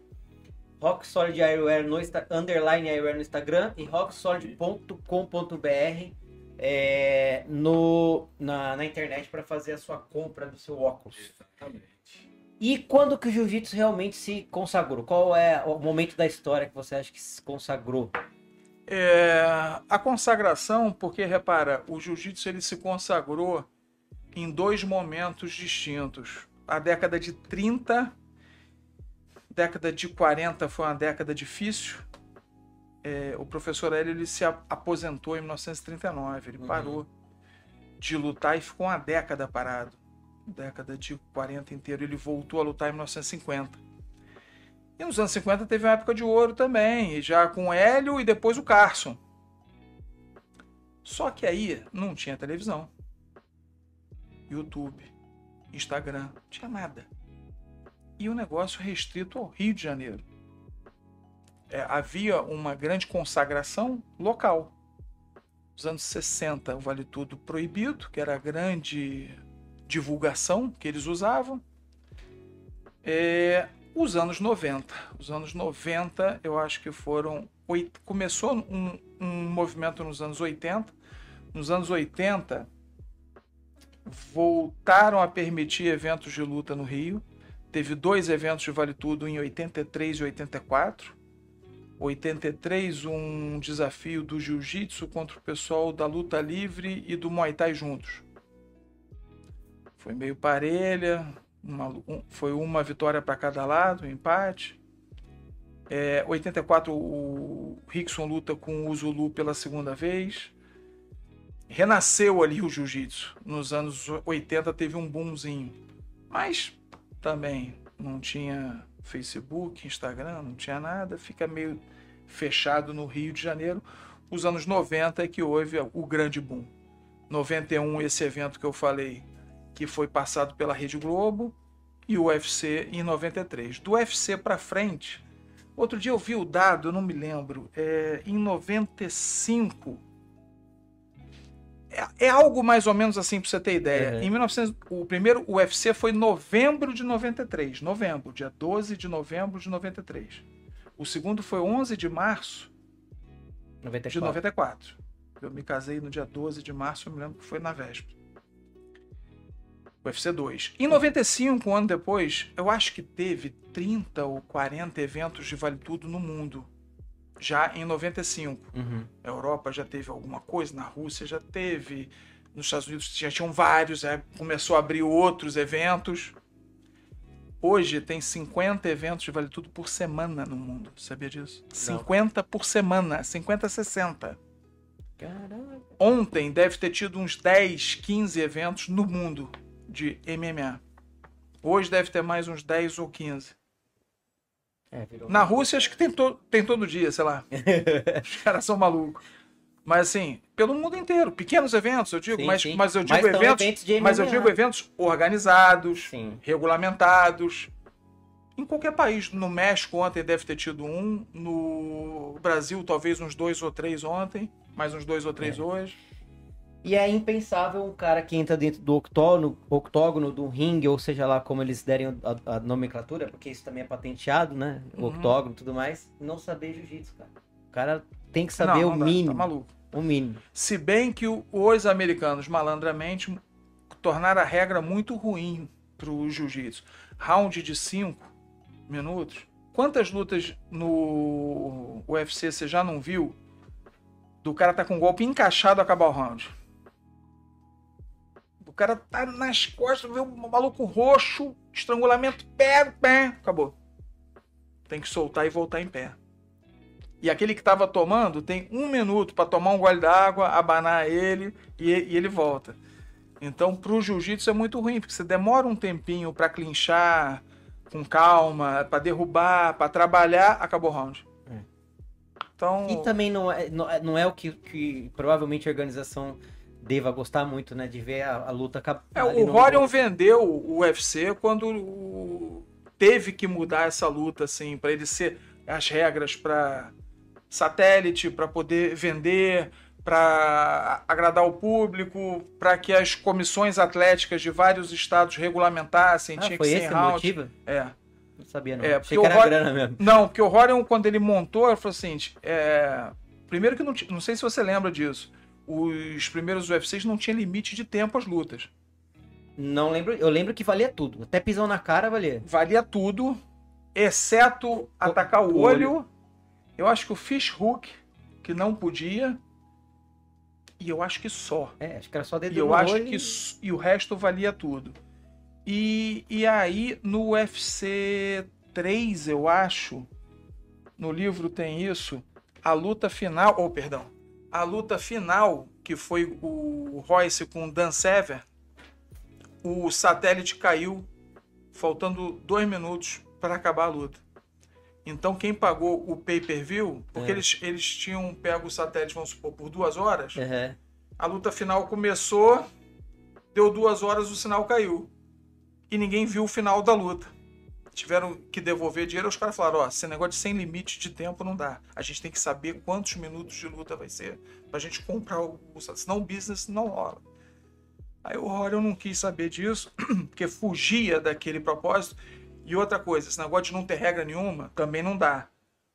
S2: Rock Solid Eyewear no underline Eyewear no Instagram e rocksolid.com.br é, no, na, na internet para fazer a sua compra do seu óculos.
S1: Exatamente.
S2: E quando que o jiu-jitsu realmente se consagrou? Qual é o momento da história que você acha que se consagrou?
S3: É, a consagração, porque repara, o jiu-jitsu ele se consagrou em dois momentos distintos. A década de 30, década de 40 foi uma década difícil. É, o professor Hélio ele se aposentou em 1939, ele
S2: Uhum.
S3: parou de lutar e ficou uma década parado. Década de 40 inteiro, ele voltou a lutar em 1950. E nos anos 50 teve uma época de ouro também, já com o Hélio e depois o Carson. Só que aí não tinha televisão, YouTube, Instagram, não tinha nada. E o negócio restrito ao Rio de Janeiro. É, havia uma grande consagração local. Nos anos 60, o Vale Tudo proibido, que era a grande divulgação que eles usavam. É, os anos 90. Os anos 90, eu acho que foram. Começou um, um movimento nos anos 80. Nos anos 80, voltaram a permitir eventos de luta no Rio. Teve dois eventos de Vale Tudo em 83 e 84. 83, um desafio do jiu-jitsu contra o pessoal da luta livre e do Muay Thai juntos. Foi meio parelha, uma- um- foi uma vitória para cada lado, um empate. É, 84 o Rickson luta com o Zulu pela segunda vez. Renasceu ali o jiu-jitsu. Nos anos 80 teve um boomzinho. Mas também não tinha Facebook, Instagram, não tinha nada. Fica meio fechado no Rio de Janeiro. Os anos 90 é que houve o grande boom. 91 esse evento que eu falei que foi passado pela Rede Globo e o UFC em 93. Do UFC para frente, outro dia eu vi o dado, eu não me lembro, é, em 95. É, é algo mais ou menos assim para você ter ideia.
S2: Uhum.
S3: Em 1900, o primeiro UFC foi em novembro de 93, novembro, dia 12 de novembro de 93. O segundo foi 11 de março de
S2: 94.
S3: 94. Eu me casei no dia 12 de março, eu me lembro que foi na véspera. UFC 2. Em 95, um ano depois, eu acho que teve 30 ou 40 eventos de Vale Tudo no mundo. Já em 95.
S2: Uhum.
S3: A Europa já teve alguma coisa, na Rússia já teve, nos Estados Unidos já tinham vários, aí começou a abrir outros eventos. Hoje tem 50 eventos de Vale Tudo por semana no mundo, sabia disso? 50 por semana, 50 a 60.
S2: Caralho.
S3: Ontem deve ter tido uns 10, 15 eventos no mundo de MMA. Hoje deve ter mais uns 10 ou 15.
S2: É.
S3: Na Rússia acho que tem, to tem todo dia, sei lá. [LAUGHS] Os caras são malucos. Mas assim, pelo mundo inteiro, pequenos eventos, eu digo,
S2: Sim,
S3: mas,
S2: sim.
S3: mas eu digo
S2: Mas
S3: eventos,
S2: eventos
S3: mas eu digo eventos organizados,
S2: Sim.
S3: regulamentados. Em qualquer país, no México ontem deve ter tido um, no Brasil talvez uns dois ou três ontem, mais uns dois ou três
S2: É.
S3: hoje.
S2: E é impensável um cara que entra dentro do octógono, octógono do ringue, ou seja lá como eles derem a, a nomenclatura, porque isso também é patenteado, né? O
S3: Uhum.
S2: octógono e tudo mais, não saber jiu-jitsu, cara. O cara tem que saber
S3: Não,
S2: o
S3: não dá,
S2: mínimo.
S3: Tá maluco.
S2: O mínimo.
S3: Se bem que os americanos, malandramente, tornaram a regra muito ruim pro jiu-jitsu. Round de 5 minutos. Quantas lutas no UFC você já não viu? Do cara tá com o golpe encaixado acabar o round. O cara tá nas costas, vê o maluco roxo, estrangulamento, pé, pé, acabou. Tem que soltar e voltar em pé. E aquele que tava tomando tem um minuto para tomar um gole d'água, abanar ele e, e ele volta. Então, pro jiu-jitsu é muito ruim, porque você demora um tempinho para clinchar com calma, para derrubar, para trabalhar, acabou o round.
S2: É.
S3: Então,
S2: E também não é, não é- não é o que, que provavelmente a organização deva gostar muito, né? De ver a, a luta.
S3: É, o Rorion vendeu o UFC quando teve que mudar essa luta, assim, para ele ser as regras para satélite, para poder vender, para agradar o público, para que as comissões atléticas de vários estados regulamentassem,
S2: Ah,
S3: tinha
S2: foi
S3: que ser
S2: esse o
S3: round.
S2: motivo?
S3: É.
S2: Não sabia, não.
S3: É, porque
S2: que
S3: o
S2: grana mesmo. [LAUGHS]
S3: Não, porque o Rorion, quando ele montou, ele falou assim: é, primeiro que não, não sei se você lembra disso. Os primeiros UFCs não tinha limite de tempo às lutas.
S2: Não lembro. Eu lembro que valia tudo. Até pisão na cara valia.
S3: valia tudo, exceto atacar o
S2: o
S3: olho. Eu acho que o fish hook, que não podia. E eu acho que só.
S2: É, acho que era só dedo
S3: E eu acho
S2: olho
S3: que
S2: e-
S3: o resto valia tudo. E, e aí no UFC 3, eu acho, no livro tem isso, a luta final, ou perdão, a luta final que foi o Royce com o Dan Sever, o satélite caiu faltando dois minutos para acabar a luta. Então quem pagou o pay-per-view, porque
S2: É.
S3: eles, eles tinham pego o satélite, vamos supor, por duas horas,
S2: Aham.
S3: a luta final começou, deu duas horas, o sinal caiu. E ninguém viu o final da luta. Tiveram que devolver dinheiro, os caras falaram, ó, esse negócio de sem limite de tempo não dá. A gente tem que saber quantos minutos de luta vai ser pra gente comprar o... Senão o business não rola. Aí o Rory não quis saber disso, [CLEARS THROAT] porque fugia daquele propósito. E outra coisa, esse negócio de não ter regra nenhuma também não dá.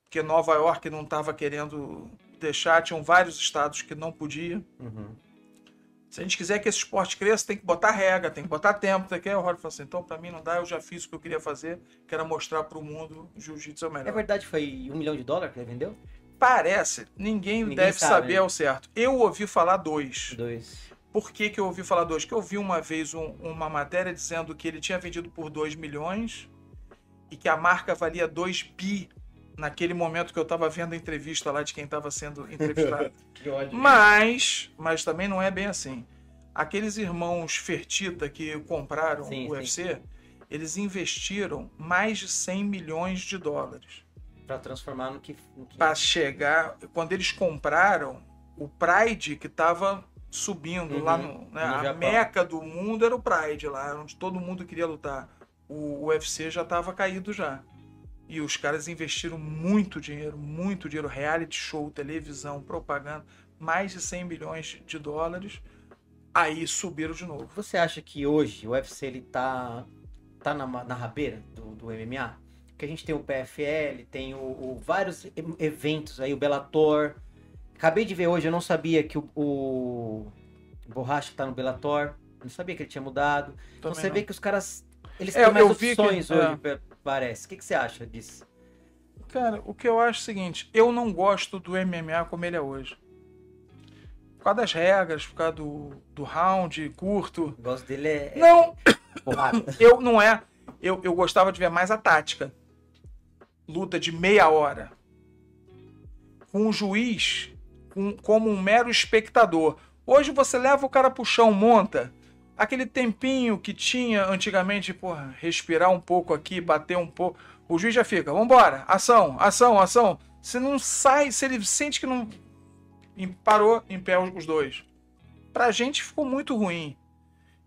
S3: Porque Nova York não estava querendo deixar, tinham vários estados que não podia.
S2: Uhum.
S3: Se a gente quiser que esse esporte cresça, tem que botar regra, tem que botar tempo. Tem que... O Rory falou assim: então, pra mim não dá, eu já fiz o que eu queria fazer, que era mostrar mundo o jiu-jitsu é o melhor.
S2: É verdade, foi um milhão de dólares que ele vendeu?
S3: Parece, ninguém,
S2: Ninguém
S3: deve
S2: sabe,
S3: saber
S2: né?
S3: ao certo. Eu ouvi falar dois.
S2: Dois.
S3: Por que, que eu ouvi falar dois? Que eu vi uma vez um- uma matéria dizendo que ele tinha vendido por 2 milhões e que a marca valia 2 bi naquele momento que eu tava vendo a entrevista lá de quem tava sendo [LAUGHS] entrevistado.
S2: Que ódio.
S3: Mas, mas também não é bem assim. Aqueles irmãos Fertita que compraram
S2: Sim,
S3: o
S2: sim.
S3: UFC, eles investiram mais de 100 milhões de dólares
S2: Pra transformar no que. Que...
S3: para chegar. Quando eles compraram, o Pride que estava subindo
S2: Uhum,
S3: lá no, né,
S2: no
S3: a
S2: Japão.
S3: meca do mundo era o Pride lá, onde todo mundo queria lutar. O UFC já estava caído já. E os caras investiram muito dinheiro, muito dinheiro, reality show, televisão, propaganda, mais de 100 milhões de dólares. Aí subiram de novo.
S2: Você acha que hoje o UFC ele tá, tá na, na rabeira do, do MMA? Porque a gente tem o PFL, tem o, o- vários eventos aí, o Bellator. Acabei de ver hoje, eu não sabia que o, o Borracha tá no Bellator. Não sabia que ele tinha mudado. Então você
S3: não.
S2: vê que os caras. Eles
S3: É,
S2: têm mais
S3: vi que-
S2: opções
S3: é.
S2: Parece. O que, que você acha disso?
S3: Cara, o que eu acho é o seguinte, eu não gosto do MMA como ele é hoje. Por causa das regras, por causa do, do round curto.
S2: O negócio dele é, é
S3: Não, [COUGHS] eu não é. Eu, eu gostava de ver mais a tática. Luta de meia hora. Com o juiz com- como um mero espectador. Hoje você leva o cara pro chão, monta. Aquele tempinho que tinha antigamente, porra, respirar um pouco aqui, bater um pouco. O juiz já fica, vambora, ação, ação, ação. Se não sai, se ele sente que não. Parou em pé os dois. Pra gente ficou muito ruim.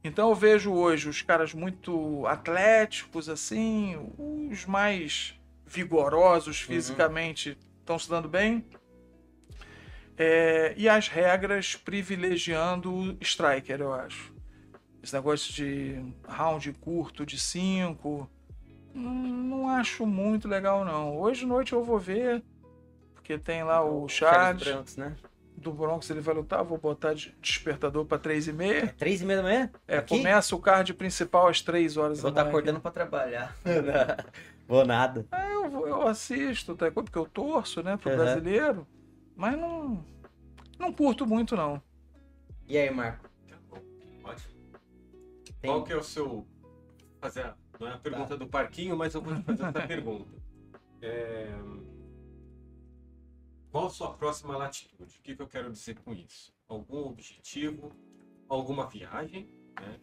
S3: Então eu vejo hoje os caras muito atléticos, assim, os mais vigorosos fisicamente estão se dando bem. É, e as regras privilegiando o striker, eu acho. Esse negócio de round curto de 5. Não, não acho muito legal, não. Hoje de noite eu vou ver. Porque tem lá o
S2: Charles
S3: Charles.
S2: Brancos, né?
S3: do Bronx ele vai lutar, vou botar de despertador para três e meia.
S2: É três e meia da manhã?
S3: É,
S2: Aqui?
S3: começa o card principal às três horas
S2: Eu vou estar
S3: manhã.
S2: acordando pra trabalhar. [LAUGHS] vou nada.
S3: É, eu, vou- eu assisto, tá? porque eu torço, né, pro
S2: Aham.
S3: brasileiro, mas não, não curto muito, não.
S2: E aí, Marco?
S1: Tá.
S2: Tem-
S1: Qual que é o seu. Fazer a, não é a pergunta do parquinho, mas eu vou te fazer essa [LAUGHS] pergunta. É, Qual a sua próxima latitude? O que, que eu quero dizer com isso? Algum objetivo? Alguma viagem? né?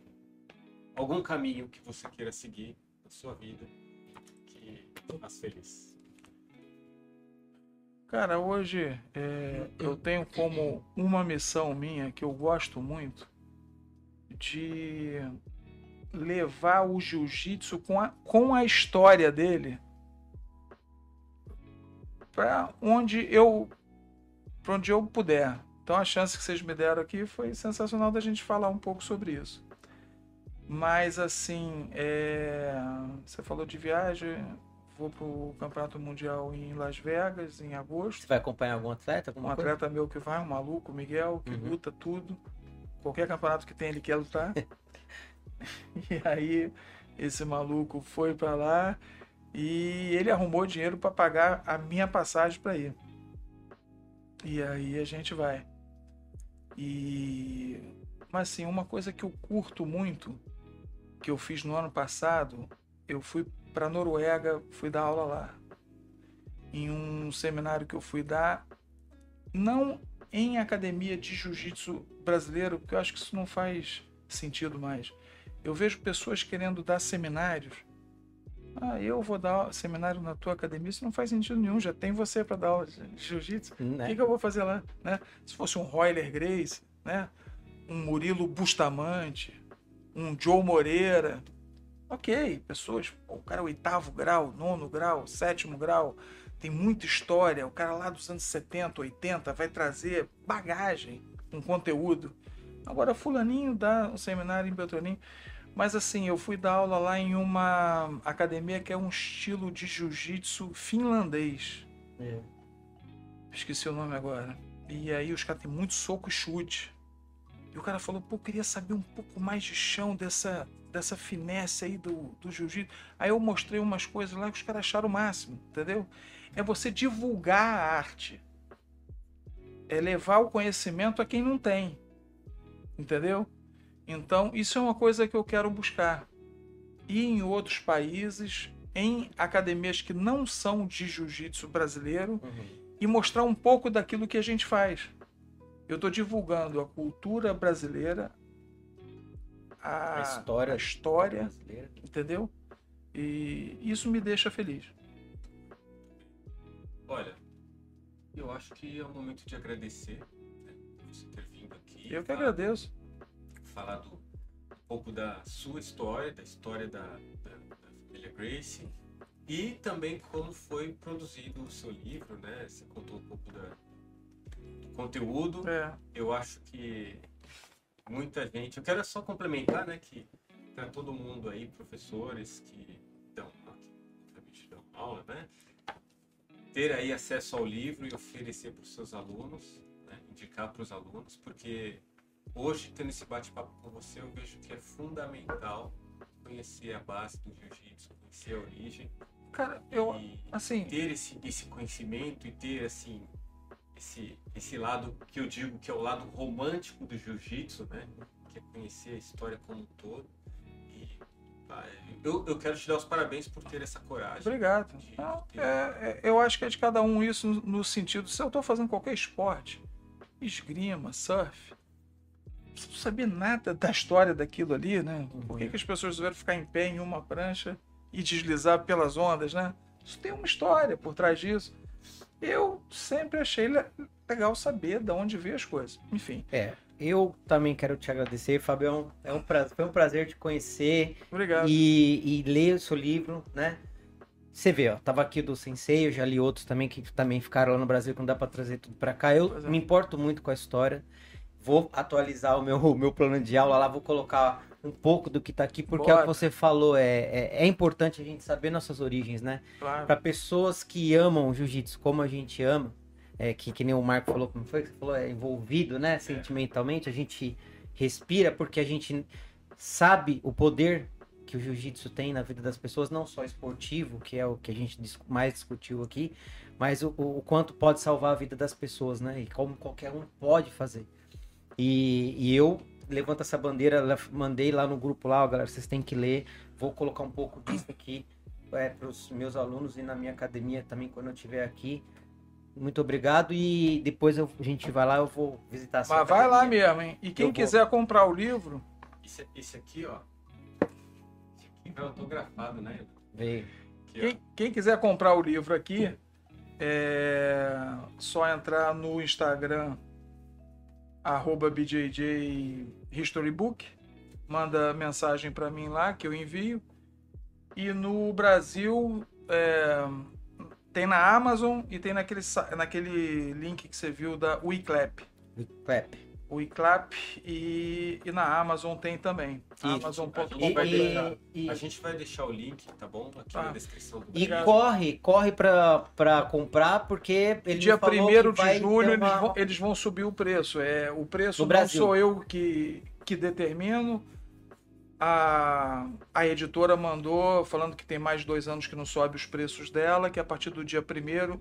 S1: Algum caminho que você queira seguir na sua vida que te faz feliz?
S3: Cara, hoje é, eu tenho como uma missão minha que eu gosto muito de levar o jiu-jitsu com a, com a história dele para onde eu para onde eu puder. Então a chance que vocês me deram aqui foi sensacional da gente falar um pouco sobre isso. Mas assim, é, você falou de viagem, vou pro Campeonato Mundial em Las Vegas em agosto.
S2: Você vai acompanhar algum atleta?
S3: Um
S2: coisa?
S3: atleta meu que vai, um maluco, o Miguel, que
S2: Uhum.
S3: luta tudo. Qualquer campeonato que tem, ele quer lutar. [LAUGHS] e aí, esse maluco foi pra lá e ele arrumou dinheiro pra pagar a minha passagem pra ir. E aí a gente vai. E. Mas assim, uma coisa que eu curto muito, que eu fiz no ano passado, eu fui pra Noruega, fui dar aula lá. Em um seminário que eu fui dar, não em academia de jiu-jitsu brasileiro, porque eu acho que isso não faz sentido mais. Eu vejo pessoas querendo dar seminários. Ah, eu vou dar seminário na tua academia, isso não faz sentido nenhum, já tem você para dar aula de jiu-jitsu. O
S2: Né?
S3: que, que eu vou fazer lá? Né? Se fosse um Royler Grace, né? um Murilo Bustamante, um Joe Moreira. Ok, pessoas, o cara é oitavo grau, nono grau, sétimo grau, tem muita história. O cara lá dos anos 70, 80 vai trazer bagagem, um conteúdo. Agora, Fulaninho dá um seminário em Beltroninho. Mas assim, eu fui dar aula lá em uma academia que é um estilo de jiu-jitsu finlandês.
S2: É.
S3: Esqueci o nome agora. E aí os caras têm muito soco e chute. E o cara falou, pô, eu queria saber um pouco mais de chão dessa, dessa finesse aí do, do jiu-jitsu. Aí eu mostrei umas coisas lá que os caras acharam o máximo, entendeu? É você divulgar a arte. É levar o conhecimento a quem não tem. Entendeu? Então, isso é uma coisa que eu quero buscar. E em outros países, em academias que não são de jiu-jitsu brasileiro,
S2: Uhum.
S3: e mostrar um pouco daquilo que a gente faz. Eu estou divulgando a cultura brasileira, a,
S2: A história.
S3: a história,
S2: Brasileira.
S3: entendeu? E isso me deixa feliz.
S1: Olha, eu acho que é o momento de agradecer né, por você ter vindo aqui.
S3: Eu que agradeço.
S1: falar do, um pouco da sua história, da história da, da, da família Gracie e também como foi produzido o seu livro, né? Você contou um pouco da, do conteúdo.
S3: É,
S1: Eu acho que muita gente. Eu quero só complementar, né? Que para todo mundo aí, professores que dão, obviamente dão aula, né? Ter aí acesso ao livro e oferecer para os seus alunos, né, indicar para os alunos, porque hoje, tendo esse bate-papo com você, eu vejo que é fundamental conhecer a base do jiu-jitsu, conhecer a origem
S3: cara, eu
S1: e
S3: assim,
S1: ter esse, esse conhecimento e ter assim esse, esse lado que eu digo que é o lado romântico do jiu-jitsu, né? Que é conhecer a história como um todo. E ah, eu, eu quero te dar os parabéns por ter essa coragem.
S3: obrigado.
S1: de- de ter-
S3: é- é- eu acho que é de cada um isso no, sentido, se eu estou fazendo qualquer esporte, esgrima, surf, não saber nada da história daquilo ali, né? Por que, que as pessoas resolveram ficar em pé em uma prancha e deslizar pelas ondas, né? Isso tem uma história por trás disso. Eu sempre achei le- legal saber de onde veio as coisas. Enfim,
S2: É, eu também quero te agradecer, Fabião. É um prazer, foi um prazer te conhecer
S3: obrigado.
S2: e, e ler o seu livro, né? Você vê, ó, tava aqui do Sensei, eu já li outros também que também ficaram lá no Brasil, que não dá pra trazer tudo pra cá. Eu
S3: é.
S2: me importo muito com a história. Vou atualizar o meu, [LAUGHS] o meu plano de aula lá, vou colocar um pouco do que tá aqui, porque é o que
S3: Bora.
S2: você falou, é, é, é importante a gente saber nossas origens, né?
S3: Claro.
S2: Para pessoas que amam o jiu-jitsu como a gente ama, é, que, que nem o Marco falou, como foi que você falou? É envolvido, né? Sentimentalmente, a gente respira porque a gente sabe o poder que o jiu-jitsu tem na vida das pessoas, não só esportivo, que é o que a gente mais discutiu aqui, mas o, o quanto pode salvar a vida das pessoas, né? E como qualquer um pode fazer. E, e eu levanto essa bandeira, mandei lá no grupo lá, ó, galera, vocês têm que ler. Vou colocar um pouco disso aqui para os meus alunos e na minha academia também quando eu estiver aqui. Muito obrigado e depois eu- a gente vai lá, eu vou visitar a sua
S3: Mas vai lá mesmo, hein? E quem
S2: Eu vou.
S3: quiser comprar o livro,
S1: Esse, esse aqui, ó. Esse aqui vai autografado, né?
S2: Veio.
S1: Ó.
S3: quem, quem quiser comprar o livro aqui, é só entrar no Instagram arroba BJJ History Book, manda mensagem para mim lá que eu envio. E no Brasil é, tem na Amazon e tem naquele, naquele link que você viu da WeClap.
S2: Clap.
S3: O iClap e, e na Amazon tem também.
S2: E-
S3: Amazon.com.
S1: a gente vai
S2: E-
S1: deixar, a gente vai deixar o link, tá bom? Aqui
S3: Tá.
S1: na descrição do
S2: E
S1: vídeo.
S2: corre, corre pra, pra comprar, porque ele
S3: Dia
S2: me falou
S3: 1
S2: que
S3: de julho
S2: ter
S3: eles,
S2: uma-
S3: vão, eles vão subir o preço. É, o preço
S2: No
S3: não
S2: Brasil.
S3: sou eu que, que determino. A, a editora mandou falando que tem mais de dois anos que não sobe os preços dela, que a partir do dia 1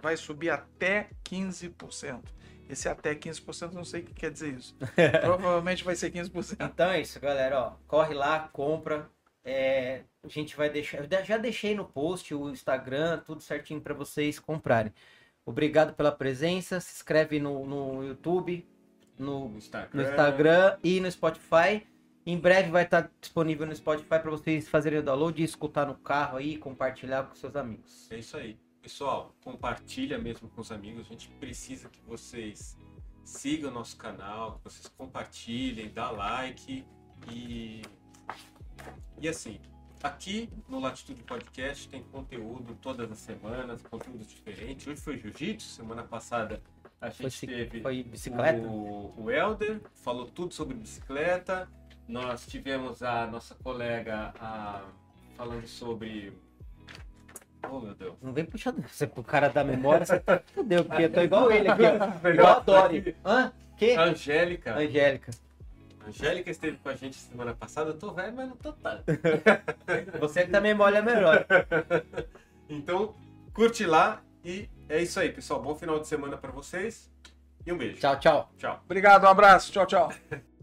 S3: vai subir até 15%. Esse até 15% eu não sei o que quer dizer isso. [LAUGHS] Provavelmente vai ser 15%.
S2: Então é isso, galera. Ó, corre lá, compra. É, a gente vai deixar. eu já deixei no post o Instagram, tudo certinho para vocês comprarem. Obrigado pela presença. Se inscreve no, no YouTube, no,
S1: No Instagram.
S2: no Instagram e no Spotify. Em breve vai estar disponível no Spotify para vocês fazerem o download escutar no carro aí, compartilhar com seus amigos.
S1: É isso aí. Pessoal, compartilha mesmo com os amigos. A gente precisa que vocês sigam o nosso canal, que vocês compartilhem, dá like e e assim, aqui no Latitude Podcast tem conteúdo todas as semanas, conteúdos diferentes. Hoje foi jiu-jitsu, semana passada a
S2: Foi,
S1: gente
S2: ci-
S1: teve
S2: foi bicicleta?
S1: o, o Helder, falou tudo sobre bicicleta. Nós tivemos a nossa colega a, falando sobre. Oh meu Deus.
S2: Não vem puxando. Você, o cara da memória, você tá fudeu, porque eu tô igual ele aqui, ó. Igual a Dory. Hã? Que?
S1: Angélica.
S2: Angélica.
S1: A Angélica esteve com a gente semana passada. Eu tô velho, mas não tô tanto. [LAUGHS]
S2: Você que tá memória melhor. [LAUGHS]
S1: Então, curte lá e é isso aí, pessoal. Bom final de semana pra vocês e um beijo.
S2: Tchau, tchau.
S1: Tchau.
S3: Obrigado, um abraço. Tchau, tchau. [LAUGHS]